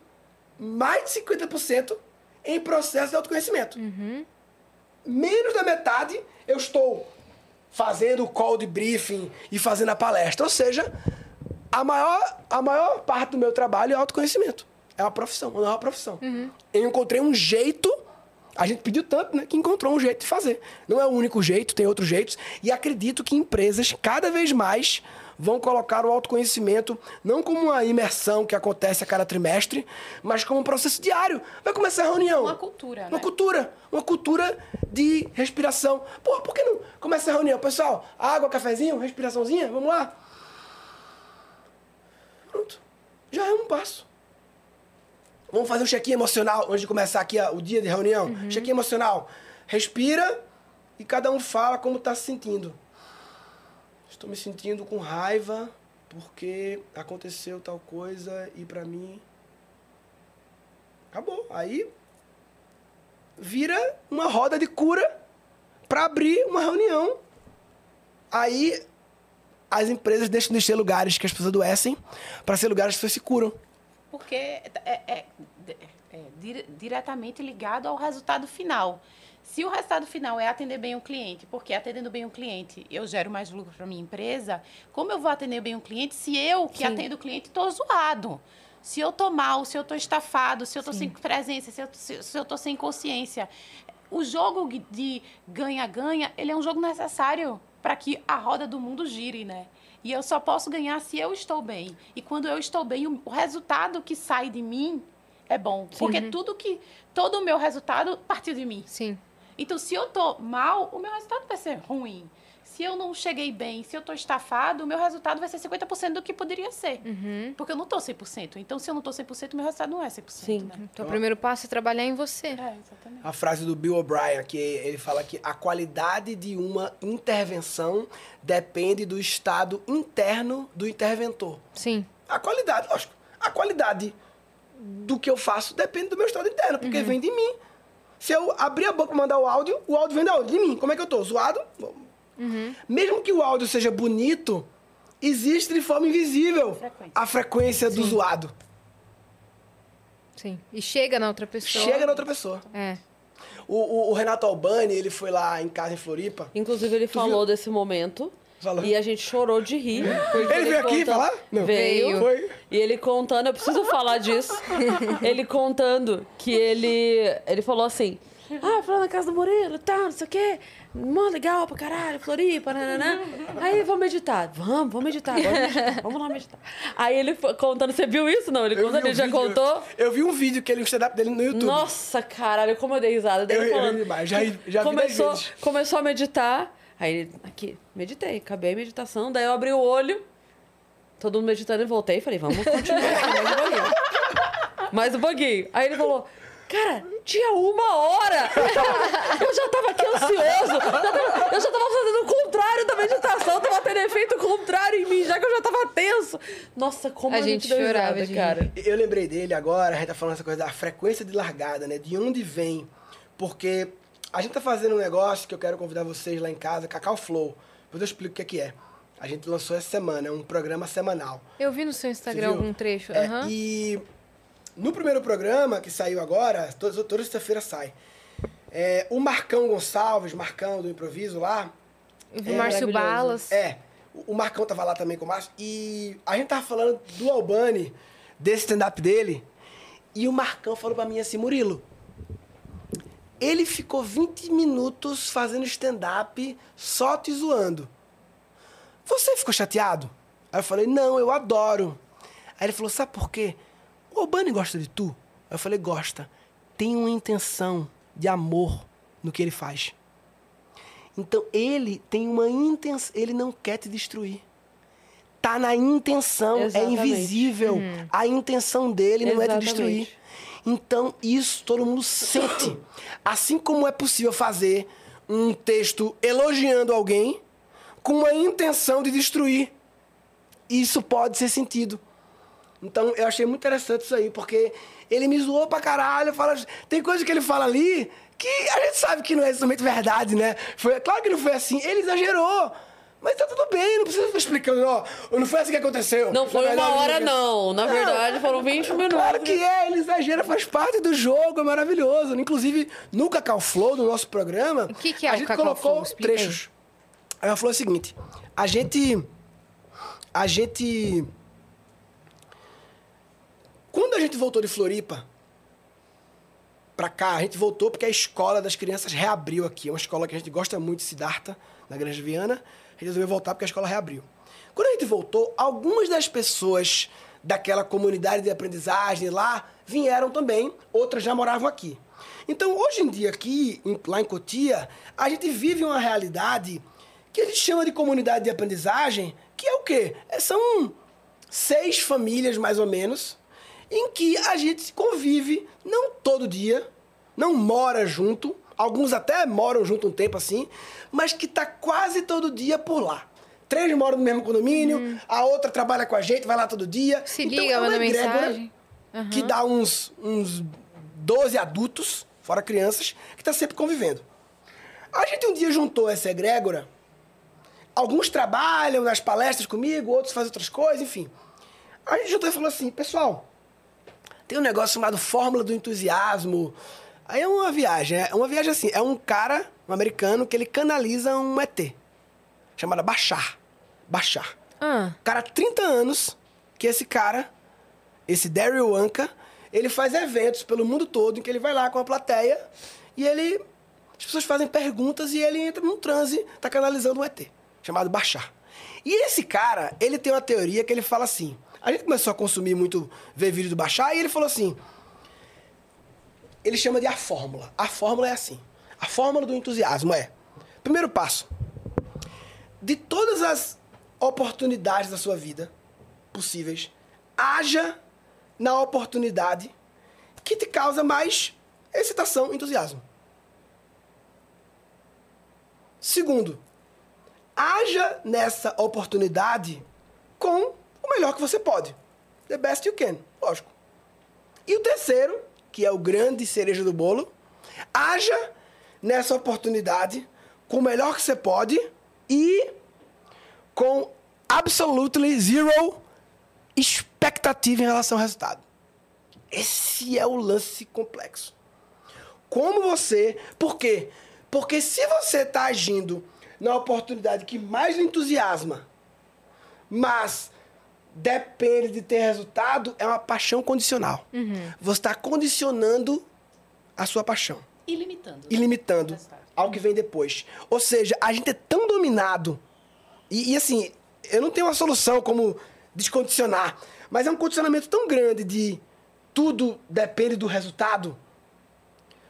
mais de 50% em processo de autoconhecimento. Menos da metade eu estou fazendo o call de briefing e fazendo a palestra. Ou seja, a maior, a maior parte do meu trabalho é autoconhecimento. É é uma profissão, uma nova profissão. Eu encontrei um jeito, a gente pediu tanto, né, que encontrou um jeito de fazer. Não é o único jeito, tem outros jeitos. E acredito que empresas, cada vez mais, vão colocar o autoconhecimento não como uma imersão que acontece a cada trimestre, mas como um processo diário. Vai começar a reunião. Uma cultura, Uma né? cultura. Uma cultura de respiração. Pô, por que não começa a reunião? Pessoal, água, cafezinho, respiraçãozinha, vamos lá? Pronto. Já é um passo. Vamos fazer um check-in emocional antes de começar aqui o dia de reunião. Check-in emocional. Respira e cada um fala como está se sentindo. Estou me sentindo com raiva porque aconteceu tal coisa e pra mim acabou. Aí vira uma roda de cura para abrir uma reunião. Aí as empresas deixam de ser lugares que as pessoas adoecem para ser lugares que as pessoas se curam. Porque é, é- é dire- diretamente ligado ao resultado final. Se o resultado final é atender bem o cliente, porque atendendo bem o cliente eu gero mais lucro para minha empresa, como eu vou atender bem o cliente se eu que Sim. atendo o cliente estou zoado? Se eu estou mal, se eu estou estafado, se eu estou sem presença, se eu, se, se eu estou sem consciência. O jogo de ganha-ganha, ele é um jogo necessário para que a roda do mundo gire, né? E eu só posso ganhar se eu estou bem. E quando eu estou bem, o, resultado que sai de mim é bom. Porque tudo que. Todo o meu resultado partiu de mim. Sim. Então, se eu tô mal, o meu resultado vai ser ruim. Se eu não cheguei bem, se eu tô estafado, o meu resultado vai ser 50% do que poderia ser. Porque eu não tô 100%. Então, se eu não tô 100%, o meu resultado não é 100%. Sim. Né? Então, o primeiro passo é trabalhar em você. É, exatamente. A frase do Bill O'Brien, que ele fala que a qualidade de uma intervenção depende do estado interno do interventor. Sim. A qualidade, lógico. A qualidade do que eu faço depende do meu estado interno, porque vem de mim. Se eu abrir a boca pra mandar o áudio, o áudio vem da onde? De mim. Como é que eu tô? Zoado? Mesmo que o áudio seja bonito, existe de forma invisível Frequência. a frequência do zoado. Sim. E chega na outra pessoa. Chega na outra pessoa. É. O, o- o Renato Albani, ele foi lá em casa em Floripa. Inclusive, ele falou desse momento. Falou. E a gente chorou de rir. porque Ele veio aqui conta- falar? Não. Veio. Foi. E ele contando, eu preciso falar disso. ele contando que ele. Ele falou assim: Ah, foi lá na casa do Murilo e tal, não sei o quê. Mó legal pra caralho, Floripa, nananã. Aí vamos meditar. Vamos, vamos meditar, vamos meditar, vamos lá meditar. Aí ele foi contando, você viu isso? Não, ele Eu um ele já vídeo- contou. Eu vi um vídeo que ele, um stand-up dele no YouTube. Nossa, caralho, como eu dei risada. Eu- ele eu falando, demais, já já vi começou, começou a meditar. Aí ele, aqui, meditei, acabei a meditação. Daí eu abri o olho, todo mundo meditando e voltei. Falei, vamos continuar aqui, mais um pouquinho. Mais um pouquinho. Aí ele falou, cara, tinha uma hora. Eu já tava aqui ansioso. Eu já tava fazendo o contrário da meditação. Tava tendo efeito contrário em mim, já que eu já tava tenso. Nossa, como A a, gente deu chorava risada, de cara. Eu lembrei dele agora, a gente tá falando essa coisa da frequência de largada, né? De onde vem. Porque a gente tá fazendo um negócio que eu quero convidar vocês lá em casa, Cacau Flow. Depois eu explico o que é que é. A gente lançou essa semana, é um programa semanal. Eu vi no seu Instagram algum trecho. É, aham. E no primeiro programa, que saiu agora, toda, toda sexta-feira sai, é, o Marcão Gonçalves, Marcão do improviso lá, vi é Márcio. Balas. é, o o Marcão tava lá também com o Márcio. E a gente tava falando do Albani, desse stand-up dele. E o Marcão falou pra mim assim, Murilo, ele ficou 20 minutos fazendo stand-up só te zoando. Você ficou chateado? Aí eu falei, não, eu adoro. Aí ele falou, sabe por quê? O Albani gosta de tu? Aí eu falei, gosta. Tem uma intenção de amor no que ele faz. Então ele tem uma intenção, ele não quer te destruir. Tá na intenção, é Exatamente. invisível. A intenção dele não é te Exatamente. destruir. Então isso todo mundo sente. Assim como é possível fazer um texto elogiando alguém com uma intenção de destruir. Isso pode ser sentido. Então eu achei muito interessante isso aí, porque ele me zoou pra caralho. Fala, tem coisa que ele fala ali que a gente sabe que não é somente verdade, né? Foi, claro que não foi assim, ele exagerou. Mas tá tudo bem, não precisa ficar explicando, ó. Não foi assim que aconteceu. Não foi Na uma hora, não. Na verdade, foram 20 minutos. Claro que é, ele exagera, faz parte do jogo, é maravilhoso. Inclusive, no Cacau Flow, do nosso programa, O que que é a o gente Cacau colocou Flow? Trechos. Aí ela falou o seguinte: a gente. A gente. Quando a gente voltou de Floripa pra cá, a gente voltou porque a escola das crianças reabriu aqui. É uma escola que a gente gosta muito de Siddhartha, na Granja Viana. Gente resolveu voltar porque a escola reabriu. Quando a gente voltou, algumas das pessoas daquela comunidade de aprendizagem lá vieram também, outras já moravam aqui. Então, hoje em dia, aqui, lá em Cotia, a gente vive uma realidade que a gente chama de comunidade de aprendizagem, que é o quê? É, São seis famílias, mais ou menos, em que a gente convive, não todo dia, não mora junto, alguns até moram junto um tempo assim, mas que tá quase todo dia por lá. Três moram no mesmo condomínio, a outra trabalha com a gente, vai lá todo dia. Se Então, liga, é uma manda egrégora mensagem. que dá uns, uns 12 adultos, fora crianças, que tá sempre convivendo. A gente um dia juntou essa egrégora. Alguns trabalham nas palestras comigo, outros fazem outras coisas, enfim. A gente juntou e falou assim, pessoal, tem um negócio chamado Fórmula do Entusiasmo. Aí é uma viagem, é uma viagem assim, é um cara, um americano, que ele canaliza um ET, chamado Bachar. Bachar. Ah, Cara, 30 anos que esse cara, esse Daryl Anka, ele faz eventos pelo mundo todo em que ele vai lá com a plateia e ele. As pessoas fazem perguntas e ele entra num transe, tá canalizando um ET, chamado Bachar. E esse cara, ele tem uma teoria que ele fala assim. A gente começou a consumir muito, ver vídeo do Bachar e ele falou assim. Ele chama de a fórmula. A fórmula é assim. A fórmula do entusiasmo é: primeiro passo, de todas as oportunidades da sua vida possíveis, haja na oportunidade que te causa mais excitação, entusiasmo. Segundo, haja nessa oportunidade com o melhor que você pode. The best you can, lógico. E o terceiro, que é o grande cereja do bolo, haja nessa oportunidade com o melhor que você pode e com absolutely zero expectativa em relação ao resultado. Esse é o lance complexo. Como você. Por quê? Porque se você está agindo na oportunidade que mais entusiasma, mas depende de ter resultado, é uma paixão condicional. Você está condicionando a sua paixão Ilimitando. e limitando ao que vem depois. Ou seja, a gente é tão dominado. E, e, assim, eu não tenho uma solução como descondicionar, mas é um condicionamento tão grande de tudo depende do resultado.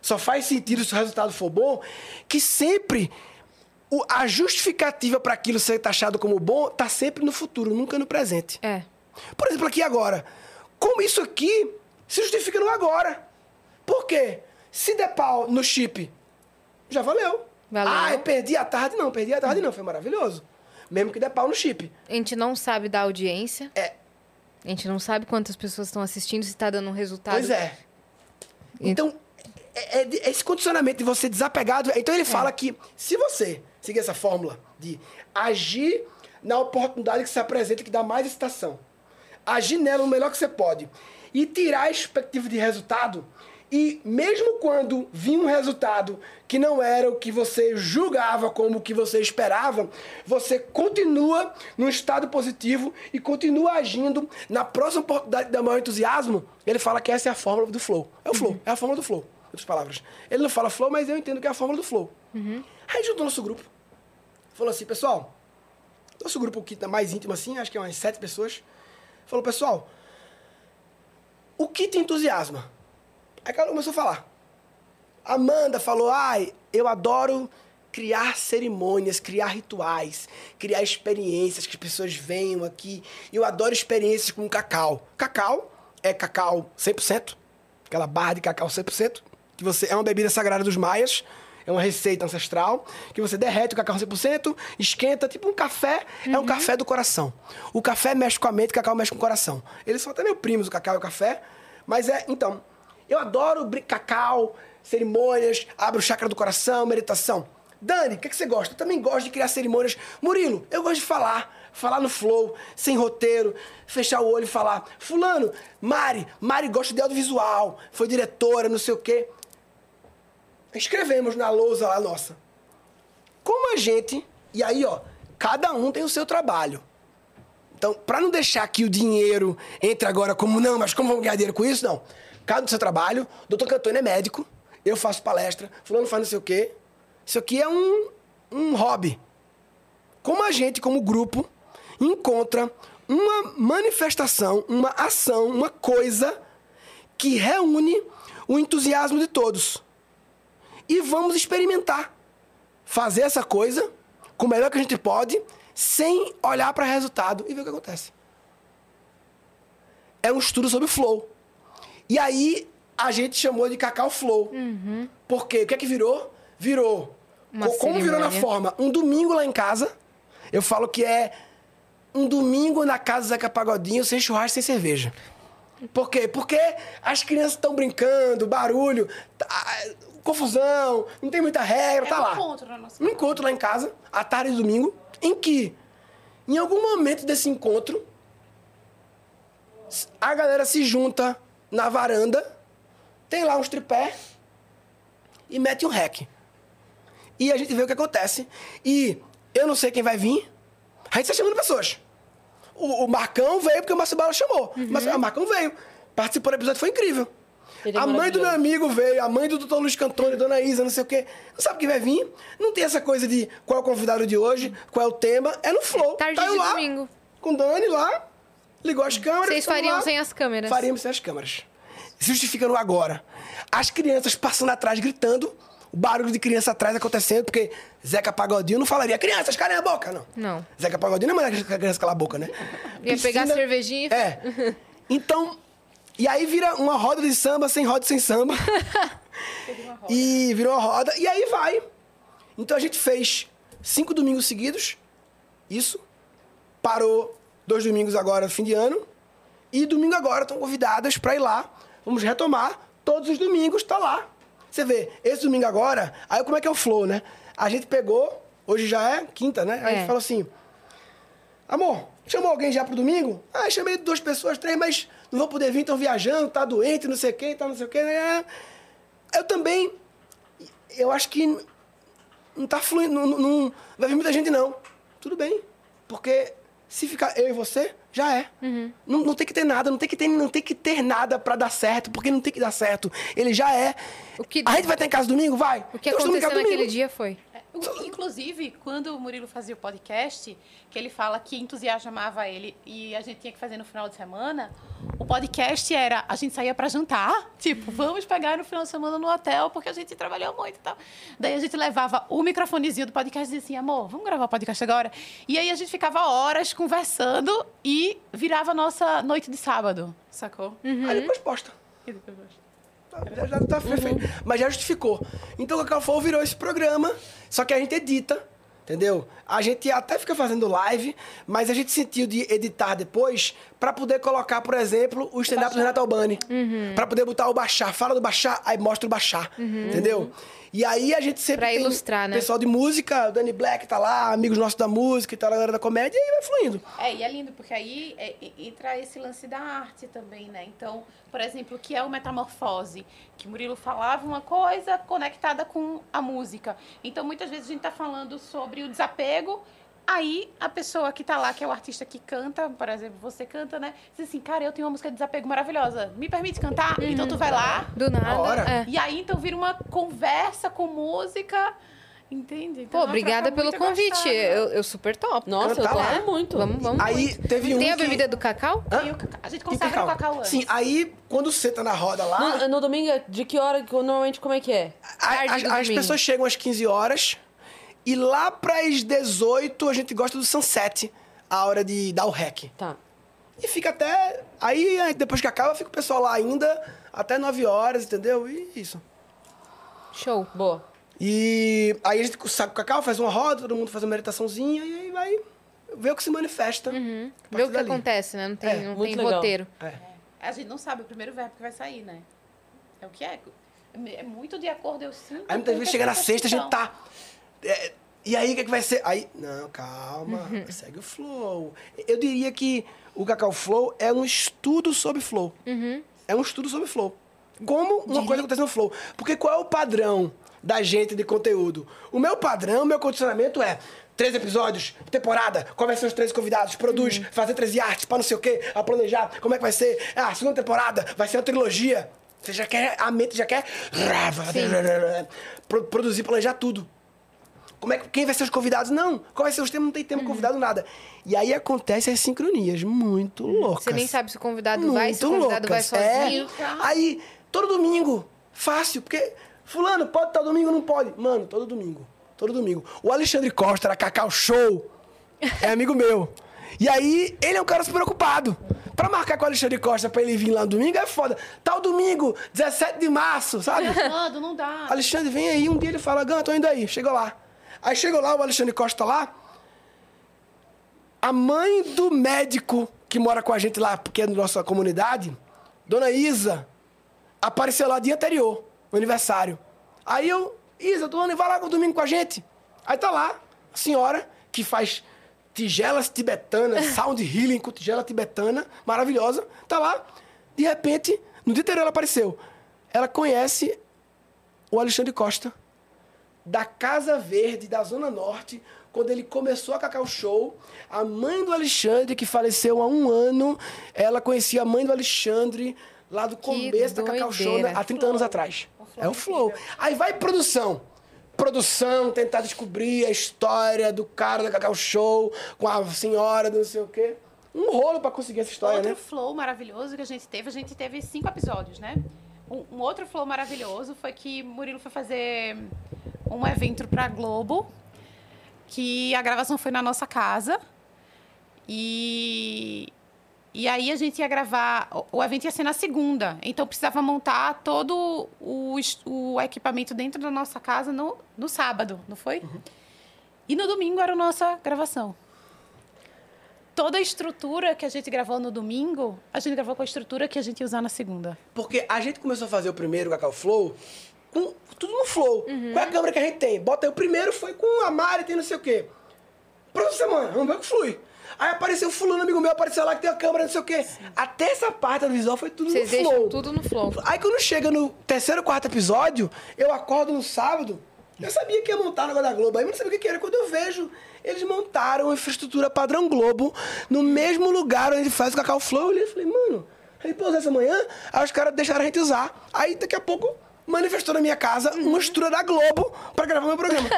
Só faz sentido se o resultado for bom, que sempre o- a justificativa para aquilo ser taxado como bom está sempre no futuro, nunca no presente. é. Por exemplo, aqui agora. Como isso aqui se justifica no agora? Por quê? Se der pau no chip, já valeu. Valeu. Ah, eu perdi a tarde? Não, perdi a tarde não. Foi maravilhoso. Mesmo que der pau no chip. A gente não sabe da audiência. É. A gente não sabe quantas pessoas estão assistindo, se tá dando um resultado. Pois é. Então, é, é é esse condicionamento de você desapegado. Então ele fala que se você seguir essa fórmula de agir na oportunidade que se apresenta que dá mais excitação, agir nela o melhor que você pode e tirar a expectativa de resultado, e mesmo quando vir um resultado que não era o que você julgava como o que você esperava, você continua num estado positivo e continua agindo na próxima oportunidade de dar maior entusiasmo. Ele fala que essa é a fórmula do flow. É o flow, é a fórmula do flow, em outras palavras. Ele não fala flow, mas eu entendo que é a fórmula do flow. Aí juntou nosso grupo. Falou assim, pessoal, nosso grupo que tá mais íntimo assim, acho que é umas sete pessoas. Falou, pessoal, o que te entusiasma? Aí um começou a falar. Amanda falou, ai, eu adoro criar cerimônias, criar rituais, criar experiências que as pessoas venham aqui. Eu adoro experiências com cacau. Cacau é cacau 100%, aquela barra de cacau 100%, que você é uma bebida sagrada dos maias, é uma receita ancestral, que você derrete o cacau 100%, esquenta, tipo um café, é um café do coração. O café mexe com a mente, o cacau mexe com o coração. Eles são até meio primos, o cacau e o café, mas é, então, eu adoro cacau, cerimônias, abro o chakra do coração, meditação. Dani, o que, que você gosta? Eu também gosto de criar cerimônias. Murilo, eu gosto de falar. Falar no flow, sem roteiro, fechar o olho e falar. Fulano, Mari, Mari gosta de audiovisual, foi diretora, não sei o quê. Escrevemos na lousa lá nossa. Como a gente. E aí, ó, cada um tem o seu trabalho. Então, para não deixar que o dinheiro entre agora como, não, mas como vamos ganhar dinheiro com isso? Não. Cada do seu trabalho, doutor Cantone é médico, eu faço palestra, fulano faz não sei o quê. Isso aqui é um, um hobby. Como a gente, como grupo, encontra uma manifestação, uma ação, uma coisa que reúne o entusiasmo de todos. E vamos experimentar. Fazer essa coisa com o melhor que a gente pode, sem olhar para o resultado e ver o que acontece. É um estudo sobre flow. E aí a gente chamou de Cacau Flow. Uhum. Por quê? O que é que virou? Virou. Uma co- como virou na cerimônia. forma? Um domingo lá em casa. Eu falo que é um domingo na casa do Zeca Pagodinho sem churrasco, sem cerveja. Por quê? Porque as crianças estão brincando, barulho, tá- confusão, não tem muita regra, É tá um lá. encontro na nossa Um encontro lá em casa, à tarde de domingo, em que, em algum momento desse encontro, a galera se junta na varanda, tem lá uns tripé e mete um rec. E a gente vê o que acontece. E eu não sei quem vai vir, a gente está chamando pessoas. O, o Marcão veio porque o Márcio Bala chamou. Mas o Marcão veio. Participou do episódio, foi incrível. Ele é a mãe do meu amigo veio, a mãe do doutor Luiz Cantoni, dona Isa, não sei o quê. Não sabe quem vai vir. Não tem essa coisa de qual é o convidado de hoje, qual é o tema. É no flow. Tarde tá eu de lá, domingo. Com Dani lá, ligou as câmeras. Vocês fariam lá. sem as câmeras? Faríamos sem as câmeras. Justificando agora. As crianças passando atrás, gritando. O barulho de criança atrás acontecendo, porque Zeca Pagodinho não falaria, crianças, calem a boca, não. Não. Zeca Pagodinho não é mais que a criança calar a boca, né? Ia pegar a cervejinha e- É. Então, e aí vira uma roda de samba sem roda sem samba. e virou uma roda, e aí vai. Então a gente fez cinco domingos seguidos, isso. Parou dois domingos agora, fim de ano. E domingo agora estão convidadas para ir lá. Vamos retomar. Todos os domingos tá lá. Você vê, esse domingo agora, aí como é que é o flow, né? A gente pegou, hoje já é quinta, né? Aí a É. gente falou assim: Amor, chamou alguém já pro domingo? Ah, chamei duas pessoas, três, mas não vão poder vir, estão viajando, tá doente, não sei quem, tá não sei o quê. Né? Eu também, eu acho que não tá fluindo, não, não- não vai vir muita gente não. Tudo bem, porque se ficar eu e você, já é. Não, não tem que ter nada, não tem que ter, não tem que ter nada pra dar certo, porque não tem que dar certo. Ele já é. O que- A gente vai estar em casa domingo? Vai. O que Então, aconteceu naquele dia foi. Inclusive, quando o Murilo fazia o podcast, que ele fala que entusiasmava ele e a gente tinha que fazer no final de semana, o podcast era a gente saía para jantar, tipo, vamos pegar no final de semana no hotel, porque a gente trabalhou muito e tal. Daí a gente levava o microfonezinho do podcast e dizia assim, amor, vamos gravar o podcast agora? E aí a gente ficava horas conversando e virava a nossa noite de sábado, sacou? Aí depois posta. E depois- Tá, Já, já tá perfeito. Mas já justificou. Então o Cacau Flow virou esse programa, só que a gente edita, entendeu? A gente até fica fazendo live, mas a gente sentiu de editar depois pra poder colocar, por exemplo, o stand-up do Renato Albani. Pra poder botar o baixar. Fala do baixar, aí mostra o baixar. Entendeu? E aí a gente sempre Pra tem ilustrar, né? pessoal de música, o Danny Black tá lá, amigos nossos da música e tal, a galera da comédia, e aí vai fluindo. É, e é lindo, porque aí é, entra esse lance da arte também, né? Então, por exemplo, o que é o metamorfose? Que Murilo falava uma coisa conectada com a música. Então, muitas vezes a gente tá falando sobre o desapego, aí a pessoa que tá lá, que é o artista que canta, por exemplo, você canta, né? Diz assim, cara, eu tenho uma música de desapego maravilhosa, me permite cantar? Então tu vai lá, Do nada. é. e aí então vira uma conversa com música, entende? Então, Pô, é obrigada pelo convite. Eu, eu super top. Nossa, eu Tá lá. muito. Vamos, vamos. Aí muito. teve um Tem a que- bebida do cacau? Hã? E o cacau- a gente E consagra o cacau antes. Sim, aí quando você tá na roda lá. No, no domingo, de que hora, normalmente, como é que é? A- Tarde as, pessoas chegam às 15 horas e lá pras 18 a gente gosta do sunset, a hora de dar o rec. Tá. E fica até. Aí depois que acaba, fica o pessoal lá ainda até 9 horas, entendeu? E isso. Show. Boa. E aí a gente saca o cacau, faz uma roda, todo mundo faz uma meditaçãozinha e aí vai ver o que se manifesta. a Vê o que dali. acontece, né? Não tem, É, não muito tem legal. roteiro. É. A gente não sabe o primeiro verbo que vai sair, né? É o que é. É muito de acordo, eu sinto. Aí muitas vezes chega na sexta, a gente tá. É, e aí, o que, é que vai ser? Aí, não, calma, segue o flow. Eu diria que o Cacau Flow é um estudo sobre flow. É um estudo sobre flow. como uma coisa acontece no Flow. Porque qual é o padrão da gente de conteúdo? O meu padrão, o meu condicionamento é três episódios, temporada, ser os três convidados, produz, fazer 13 artes, para não sei o quê, a planejar, como é que vai ser, ah, segunda temporada, vai ser uma trilogia. Você já quer, a mente já quer pro- produzir, planejar tudo. Como é que, quem vai ser os convidados? Não. Qual vai ser os temas? Não tem tema convidado, nada. E aí acontecem as sincronias muito loucas. Você nem sabe se o convidado vai, se o convidado vai loucas. É. sozinho. Aí, todo domingo, fácil, porque fulano, pode estar domingo não pode? Mano, todo domingo. Todo domingo. O Alexandre Costa, da Cacau Show, é amigo meu. E aí, ele é um cara super preocupado. Pra marcar com o Alexandre Costa pra ele vir lá no domingo é foda. Tal domingo, 17 de março, sabe? Quando não dá. Alexandre, vem aí. Um dia ele fala, Gã, tô indo aí. Chegou lá. Aí chegou lá, o Alexandre Costa lá. A mãe do médico que mora com a gente lá, porque é da nossa comunidade, Dona Isa, apareceu lá dia anterior, no aniversário. Aí eu, Isa, Dona, vai lá no domingo com a gente. Aí tá lá, a senhora que faz tigelas tibetanas, sound healing com tigela tibetana, maravilhosa, tá lá. De repente, no dia anterior ela apareceu. Ela conhece o Alexandre Costa, da Casa Verde, da Zona Norte, quando ele começou a Cacau Show. A mãe do Alexandre, que faleceu há um ano, ela conhecia a mãe do Alexandre lá do começo da Cacau Show, né, há 30 anos atrás. É o Flow. Aí vai produção. Produção, tentar descobrir a história do cara da Cacau Show com a senhora do não sei o quê. Um rolo pra conseguir essa história, outro né? flow maravilhoso que a gente teve, a gente teve cinco episódios, né? Um, um outro flow maravilhoso foi que Murilo foi fazer um evento pra Globo, que a gravação foi na nossa casa. E, e aí a gente ia gravar. o- O evento ia ser na segunda. Então precisava montar todo o, o equipamento dentro da nossa casa no, no sábado, não foi? E no domingo era a nossa gravação toda a estrutura que a gente gravou no domingo, a gente gravou com a estrutura que a gente ia usar na segunda. Porque a gente começou a fazer o primeiro Cacau Flow com tudo no Flow. Uhum. Com a câmera que a gente tem. Bota aí, o primeiro foi com a Mari, tem não sei o quê. Próxima semana, vamos ver o que flui. Aí apareceu fulano, amigo meu, apareceu lá que tem a câmera, não sei o quê. Até essa parte do visual foi tudo Vocês no Flow. tudo no flow. Aí quando chega no terceiro, quarto episódio, eu acordo no sábado, eu sabia que ia montar o negócio da Globo, aí eu não sabia o que era. Quando eu vejo, eles montaram a infraestrutura padrão Globo no mesmo lugar onde faz o Cacau Flow. Eu falei, mano, a gente usar essa manhã? Aí os caras deixaram a gente usar. Aí daqui a pouco manifestou na minha casa uma estrutura da Globo pra gravar meu programa.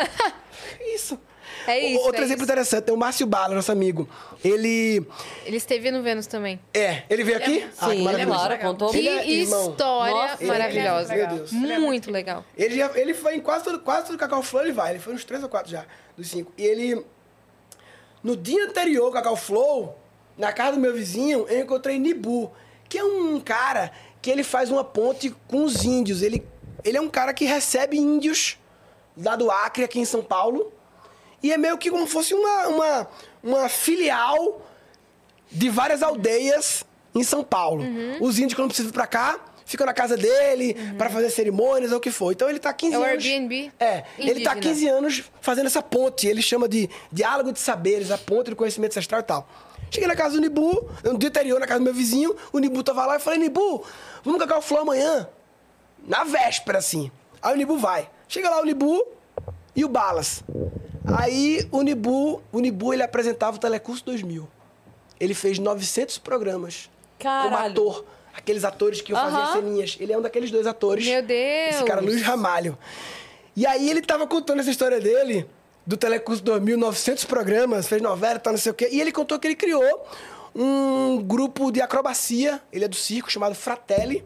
isso. É isso, Outro é exemplo isso. interessante, tem o Márcio Bala, nosso amigo. Ele. Ele esteve no Vênus também. É, ele veio aqui? Ah, Sim, maravilhoso. claro, contou. Que Ele é irmão. história Nossa, é maravilhosa. Meu Deus. Muito legal. Ele, já, ele foi em quase todo, quase todo Cacau Flow, ele vai. Ele foi uns três ou quatro já, dos cinco. E ele... No dia anterior Cacau Flow, na casa do meu vizinho, eu encontrei Nibu, que é um cara que ele faz uma ponte com os índios. Ele, ele é um cara que recebe índios lá do Acre, aqui em São Paulo. E é meio que como fosse uma, uma, uma filial de várias aldeias em São Paulo. Uhum. Os índios, quando precisam vir pra cá, ficam na casa dele pra fazer cerimônias ou o que for. Então ele tá 15 É o anos. Airbnb É, ele tá indígena. 15 anos fazendo essa ponte. Ele chama de diálogo de saberes, a ponte do conhecimento ancestral e tal. Cheguei na casa do Nibu, no dia anterior, na casa do meu vizinho, o Nibu tava lá e falei, Nibu, vamos cagar o flow amanhã. Na véspera, assim. Aí o Nibu vai. Chega lá o Nibu e o Balas. Aí o Nibu, o Nibu ele apresentava o Telecurso 2000. Ele fez 900 programas como Caralho. ator. Aqueles atores que faziam Aham. ceninhas. Ele é um daqueles dois atores. Meu Deus! Esse cara, Luiz Ramalho. E aí ele tava contando essa história dele, do Telecurso 2000, 900 programas, fez novela, tal, não sei o quê. E ele contou que ele criou um grupo de acrobacia, ele é do circo, chamado Fratelli,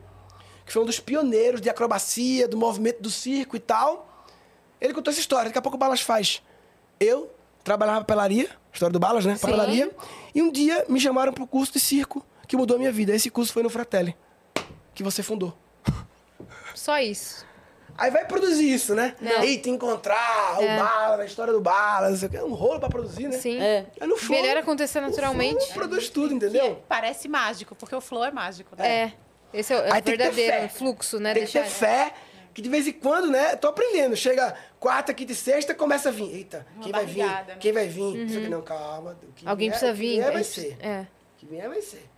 que foi um dos pioneiros de acrobacia, do movimento do circo e tal. Ele contou essa história, daqui a pouco o Balas faz. Eu trabalhava na papelaria, história do Balas, né? Papelaria. E um dia me chamaram pro curso de circo, que mudou a minha vida. Esse curso foi no Fratelli, que você fundou. Só isso. Aí vai produzir isso, né? Não. Eita, encontrar É. o bala, a história do bala, não sei o quê. É um rolo pra produzir, né? Sim. É. É no flow. Melhor acontecer naturalmente. O flow produz tudo, entendeu? Parece mágico, porque o flow é mágico, né? É. Esse é o, é Aí tem que ter verdadeiro fé. fluxo, né? Tem que ter Deixar- fé, que de vez em quando, né? Tô aprendendo. Chega quarta, quinta e sexta, começa a vir. Eita, quem vai vir? né? Quem vai vir? Aqui não, calma. Que Uhum. Alguém vier- precisa o que vir. vier vai é ser. É. O que vier vai ser.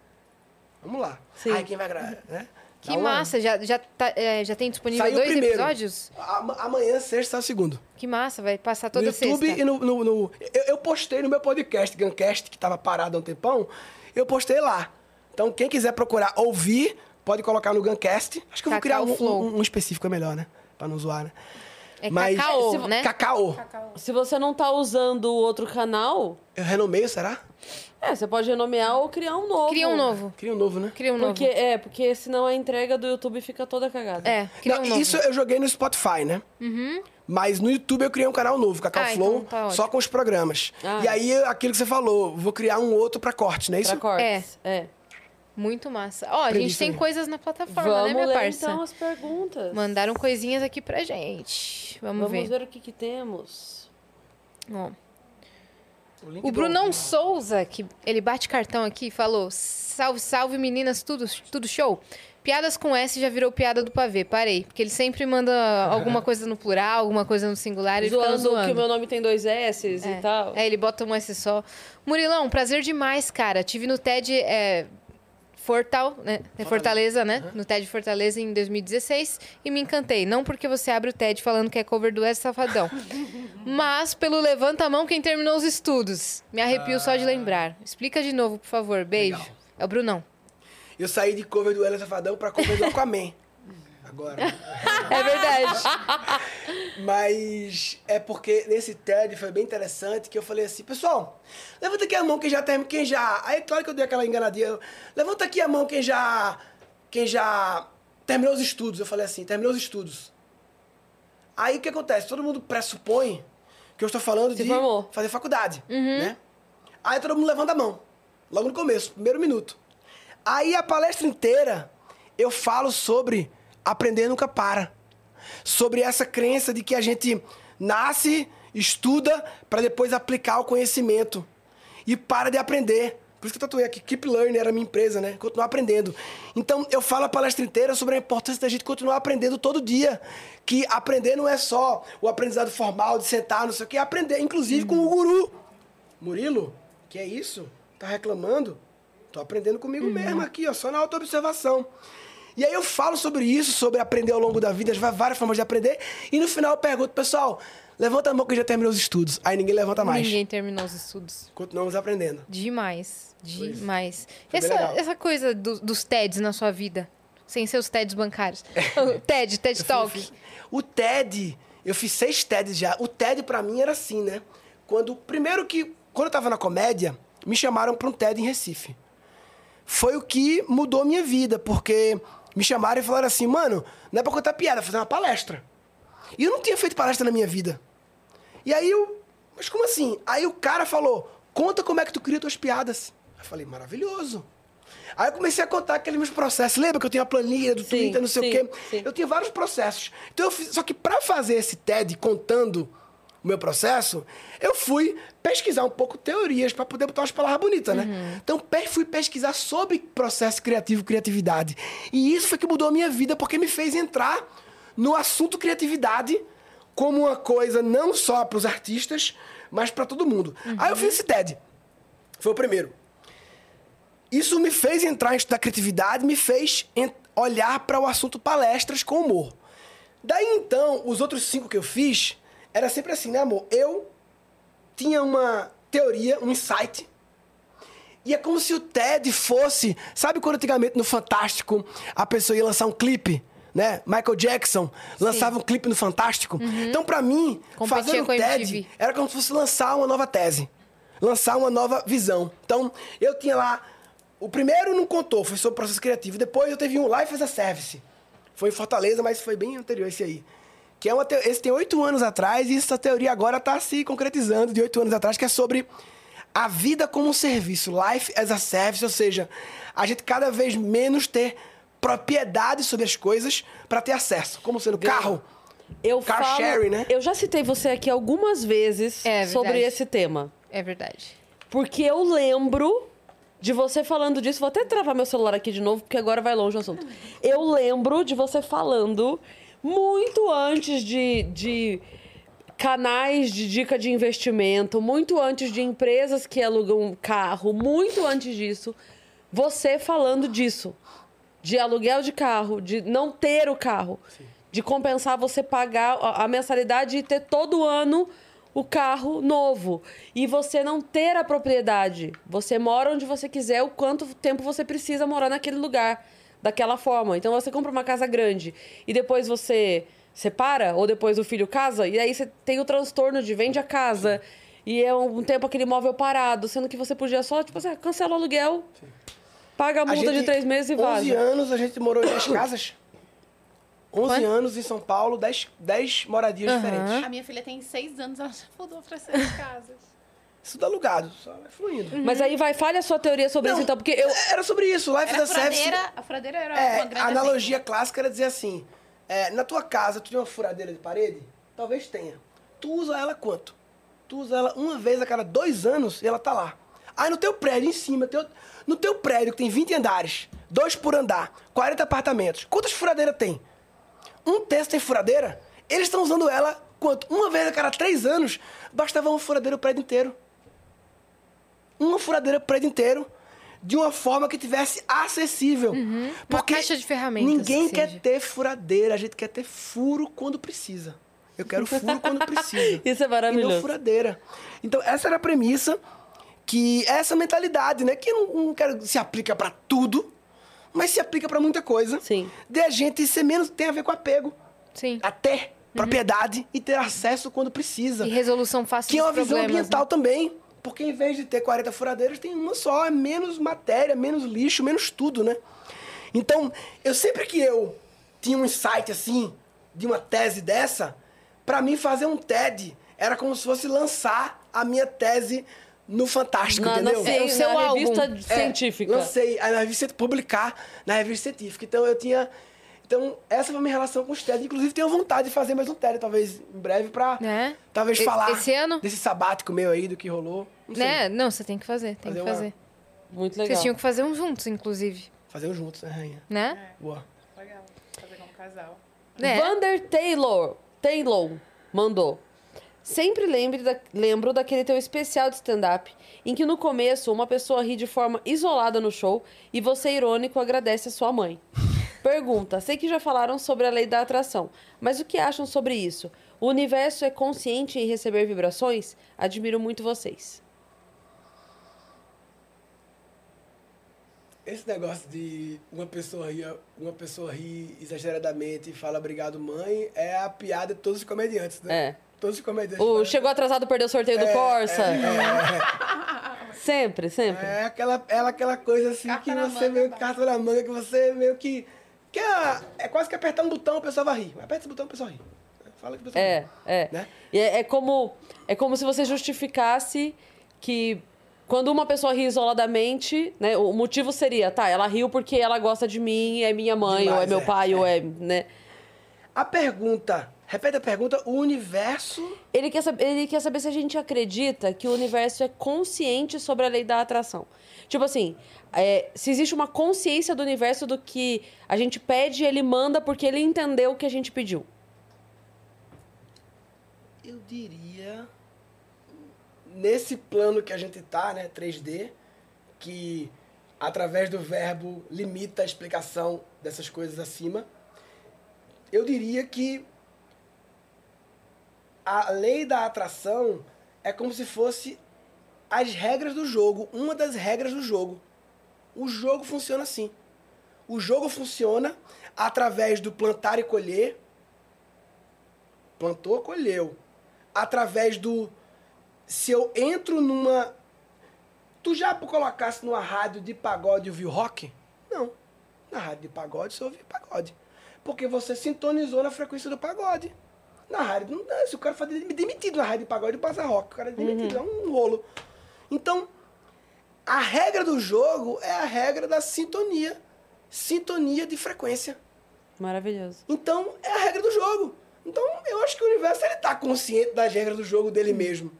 Vamos lá. Sim. Aí quem vai gravar, né? Que Dá uma- massa, já, já, tá, é, já tem disponível Saiu dois primeiro. episódios? A- Amanhã, sexta, sai o segundo. Que massa, vai passar toda no YouTube sexta. e no. no- no- eu, eu postei no meu podcast, Guncast, que tava parado há um tempão. Eu postei lá. Então, quem quiser procurar ouvir, pode colocar no Guncast. Acho que eu vou criar Cacau um, um- um específico, é melhor, né? Pra não zoar, né? É Mas- cacau, Se né? Cacau. Se você não tá usando o outro canal, Eu renomeio, será? É, você pode renomear ou criar um novo. Cria um novo. Cria um novo, né? Cria um Porque, novo. é, porque senão a entrega do YouTube fica toda cagada. É, cria Não, um novo. isso eu joguei no Spotify, né? Mas no YouTube eu criei um canal novo, Cacau Ah, Flow, então tá só com os programas. Ah. E aí, aquilo que você falou, vou criar um outro pra corte, não é isso? Pra cortes. É. Muito massa. Ó, a Aprendi gente tem aí. coisas na plataforma, Vamos né, minha ler parça? então as perguntas. Mandaram coisinhas aqui pra gente. Vamos, Vamos ver. ver o que, que temos. Ó. O do- Brunão Souza, que ele bate cartão aqui, e falou: Salve, salve meninas, tudo, tudo show? Piadas com S já virou piada do pavê, parei. Porque ele sempre manda alguma coisa no plural, alguma coisa no singular, ele Zoando zoando. que o meu nome tem dois S e tal. É, ele bota um S só. Murilão, prazer demais, cara. Tive no TED é, Fortal, né? É Fortaleza, né? No TED Fortaleza em 2016 e me encantei. Não porque você abre o TED falando que é cover do S Safadão, mas pelo levanta a mão quem terminou os estudos. Me arrepio só de lembrar. Explica de novo, por favor. Beijo. Legal. É o Brunão. Eu saí de cover do Ela Safadão pra cover do Aquaman. Agora. É verdade. Mas é porque nesse TED foi bem interessante que eu falei assim, pessoal, levanta aqui a mão quem já tem, quem já. Aí claro que eu dei aquela enganadinha. levanta aqui a mão quem já. Quem já terminou os estudos. Eu falei assim, terminou os estudos. Aí o que acontece? Todo mundo pressupõe que eu estou falando Se de formou. fazer faculdade. Né? Aí todo mundo levanta a mão. Logo no começo, primeiro minuto. Aí a palestra inteira eu falo sobre aprender nunca para. Sobre essa crença de que a gente nasce, estuda, para depois aplicar o conhecimento. E para de aprender. Por isso que eu tatuei aqui, Keep Learning era a minha empresa, né? Continuar aprendendo. Então, eu falo a palestra inteira sobre a importância da gente continuar aprendendo todo dia. Que aprender não é só o aprendizado formal, de sentar, não sei o que, é aprender, inclusive com o guru. Murilo, que é isso? Tá reclamando? Tô aprendendo comigo mesmo aqui, ó, só na autoobservação. E aí eu falo sobre isso, sobre aprender ao longo da vida, as várias formas de aprender, e no final eu pergunto, pessoal, levanta a mão que já terminou os estudos. Aí ninguém levanta mais. Ninguém terminou os estudos. Continuamos aprendendo. Demais. Demais. Essa, essa coisa do- dos TEDs na sua vida. Sem ser os TEDs bancários. O TED, TED Talk. fiz- O TED, eu fiz seis TEDs já. O TED pra mim era assim, né? Quando, primeiro que, quando eu tava na comédia, me chamaram pra um TED em Recife. Foi o que mudou minha vida, porque me chamaram e falaram assim, mano, não é pra contar piada, é fazer uma palestra. E eu não tinha feito palestra na minha vida. E aí eu, mas como assim? Aí o cara falou, conta como é que tu cria tuas piadas. Eu falei, maravilhoso. Aí eu comecei a contar aqueles meus processos. Lembra que eu tinha a planilha do Sim, Twitter, não sei sim, o quê? sim. Eu tinha vários processos. Então eu fiz, só que para fazer esse TED contando o meu processo, eu fui pesquisar um pouco teorias para poder botar umas palavras bonitas, né? Uhum. Então fui pesquisar sobre processo criativo, criatividade. E isso foi que mudou a minha vida, porque me fez entrar no assunto criatividade como uma coisa não só para os artistas, mas para todo mundo. Aí eu fiz esse TED. Foi o primeiro. Isso me fez entrar em estudar criatividade, me fez olhar para o assunto palestras com humor. Daí então, os outros cinco que eu fiz, era sempre assim, né, amor? Eu tinha uma teoria, um insight. E é como se o TED fosse. Sabe quando antigamente no Fantástico a pessoa ia lançar um clipe? Né? Michael Jackson lançava um clipe no Fantástico. Então, pra mim, Competia fazer a TED era como se fosse lançar uma nova tese. Lançar uma nova visão. Então, eu tinha lá. O primeiro não contou, foi sobre processo criativo. Depois eu teve um Life as a Service. Foi em Fortaleza, mas foi bem anterior esse aí. Que é uma te... Esse tem oito anos atrás e essa teoria agora está se concretizando de oito anos atrás, que é sobre a vida como um serviço, life as a service, ou seja, a gente cada vez menos ter propriedade sobre as coisas para ter acesso, como sendo carro. Eu Car falo, sharing, né? Eu já citei você aqui algumas vezes É, sobre esse tema. É verdade. Porque eu lembro de você falando disso. Vou até travar meu celular aqui de novo, porque agora vai longe o assunto. Eu lembro de você falando muito antes de, de canais de dica de investimento, muito antes de empresas que alugam carro, muito antes disso, você falando disso. de aluguel de carro, de não ter o carro, de compensar você pagar a, a mensalidade e ter todo ano o carro novo. E você não ter a propriedade. Você mora onde você quiser, o quanto tempo você precisa morar naquele lugar, daquela forma. Então você compra uma casa grande e depois você separa, ou depois o filho casa, e aí você tem o transtorno de vende a casa. E é um tempo aquele imóvel parado, sendo que você podia só, tipo assim, cancela o aluguel, paga a multa de três meses e 11 vaza. anos a gente morou em 10 casas. 11 Quanto? anos em São Paulo, 10, 10 moradias Aham. diferentes. A minha filha tem seis anos, ela já mudou pra seis casas. Isso dá alugado, só vai fluindo. Mas aí vai, falha a sua teoria sobre Não, isso, então, porque eu. Era sobre isso. Life Era is a Service. furadeira, a furadeira era É, uma grande a analogia clássica era dizer assim: é, na tua casa, tu tem uma furadeira de parede? Talvez tenha. Tu usa ela quanto? Tu usa ela uma vez a cada dois anos e ela tá lá. Aí no teu prédio, em cima, teu- no teu prédio que tem 20 andares, dois por andar, 40 apartamentos, quantas furadeiras tem? Um terço tem furadeira? Eles estão usando ela quanto? Uma vez a cada três anos, bastava uma furadeira o prédio inteiro uma furadeira o prédio inteiro de uma forma que tivesse acessível. Uma caixa de ferramentas, Ninguém que quer seja. ter furadeira, a gente quer ter furo quando precisa. Eu quero furo quando precisa. Isso é E maravilhoso. não furadeira. Então, essa era a premissa, que é essa mentalidade, né? Que não, não quero se aplica pra tudo, mas se aplica pra muita coisa. Sim. De a gente ser menos, tem a ver com apego. Sim. A ter propriedade e ter acesso quando precisa. E resolução fácil Que é uma visão problemas, ambiental né? também. Porque em vez de ter 40 furadeiras, tem uma só. É menos matéria, menos lixo, menos tudo, né? Então, eu sempre que eu tinha um insight assim, de uma tese dessa, pra mim fazer um TED era como se fosse lançar a minha tese no Fantástico, Na, na, entendeu? ci- É, o seu na álbum. revista É, científica. Lancei a na revista publicar na revista científica. Então eu tinha. Então, essa foi a minha relação com os TED. Inclusive, tenho vontade de fazer mais um TED, talvez em breve, pra Né? talvez E- falar esse ano? desse sabático meu aí, do que rolou. Não sei. Né? Não, você tem que fazer, tem Fazer que uma- fazer. Muito legal. Vocês tinham que fazer um juntos, inclusive, Fazer um juntos, né, rainha? né? Boa. Legal, fazer como casal. Né? Vander Taylor, Taylor mandou. Sempre lembre da- lembro daquele teu especial de stand-up, em que no começo uma pessoa ri de forma isolada no show e você, irônico, agradece a sua mãe. Pergunta: sei que já falaram sobre a lei da atração, mas o que acham sobre isso? O universo é consciente em receber vibrações? Admiro muito vocês. Esse negócio de uma pessoa rir, uma pessoa rir exageradamente e fala obrigado, mãe, é a piada de todos os comediantes, né? É. Todos os comediantes. O falam- chegou atrasado, perdeu o sorteio do É, Corsa. é, Sempre, sempre. É aquela, ela, aquela coisa assim Carta que você manga, meio que carta na manga, que você meio que. Que é, é quase que apertar um botão a pessoa vai rir. Aperta esse botão a pessoa ri. Fala que a pessoa É, é. Né? E é, é como, é como se você justificasse que quando uma pessoa ri isoladamente, né, o motivo seria, tá, ela riu porque ela gosta de mim, é minha mãe, ou é Demais, meu é, pai, é. ou é, né? A pergunta, repete a pergunta, o universo. Ele quer, saber, ele quer saber se a gente acredita que o universo é consciente sobre a lei da atração. Tipo assim, é, se existe uma consciência do universo do que a gente pede, ele manda porque ele entendeu o que a gente pediu. Eu diria. Nesse plano que a gente tá, né, 3D, que através do verbo limita a explicação dessas coisas acima, eu diria que a lei da atração é como se fosse as regras do jogo, uma das regras do jogo. O jogo funciona assim. O jogo funciona através do plantar e colher. Plantou, colheu. Através do. Se eu entro numa. Tu já colocasse numa rádio de pagode e ouviu rock? Não. Na rádio de pagode você ouve pagode. Porque você sintonizou na frequência do pagode. Na rádio, não dá. Se o cara for demitido na rádio de pagode, passa rock. O cara é demitido, é um rolo. Então, a regra do jogo é a regra da sintonia. Sintonia de frequência. Maravilhoso. Então, é a regra do jogo. Então, eu acho que o universo ele tá consciente das regras do jogo dele mesmo.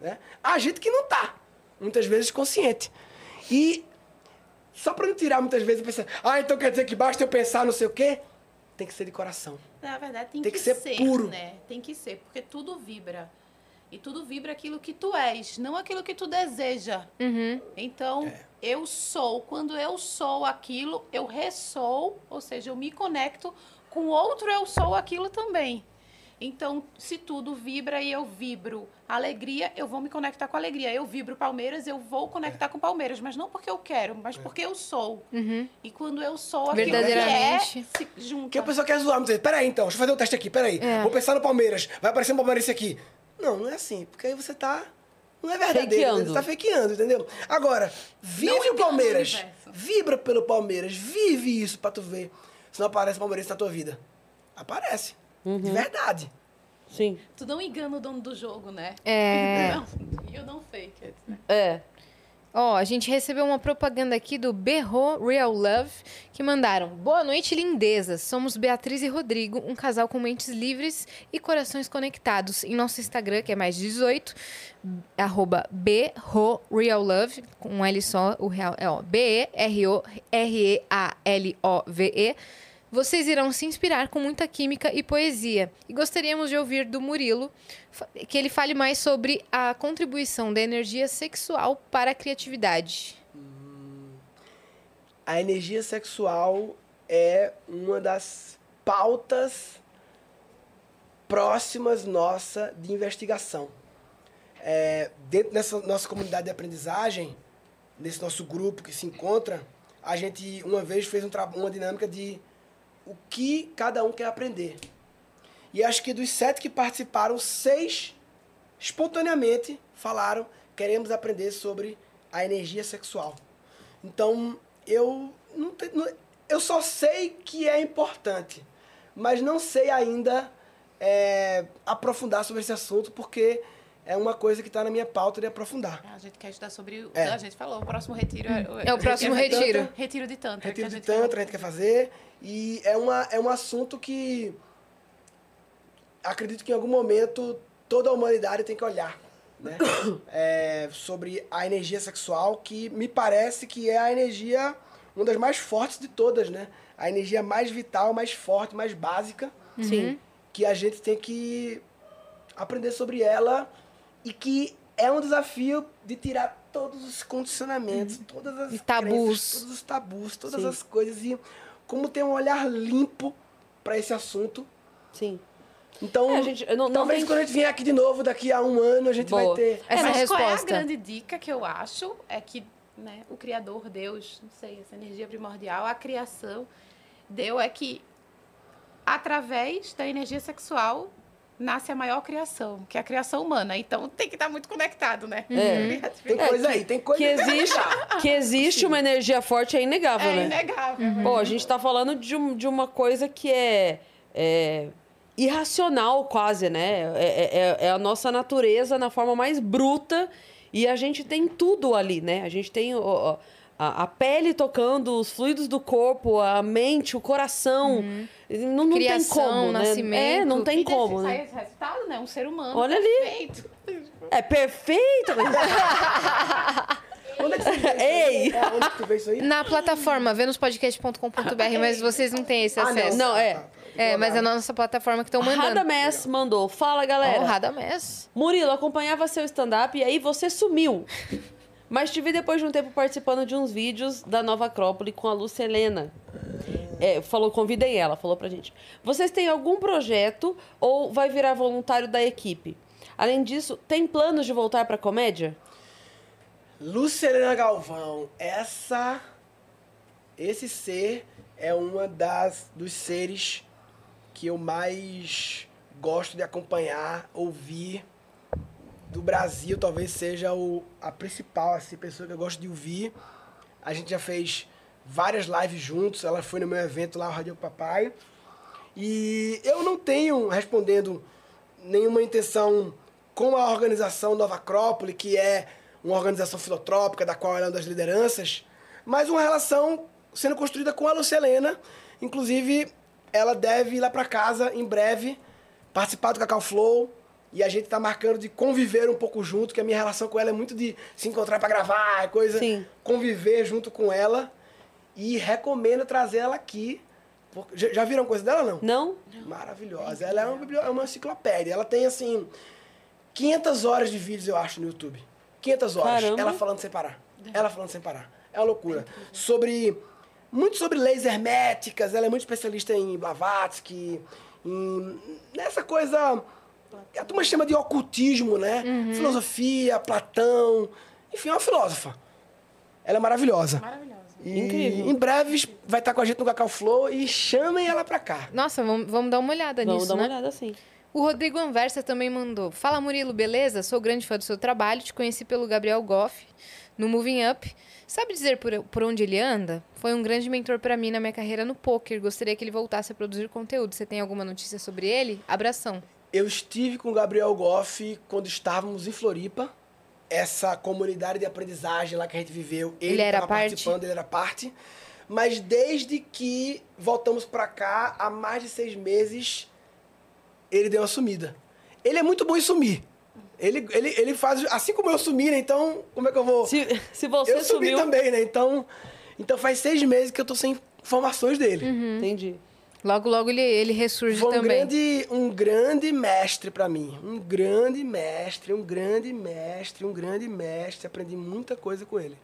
Né? Há gente que não tá. Muitas vezes consciente. E só para não tirar muitas vezes pensar, ah, então quer dizer que basta eu pensar não sei o quê? Tem que ser de coração. Na verdade, tem, Tem que, que ser ser, puro. né? Tem que ser, porque tudo vibra. E tudo vibra aquilo que tu és, não aquilo que tu deseja. Uhum. Então, eu sou. Quando eu sou aquilo, eu ressou, ou seja, eu me conecto com outro eu sou aquilo também. Então, se tudo vibra e eu vibro alegria, eu vou me conectar com alegria. Eu vibro Palmeiras, eu vou conectar com Palmeiras, mas não porque eu quero, mas porque eu sou. Uhum. E quando eu sou aquilo Verdadeiramente. que é, se junta. Porque a pessoa quer zoar, mas peraí então, deixa eu fazer o teste aqui, peraí. É. Vou pensar no Palmeiras, vai aparecer um palmeirense aqui. Não, não é assim, porque aí você tá... Não é verdadeiro, Fakeando. né? você tá fakeando, entendeu? Agora, vive o o Palmeiras, universo. vibra pelo Palmeiras, vive isso pra tu ver se não aparece palmeirense na tua vida. Aparece, Uhum. de verdade. Sim. Tu não engana o dono do jogo, né? É. Não, you don't fake it, né? É. Ó, a gente recebeu uma propaganda aqui do Berro Real Love que mandaram: Boa noite, lindezas. Somos Beatriz e Rodrigo, um casal com mentes livres e corações conectados. Em nosso Instagram, que é mais 18, arroba Berro Real Love, com um L só, o real é ó, B-E-R-O-R-E-A-L-O-V-E. Vocês irão se inspirar com muita química e poesia. E gostaríamos de ouvir do Murilo que ele fale mais sobre a contribuição da energia sexual para a criatividade. A energia sexual é uma das pautas próximas nossa de investigação. É, dentro dessa nossa comunidade de aprendizagem, nesse nosso grupo que se encontra, a gente uma vez fez um uma dinâmica de o que cada um quer aprender. E acho que dos sete que participaram, seis espontaneamente falaram queremos aprender sobre a energia sexual. Então, eu não, te- não- eu só sei que é importante, mas não sei ainda é, aprofundar sobre esse assunto porque é uma coisa que está na minha pauta de aprofundar. A gente quer estudar sobre. o- É. A gente falou, o próximo retiro é. É o próximo retiro. retiro. Retiro de Tantra. Retiro a de gente Tantra a gente quer fazer e é, uma, é um assunto que acredito que em algum momento toda a humanidade tem que olhar. Né? É, sobre a energia sexual, que me parece que é a energia, uma das mais fortes de todas, né? A energia mais vital, mais forte, mais básica, Sim. que a gente tem que aprender sobre ela e que é um desafio de tirar todos os condicionamentos, todas as E tabus. crenças, todos os tabus, todas Sim. as coisas e como ter um olhar limpo para esse assunto. Sim. Então, É, a gente- não- não talvez tem- quando a gente vier aqui de novo, daqui a um ano, a gente Boa. vai ter. É, Essa mas qual é a resposta. grande dica que eu acho? É que né, o Criador, Deus, não sei, essa energia primordial, a criação deu é que através da energia sexual nasce a maior criação, que é a criação humana. Então tem que estar muito conectado, né? É. Tem É, coisa que- aí, tem coisa Que existe, que existe uma energia forte é inegável, É né? inegável. Pô, a gente tá falando de, um- de uma coisa que é, é irracional quase, né? É, é- é a nossa natureza na forma mais bruta e a gente tem tudo ali, né? A gente tem o- a, a pele tocando, os fluidos do corpo, a mente, o coração. Não, não tem Criação, como, né? nascimento. É, não tem E como, né? esse resultado, né? Um ser humano Olha ali. perfeito. É perfeito. Onde é que você vê isso aí? Ei! É, onde é que tu vê isso aí? Na plataforma venuspodcast.com.br, mas vocês não têm esse Ah, acesso. Não, é. É, mas é na nossa plataforma que estão mandando. Radamés mandou. Fala, galera. Ó, Radamés. Murilo, acompanhava seu stand-up e aí você sumiu. Mas te vi depois de um tempo participando de uns vídeos da Nova Acrópole com a Lúcia Helena. É, falou, convidei ela, falou pra gente. Vocês têm algum projeto ou vai virar voluntário da equipe? Além disso, tem planos de voltar pra comédia? Lucelena Galvão, essa esse ser é uma das dos seres que eu mais gosto de acompanhar, ouvir do Brasil, talvez seja o, a principal assim, pessoa que eu gosto de ouvir. A gente já fez várias lives juntos, ela foi no meu evento lá, o Radio Papai. E eu não tenho, respondendo, nenhuma intenção com a organização Nova Acrópole, que é uma organização filotrópica, da qual ela é uma das lideranças, mas uma relação sendo construída com a Lucelena. Inclusive, ela deve ir lá para casa em breve, participar do Cacau Flow. E a gente tá marcando de conviver um pouco junto, que a minha relação com ela é muito de se encontrar para gravar, coisa. Sim. Conviver junto com ela. E recomendo trazer ela aqui. Já já viram coisa dela, não? Não? Maravilhosa. Ela é uma, é uma enciclopédia. Ela tem, assim, 500 horas de vídeos, eu acho, no YouTube. 500 horas. Caramba. Ela falando sem parar. Ela falando sem parar. É uma loucura. Sobre. Muito sobre leis herméticas. Ela é muito especialista em Blavatsky, em. nessa coisa. A turma chama de ocultismo, né? Filosofia, Platão. Enfim, é uma filósofa. Ela é maravilhosa. Maravilhosa. E Incrível. Em breve vai estar com a gente no Cacau Flow e chamem ela pra cá. Nossa, vamos, vamos dar uma olhada Vamos nisso, dar uma né? olhada assim. O Rodrigo Anversa também mandou. Fala Murilo, beleza? Sou grande fã do seu trabalho. Te conheci pelo Gabriel Goff no Moving Up. Sabe dizer por, por onde ele anda? Foi um grande mentor pra mim na minha carreira no poker. Gostaria que ele voltasse a produzir conteúdo. Você tem alguma notícia sobre ele? Abração. Eu estive com o Gabriel Goff quando estávamos em Floripa. Essa comunidade de aprendizagem lá que a gente viveu. Ele, Ele era estava parte? participando, ele era parte. Mas desde que voltamos pra cá, há mais de seis meses, ele deu uma sumida. Ele é muito bom em sumir. Ele, ele, ele faz, assim como eu sumi, né? Então, como é que eu vou... Se, se você eu sumi sumiu... também, né? Então, então faz seis meses que eu tô sem informações dele. Entendi. Logo, logo ele, ele ressurge Foi um também. grande, um grande mestre pra mim. Um grande mestre, um grande mestre, um grande mestre. Aprendi muita coisa com ele.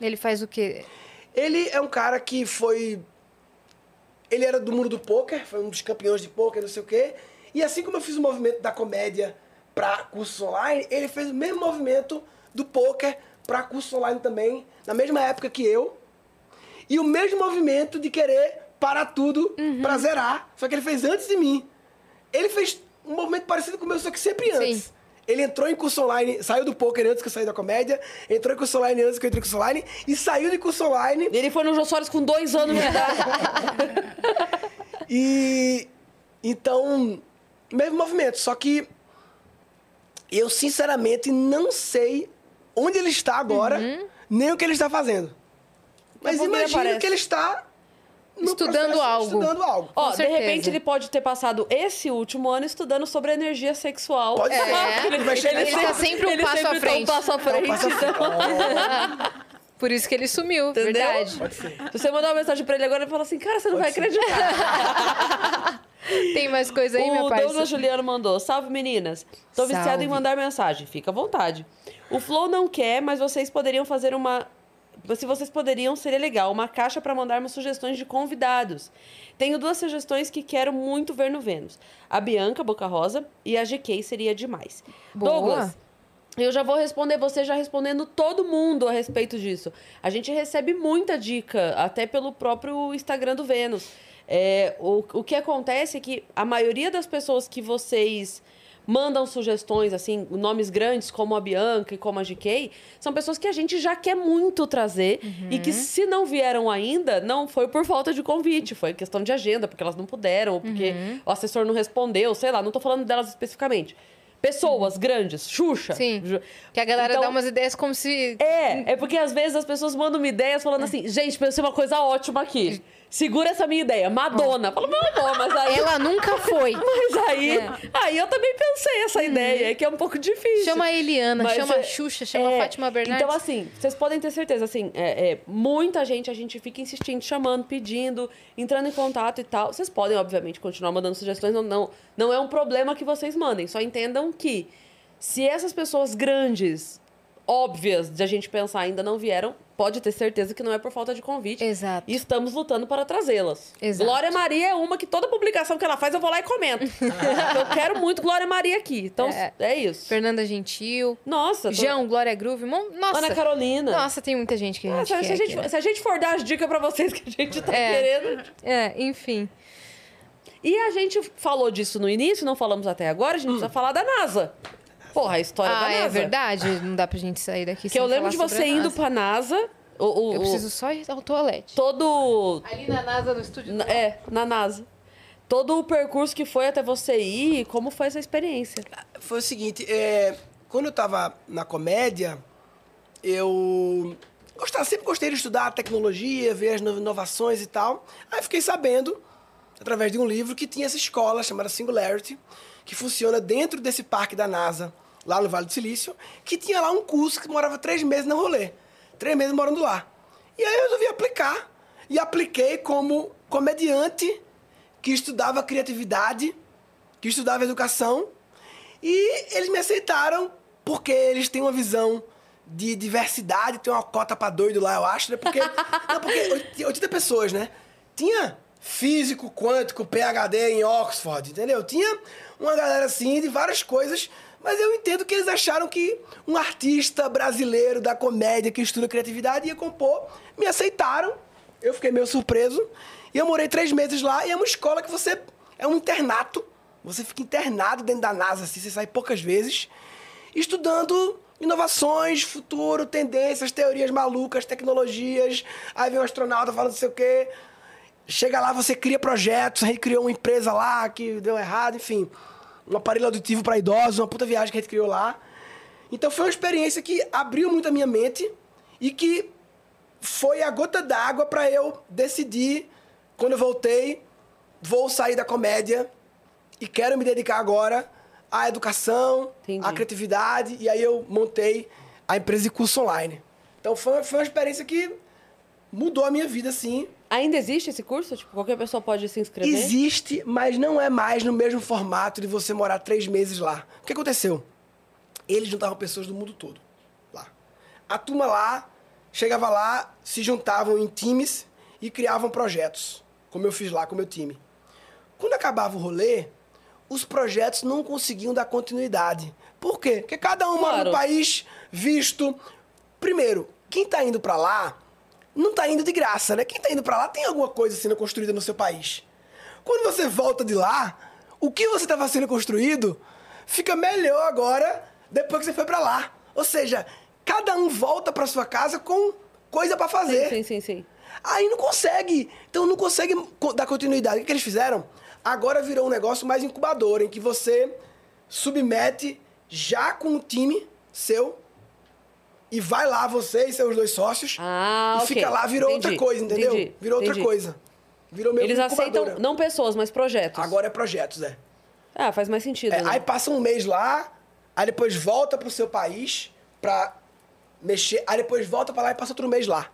Ele faz o quê? Ele é um cara que foi. Ele era do mundo do poker, foi um dos campeões de poker, não sei o quê. E assim como eu fiz o movimento da comédia pra curso online, ele fez o mesmo movimento do poker pra curso online também, na mesma época que eu. E o mesmo movimento de querer parar tudo pra zerar, só que ele fez antes de mim. Ele fez um movimento parecido com o meu, só que sempre antes. Sim. Ele entrou em curso online, saiu do poker antes que eu saí da comédia, entrou em curso online antes que eu entrei em curso online, e saiu de curso online Ele foi no Jô Soares com dois anos de idade. E então, mesmo movimento, só que eu sinceramente não sei onde ele está agora, nem o que ele está fazendo. Mas pouco ele imagino que ele está Estudando algo. Estudando algo. Ó, de repente ele pode ter passado esse último ano estudando sobre energia sexual. Pode ser. É, Ele vai chegar ele e tá sempre um ele passo sempre à frente. Tá um passo à frente. Passa a então- Por isso que ele sumiu, Entendeu? verdade. Pode ser. Se você mandar uma mensagem pra ele agora, ele fala assim, cara, você não vai acreditar. Tem mais coisa aí, o parça? Douglas Juliano mandou, salve meninas. Tô viciado Salve. em mandar mensagem, fica à vontade. O Flow não quer, mas vocês poderiam fazer uma... Se vocês poderiam, seria legal. Uma caixa para mandarmos sugestões de convidados. Tenho duas sugestões que quero muito ver no Vênus. A Bianca, Boca Rosa, e a GK seria demais. Boa. Douglas, eu já vou responder, você já respondendo todo mundo a respeito disso. A gente recebe muita dica, até pelo próprio Instagram do Vênus. É, o, o que acontece é que a maioria das pessoas que vocês mandam sugestões, assim, nomes grandes como a Bianca e como a GK, são pessoas que a gente já quer muito trazer e que se não vieram ainda, não foi por falta de convite, foi questão de agenda, porque elas não puderam, ou porque o assessor não respondeu, sei lá, não tô falando delas especificamente. Pessoas grandes, Xuxa. Sim. Que a galera Então- dá umas ideias como se. É, é porque às vezes as pessoas mandam me ideias falando assim, gente, pensei uma coisa ótima aqui. Segura essa minha ideia. Madonna. Fala, meu amor, mas aí. Ela nunca foi. Mas aí. É. Aí eu também pensei essa ideia, que é um pouco difícil. Chama a Eliana, Mas chama é- a Xuxa, chama é, a Fátima Bernardes. Então, assim, vocês podem ter certeza, assim, é, é, muita gente, a gente fica insistindo, chamando, pedindo, entrando em contato e tal. Vocês podem, obviamente, continuar mandando sugestões, não, não, não é um problema que vocês mandem. Só entendam que se essas pessoas grandes, óbvias de a gente pensar, ainda não vieram, pode ter certeza que não é por falta de convite. Exato. E estamos lutando para trazê-las. Exato. Glória Maria é uma que toda publicação que ela faz eu vou lá e comento. eu quero muito Glória Maria aqui. Então, É. é, isso. Fernanda Gentil, Nossa, tô- João, Glória Groove. Nossa. Ana Carolina. Nossa, tem muita gente que a Ah, gente se, quer se a gente, aqui, né? se a gente for dar as dicas pra vocês que a gente tá É. querendo. É, enfim. E a gente falou disso no início, não falamos até agora, a gente precisa falar da NASA. Porra, a história da Ah, NASA. é verdade. Não dá pra gente sair daqui Que eu lembro de você a indo pra NASA. O, o- Eu preciso só ir ao toalete. Todo. Ali na NASA, no estúdio. na- É, na NASA. Todo o percurso que foi até você ir, como foi essa experiência? Foi o seguinte, é, quando eu tava na comédia, eu gostava, sempre gostei de estudar tecnologia, ver as no- inovações e tal. Aí fiquei sabendo, através de um livro, que tinha essa escola chamada Singularity, que funciona dentro desse parque da NASA, lá no Vale do Silício, que tinha lá um curso que morava três meses no rolê. Três meses morando lá. E aí eu resolvi aplicar. E apliquei como comediante que estudava criatividade, que estudava educação E eles me aceitaram porque eles têm uma visão de diversidade, tem uma cota pra doido lá, eu acho, né? Porque, não, porque 80 pessoas, né? Tinha físico, quântico, PhD em Oxford, entendeu? Tinha uma galera assim de várias coisas, mas eu entendo que eles acharam que um artista brasileiro da comédia que estuda criatividade ia compor, me aceitaram, eu fiquei meio surpreso, e eu morei três meses lá, e é uma escola que você. é um internato, você fica internado dentro da NASA, assim, você sai poucas vezes, estudando inovações, futuro, tendências, teorias malucas, tecnologias. Aí vem um astronauta falando não sei o quê. Chega lá, você cria projetos, a gente criou uma empresa lá que deu errado, enfim. Um aparelho auditivo para idosos, uma puta viagem que a gente criou lá. Então foi uma experiência que abriu muito a minha mente e que foi a gota d'água para eu decidir, quando eu voltei, vou sair da comédia e quero me dedicar agora à educação, Entendi. à criatividade, e aí eu montei a empresa de curso online. Então foi, foi uma experiência que mudou a minha vida, assim. Ainda existe esse curso? Tipo, qualquer pessoa pode se inscrever? Existe, mas não é mais no mesmo formato de você morar três meses lá. O que aconteceu? Eles juntavam pessoas do mundo todo lá. A turma lá chegava lá, se juntavam em times e criavam projetos, como eu fiz lá com o meu time. Quando acabava o rolê, os projetos não conseguiam dar continuidade. Por quê? Porque cada um mora Claro. num país visto. Primeiro, quem tá indo pra lá não tá indo de graça, né? Quem tá indo pra lá tem alguma coisa sendo construída no seu país. Quando você volta de lá, o que você estava sendo construído fica melhor agora depois que você foi pra lá. Ou seja, cada um volta pra sua casa com coisa pra fazer. Sim, sim, sim, sim. Aí não consegue. Então não consegue co- dar continuidade. O que, que eles fizeram? Agora virou um negócio mais incubador, em que você submete já com o time seu e vai lá você e seus dois sócios Ah, e ok. fica lá, virou outra Entendi, coisa, entendeu? entendi, Virou outra entendi. coisa. Virou meio Eles aceitam não pessoas, mas projetos. Agora é projetos, é. Ah, faz mais sentido, É, né? Aí passa um mês lá, aí depois volta pro seu país pra mexer, aí depois volta pra lá e passa outro mês lá.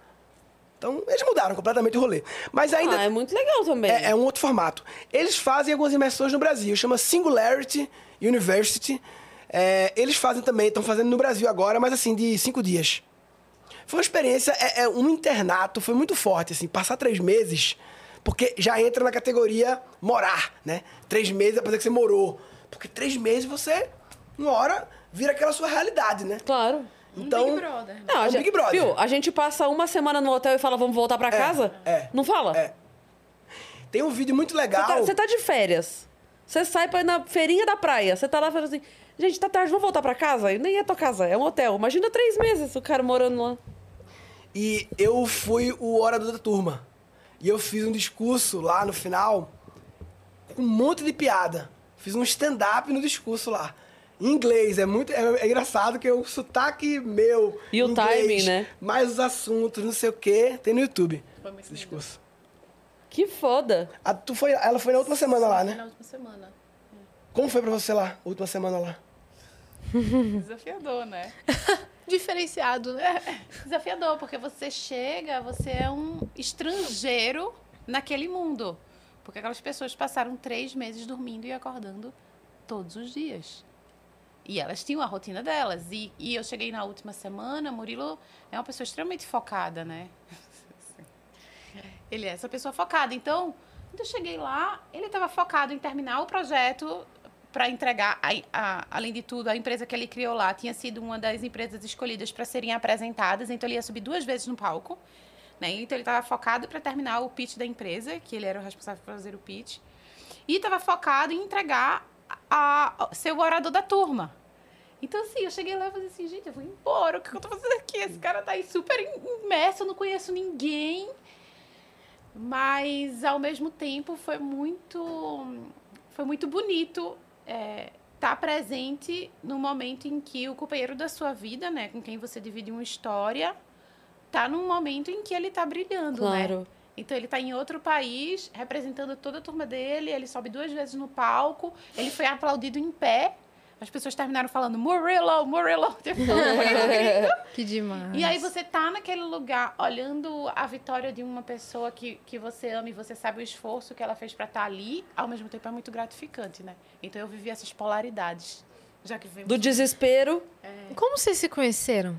Então, eles mudaram completamente o rolê. Mas ainda Ah, é muito legal também. é, é um outro formato. Eles fazem algumas imersões no Brasil, chama Singularity University. É, eles fazem também, estão fazendo no Brasil agora, mas assim, de cinco dias. Foi uma experiência, é, é um internato, foi muito forte, assim, passar três meses, porque já entra na categoria morar, né? Três meses é pra dizer que você morou. Porque três meses você, uma hora, vira aquela sua realidade, né? Claro. Então, Big Brother. né? Não, É um gente, Big Brother. Viu? A gente passa uma semana no hotel e fala, vamos voltar pra casa? é. Não fala? É. Tem um vídeo muito Você legal. tá, você tá de férias. Você sai pra ir na feirinha da praia. Você tá lá falando assim, gente, tá tarde, vamos voltar pra casa? E nem é tua casa, é um hotel. Imagina três meses o cara morando lá. E eu fui o orador da turma. E eu fiz um discurso lá no final com um monte de piada. Fiz um stand-up no discurso lá. Em inglês. É muito é, é engraçado que o sotaque meu. E o em inglês, timing, né? Mais os assuntos, não sei o quê. Tem no YouTube. Foi muito discurso. Que foda. A, tu foi, ela foi na última semana lá, Na né? última semana. Como foi pra você lá? Última semana lá. Desafiador, né? Diferenciado, né? É, desafiador, porque você chega, você é um estrangeiro naquele mundo. Porque aquelas pessoas passaram três meses dormindo e acordando todos os dias. E elas tinham a rotina delas. E, e eu cheguei na última semana, Murilo é uma pessoa extremamente focada, né? Ele é essa pessoa focada. Então, quando eu cheguei lá, ele estava focado em terminar o projeto para entregar. a- a- além de tudo, a empresa que ele criou lá tinha sido uma das empresas escolhidas para serem apresentadas. Então, ele ia subir duas vezes no palco. Né? Então, ele estava focado para terminar o pitch da empresa, que ele era o responsável por fazer o pitch. E estava focado em entregar a, a- ser o orador da turma. Então, assim, eu cheguei lá e falei assim, gente, eu vou embora. O que eu tô fazendo aqui? Esse cara tá aí super imerso, eu não conheço ninguém. Mas, ao mesmo tempo, foi muito, foi muito bonito estar presente no momento em que o companheiro da sua vida, né, com quem você divide uma história, tá num momento em que ele tá brilhando, né? Claro. Então ele tá em outro país, representando toda a turma dele, ele sobe duas vezes no palco, ele foi aplaudido em pé. As pessoas terminaram falando Murilo, Murilo, tipo, Murilo gringo. Que demais. E aí você tá naquele lugar olhando a vitória de uma pessoa que, que você ama e você sabe o esforço que ela fez pra estar ali, ao mesmo tempo é muito gratificante, né? Então eu vivi essas polaridades Já que vivemos Do desespero. Como vocês se conheceram?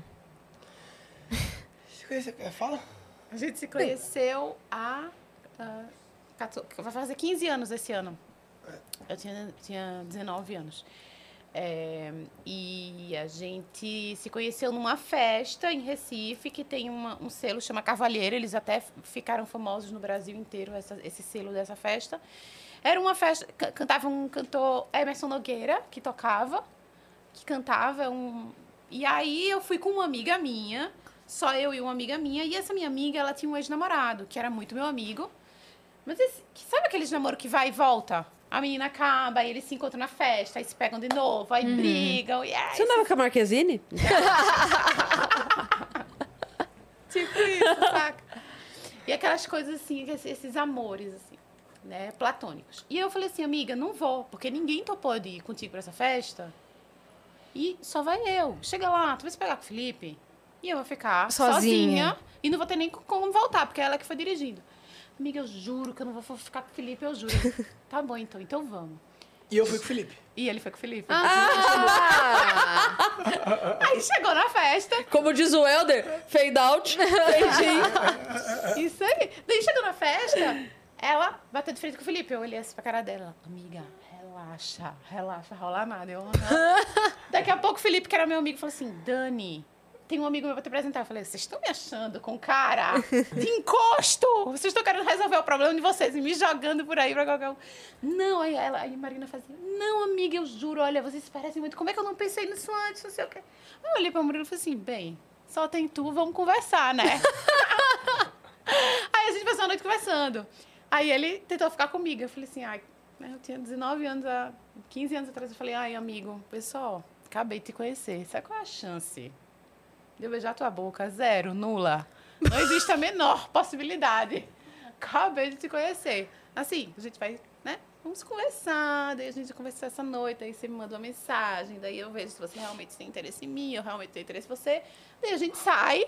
Você conhece- é, Fala? A gente se conheceu há. ah, 14 vai fazer 15 anos esse ano. Eu tinha, tinha 19 anos. É, e a gente se conheceu numa festa em Recife, que tem uma- um selo chama Cavalheiro. Eles até ficaram famosos no Brasil inteiro, essa- esse selo dessa festa. Era uma festa. ca- Cantava um cantor Emerson Nogueira, que tocava, que cantava. Um, e aí eu fui com uma amiga minha, só eu e uma amiga minha, e essa minha amiga, ela tinha um ex-namorado, que era muito meu amigo. Mas esse- sabe aqueles namoro que vai e volta? A menina acaba, aí eles se encontram na festa, aí se pegam de novo, aí brigam, e aí Você andava com a Marquezine? Tipo isso, saca? E aquelas coisas assim, esses, esses amores, assim, né, platônicos. E eu falei assim, amiga, não vou, porque ninguém topou de ir contigo pra essa festa. E só vai eu. Chega lá, tu vai se pegar com o Felipe. E eu vou ficar Sozinha. sozinha. e não vou ter nem como voltar, porque é ela que foi dirigindo. Amiga, eu juro que eu não vou ficar com o Felipe, eu juro. tá bom, então, então vamos. E eu fui com o Felipe. E ele foi com o Felipe. Ah! Aí chegou na festa, Como diz o Helder, fade out, fade in. Isso aí. Daí chegou na festa, ela bateu de frente com o Felipe. Eu olhei assim pra cara dela. Amiga, relaxa, relaxa, rola nada. Eu. Daqui a pouco o Felipe, que era meu amigo, falou assim: Dani, tem um amigo meu pra te apresentar. Eu falei: vocês estão me achando com cara de encosto? Vocês estão querendo resolver o problema de vocês e me jogando por aí pra qualquer um. Não, aí ela, aí a Marina fazia: Não, amiga, eu juro, olha, vocês se parecem muito. Como é que eu não pensei nisso antes? Não sei o quê. Aí eu olhei pra Murilo e falei assim: bem, só tem tu, vamos conversar, né? Aí a gente passou a noite conversando. Aí ele tentou ficar comigo. Eu falei assim, ai, né, eu tinha 19 anos, há 15 anos atrás. Eu falei, ai, amigo, pessoal, acabei de te conhecer. Sabe qual é a chance de eu beijar tua boca? Zero, nula. Não existe a menor possibilidade. Acabei de te conhecer. Assim, a gente vai, né? Vamos conversar, daí a gente conversar essa noite, aí você me manda uma mensagem, daí eu vejo se você realmente tem interesse em mim, eu realmente tenho interesse em você. Daí a gente sai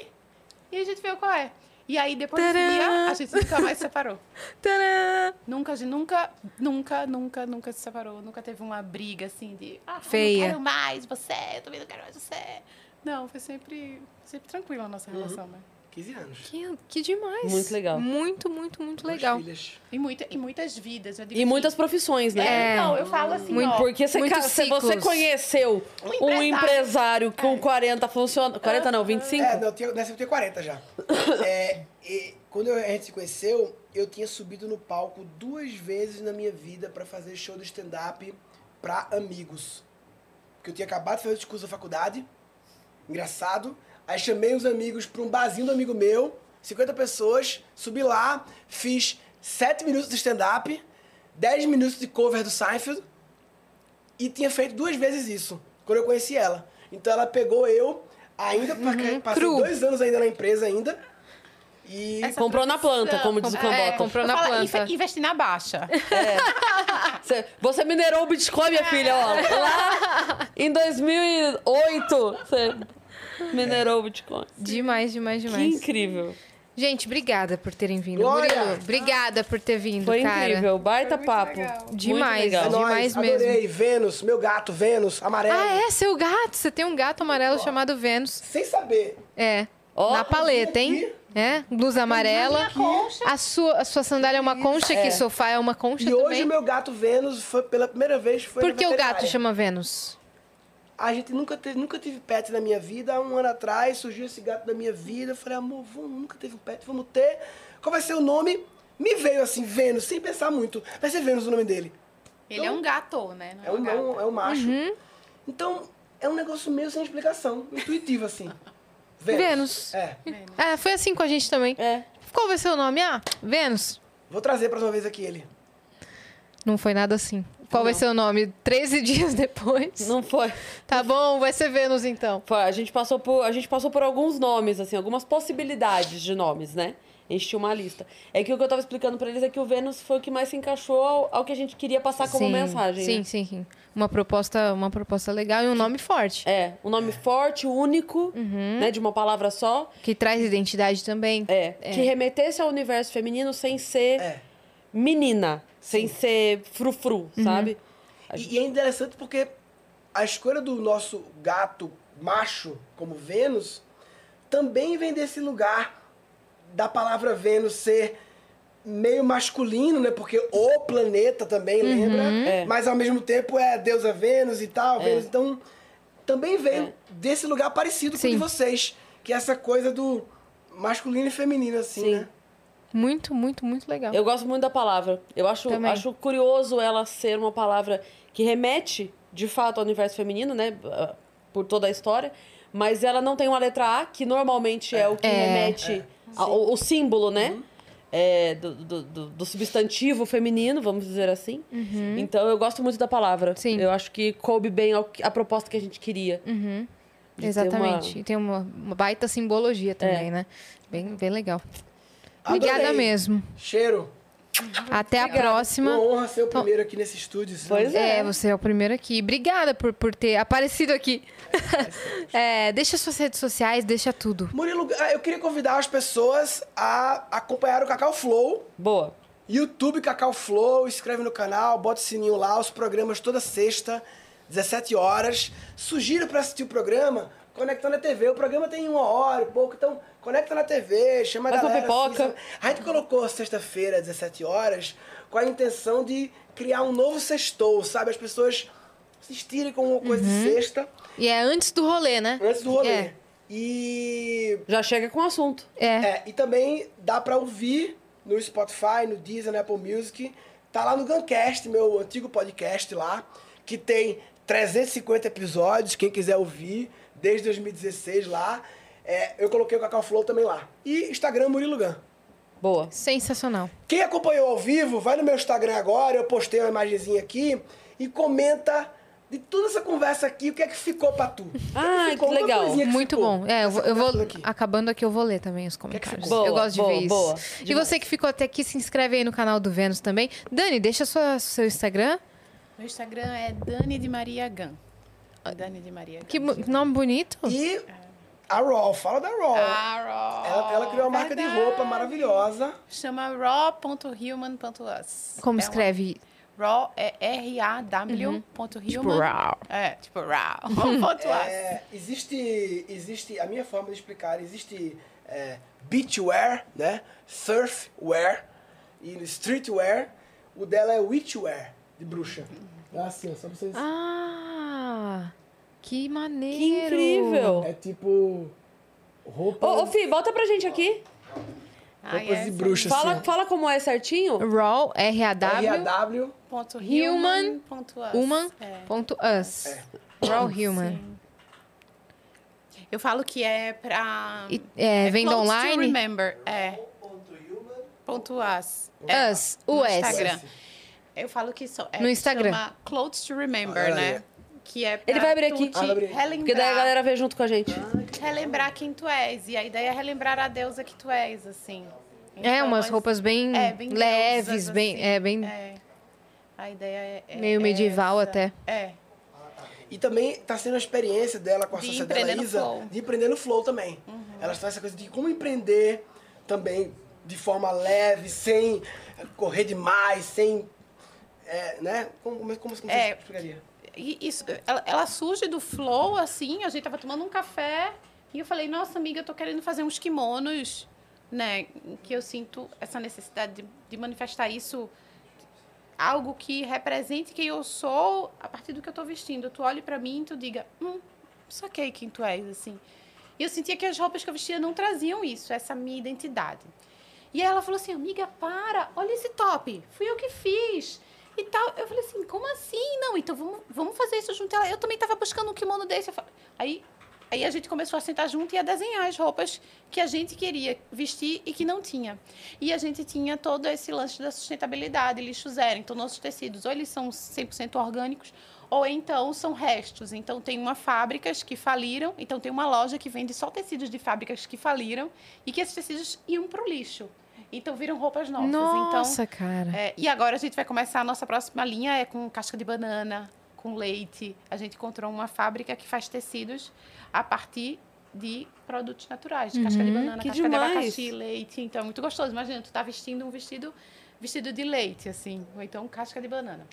e a gente vê qual é. E aí, depois desse Tadã! dia, a gente nunca mais se separou. Tadã! Nunca, a gente nunca, nunca, nunca, nunca se separou. Nunca teve uma briga assim de ah, Feia. eu não quero mais você, eu também não quero mais você. Não, foi sempre, sempre tranquila a nossa relação, né? 15 anos. Que, que demais. Muito legal. Muito, muito, muito Duas legal. filhas. E, muita, e muitas vidas. E muitas profissões, né? É, não, eu falo assim, Muito ó, Porque você, ca- se você conheceu Um um empresário. empresário com 40 funciona... 40 não, 25? É, não, eu tinha, nessa eu tinha 40 já. É, e quando a gente se conheceu, eu tinha subido no palco duas vezes na minha vida pra fazer show de stand-up pra amigos. Porque eu tinha acabado de fazer o discurso da faculdade, engraçado. Aí chamei os amigos pra um barzinho do amigo meu, 50 pessoas, subi lá, fiz 7 minutos de stand-up, 10 minutos de cover do Seinfeld, e tinha feito duas vezes isso, quando eu conheci ela. Então ela pegou eu, ainda, porque passei Cru. dois anos ainda na empresa ainda, e... Essa Comprou na planta, como diz o É, Cambota. comprou eu na falo, planta. "Inve- Investir na baixa. Você, você minerou o Bitcoin, minha filha, ó. Lá em 2008, você minerou o Bitcoin. Demais, demais, Que demais. incrível. Gente, obrigada por terem vindo. Glória! Murilo, obrigada por ter vindo, Foi cara. incrível. Baita papo. legal. Demais, legal. É demais mesmo. adorei, Vênus, meu gato, Vênus, amarelo. Ah, é? Seu gato. Você tem um gato amarelo chamado Vênus. Sem saber. É. Ó, Na paleta, hein? É, blusa amarela. A sua, a sua sandália é uma concha, que sofá é uma concha E também. hoje o meu gato Vênus foi pela primeira vez foi Por que o gato chama Vênus? A gente nunca teve, nunca tive pet na minha vida. Há um ano atrás surgiu esse gato na minha vida. Eu falei, amor, vamos, nunca teve um pet, vamos ter. Qual vai ser o nome? Me veio assim, Vênus, sem pensar muito. Vai ser Vênus o nome dele. Ele é um gato, né? Não É um, gato. é um, é um macho. Uhum. Então, é um negócio meio sem explicação, intuitivo assim. Vênus. É. É, foi assim com a gente também. É. Qual vai ser o nome? Ah, Vênus. Vou trazer a próxima vez aqui ele. Não foi nada assim. Qual vai ser o nome? 13 dias depois. Não foi. Tá bom, vai ser Vênus então. Foi, A gente, passou por, a gente passou por alguns nomes, assim, algumas possibilidades de nomes, né? A gente tinha uma lista. É que o que eu tava explicando pra eles é que o Vênus foi o que mais se encaixou ao, ao que a gente queria passar como Sim, mensagem. Sim, né? sim, sim. Uma proposta, uma proposta legal e um nome forte. É, um nome forte, único, Uhum. né? De uma palavra só. Que traz identidade também. É, que remetesse ao universo feminino sem ser É. menina, sem ser frufru, Uhum. sabe? E, e é interessante porque a escolha do nosso gato macho como Vênus também vem desse lugar da palavra Vênus ser meio masculino, né? Porque o planeta também lembra, É. mas ao mesmo tempo é deusa Vênus e tal, Vênus, então também veio É. desse lugar parecido com o Sim. de vocês, que é essa coisa do masculino e feminino assim, Sim. né? Muito, muito, muito legal. Eu gosto muito da palavra. Eu acho, Também. acho curioso ela ser uma palavra que remete, de fato, ao universo feminino, né? ah, Por toda a história. Mas ela não tem uma letra A, que normalmente é, o que É. remete ao o símbolo, né? Uhum. É, do, do, do- do substantivo feminino, vamos dizer assim. Então eu gosto muito da palavra. Uhum. Sim. Uhum. Eu acho que coube bem ao a proposta que a gente queria. Ter Exatamente. uma- E tem uma, uma baita simbologia também, É. né? Bem, bem legal. Adorei. Obrigada mesmo. Cheiro. Até a próxima. Uma honra ser o primeiro aqui nesse estúdio. Pois é. É, você é o primeiro aqui. Obrigada por, por ter aparecido aqui. É, deixa suas redes sociais, deixa tudo. Murilo, ah, eu queria convidar as pessoas a acompanhar o Cacau Flow. Boa. YouTube Cacau Flow, inscreve no canal, bota o sininho lá, os programas toda sexta, 17 horas. Sugiro para assistir o programa, conectando a TV. O programa tem uma hora e pouco, então conecta na TV, chama a Faz uma galera. pipoca. sabe? a gente colocou sexta-feira, 17 horas, com a intenção de criar um novo sextou, sabe? As pessoas assistirem com uma coisa de sexta, E é antes do rolê, né? antes do rolê. É. E Já chega com o assunto. É. é, e também dá pra ouvir no Spotify, no Deezer, no Apple Music. Tá lá no Guncast, meu antigo podcast lá, que tem 350 episódios, quem quiser ouvir, desde 2016 lá. É, eu coloquei o Cacau Flow também lá. E Instagram Murilo Gun. Boa. Sensacional. Quem acompanhou ao vivo, vai no meu Instagram agora, eu postei uma imagenzinha aqui e comenta de toda essa conversa aqui, o que é que ficou pra tu. Que é Ah, que Uma legal. coisinha que Muito ficou bom. É, eu vou, eu vou- acabando aqui, eu vou ler também os comentários. ficou? eu Boa, gosto de boa, ver isso. boa. E você que ficou até aqui, se inscreve aí no canal do Vênus também. Dani, deixa sua, seu Instagram. Meu Instagram é Dani de Maria Gan. Dani de Maria. Que nome bonito. E a Raw, fala da Raw. Ah, Ela, ela criou uma marca de verdade. roupa maravilhosa. Chama raw.human.us. Como É uma- escreve? Raw é R-A-W. ponto Tipo human. raw. É, tipo raw. É, existe, existe, a minha forma de explicar, existe é, beachwear, né? Surfwear e streetwear. O dela é witchwear, de bruxa. É assim, ó, só pra vocês... Ah, que maneiro. Que incrível. É tipo roupa, Ô, ô Fih, bota pra gente aqui. Ah, roupas é, de bruxa, Fala, assim. fala como é certinho. Raw, R-A-W, R-A-W. Ponto Human. human. Ponto us. human, É. ponto us. Raw human. Sim. Eu falo que é pra. E, é, venda close to online? remember. É. Ponto us. É, Us, no US. Instagram. Eu falo que so, é, No Instagram. chama Clothes to Remember, Olha né? aí. Que é pra Ele vai abrir tu aqui. te Ah, vai abrir. relembrar, Porque daí a galera vê junto com a gente. relembrar quem tu és. E a ideia é relembrar a deusa que tu és, assim. É, Então, umas mas- roupas bem, é, bem leves, deusas, bem, assim. é, bem É. A ideia é. é- meio medieval essa. até. É. E também tá sendo a experiência dela com a De sócia dela, empreender no Isa, flow. Uhum. de empreender no flow também. Elas têm essa coisa de como empreender também de forma leve, sem correr demais, sem. É, né? Como, como, como, como É. você explicaria? Isso, ela, ela surge do flow, assim, a gente tava tomando um café e eu falei, nossa, amiga, eu tô querendo fazer uns kimonos, né? Que eu sinto essa necessidade de, de manifestar isso, algo que represente quem eu sou a partir do que eu tô vestindo. Tu olhe pra mim e tu diga, hum, saquei quem tu és, assim. E eu sentia que as roupas que eu vestia não traziam isso, essa minha identidade. E ela falou assim, amiga, para, olha esse top, fui eu que fiz. E tal. Eu falei assim, como assim? Não, então vamos, vamos fazer isso junto. Ela, eu também estava buscando um kimono desse. Aí, aí a gente começou a sentar junto e a desenhar as roupas que a gente queria vestir e que não tinha. E a gente tinha todo esse lance da sustentabilidade, lixo zero. Então, nossos tecidos, ou eles são 100% orgânicos, ou então são restos. Então, tem uma fábricas que faliram, então tem uma loja que vende só tecidos de fábricas que faliram e que esses tecidos iam para o lixo. Então, viram roupas novas. Então, Nossa, cara. é, e agora a gente vai começar a nossa próxima linha é com casca de banana, com leite. A gente encontrou uma fábrica que faz tecidos a partir de produtos naturais, de casca de banana, que casca demais. de abacaxi, leite. Então, é muito gostoso. Imagina, tu tá vestindo um vestido vestido de leite, assim, ou então casca de banana.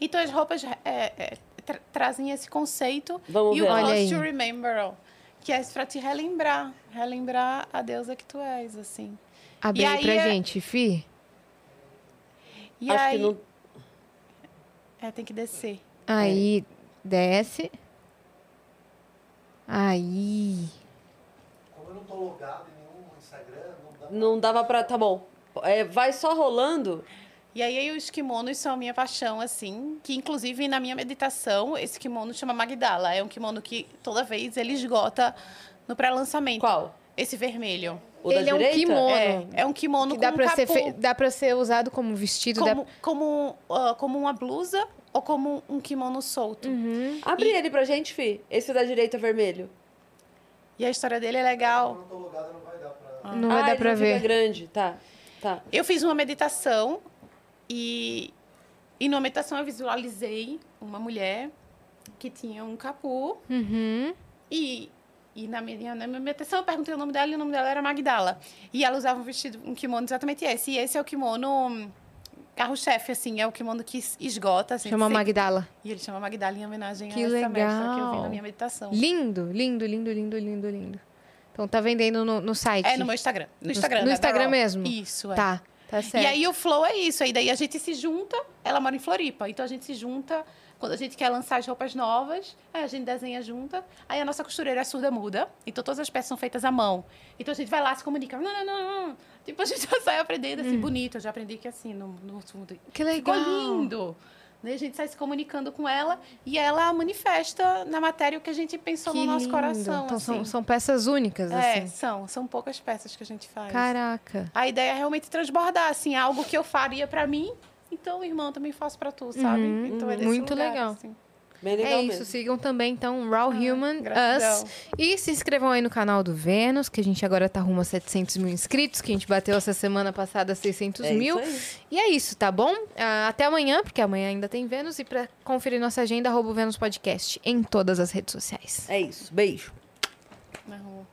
Então, as roupas é, é, tra- trazem esse conceito. Vamos e ver. o Close aí. to Remember, que é pra te relembrar. Relembrar a deusa que tu és, assim. Abre E aí aí pra é- gente, Fi. E Acho aí... que não. É, tem que descer. Aí, desce. Aí. Como eu não tô logado em nenhum Instagram, não dá Não dava pra. Tá bom. É, vai só rolando. E aí os kimonos são a minha paixão, assim, que inclusive na minha meditação, esse kimono chama Magdala. É um kimono que toda vez ele esgota no pré-lançamento. Qual? Esse vermelho. O da Ele é um kimono. É, é um kimono Que dá com pra, um ser fe- dá pra ser usado como vestido. dá- como, como, ah, como uma blusa ou como um kimono solto. Uhum. Abre ele pra gente, Fi. Esse da direita vermelho. E a história dele é Como legal. eu não tô logado, não vai dar pra. Não vai ah, dar pra não ver. Grande. Tá. Tá. Eu fiz uma meditação e, e numa meditação eu visualizei uma mulher que tinha um capô Uhum. E, e na, minha, na minha meditação eu perguntei o nome dela e o nome dela era Magdala. E ela usava um vestido, um kimono exatamente esse. E esse é o kimono hum, carro-chefe, assim, é o kimono que es- esgota. Assim, Chama sempre. Magdala. E ele chama Magdala em homenagem Que a essa mestra que eu vi legal. na minha meditação. Lindo, lindo, lindo, lindo, lindo, lindo. Então tá vendendo no, no site. É no meu Instagram. No Instagram. no da Instagram Carol. mesmo? Isso, é. Tá, tá certo. E aí o flow é isso. Aí daí a gente se junta, ela mora em Floripa, então a gente se junta quando a gente quer lançar as roupas novas, a gente desenha junta. Aí a nossa costureira é surda muda, então todas as peças são feitas à mão. Então a gente vai lá se comunica. Não, não, não, não. Tipo, a gente já sai aprendendo assim, bonito. Eu já aprendi que assim, no, no fundo. Que Ficou legal. lindo. Daí a gente sai se comunicando com ela e ela manifesta na matéria o que a gente pensou Que no nosso lindo. coração. Então são, assim. são peças únicas, É, assim. são. São poucas peças que a gente faz. Caraca. A ideia é realmente transbordar, assim, algo que eu faria pra mim, então, irmão, também faço pra tu, sabe? Uhum, então é desse muito lugar, legal. assim. Bem legal é isso, mesmo. sigam também, então, Raw Human gratidão. Us. E se inscrevam aí no canal do Vênus, que a gente agora tá rumo a 700 mil inscritos, que a gente bateu essa semana passada 600 É mil. E é isso, tá bom? Ah, até amanhã, porque amanhã ainda tem Vênus. E pra conferir nossa agenda, arroba o Vênus Podcast em todas as redes sociais. É isso. Beijo. Na rua.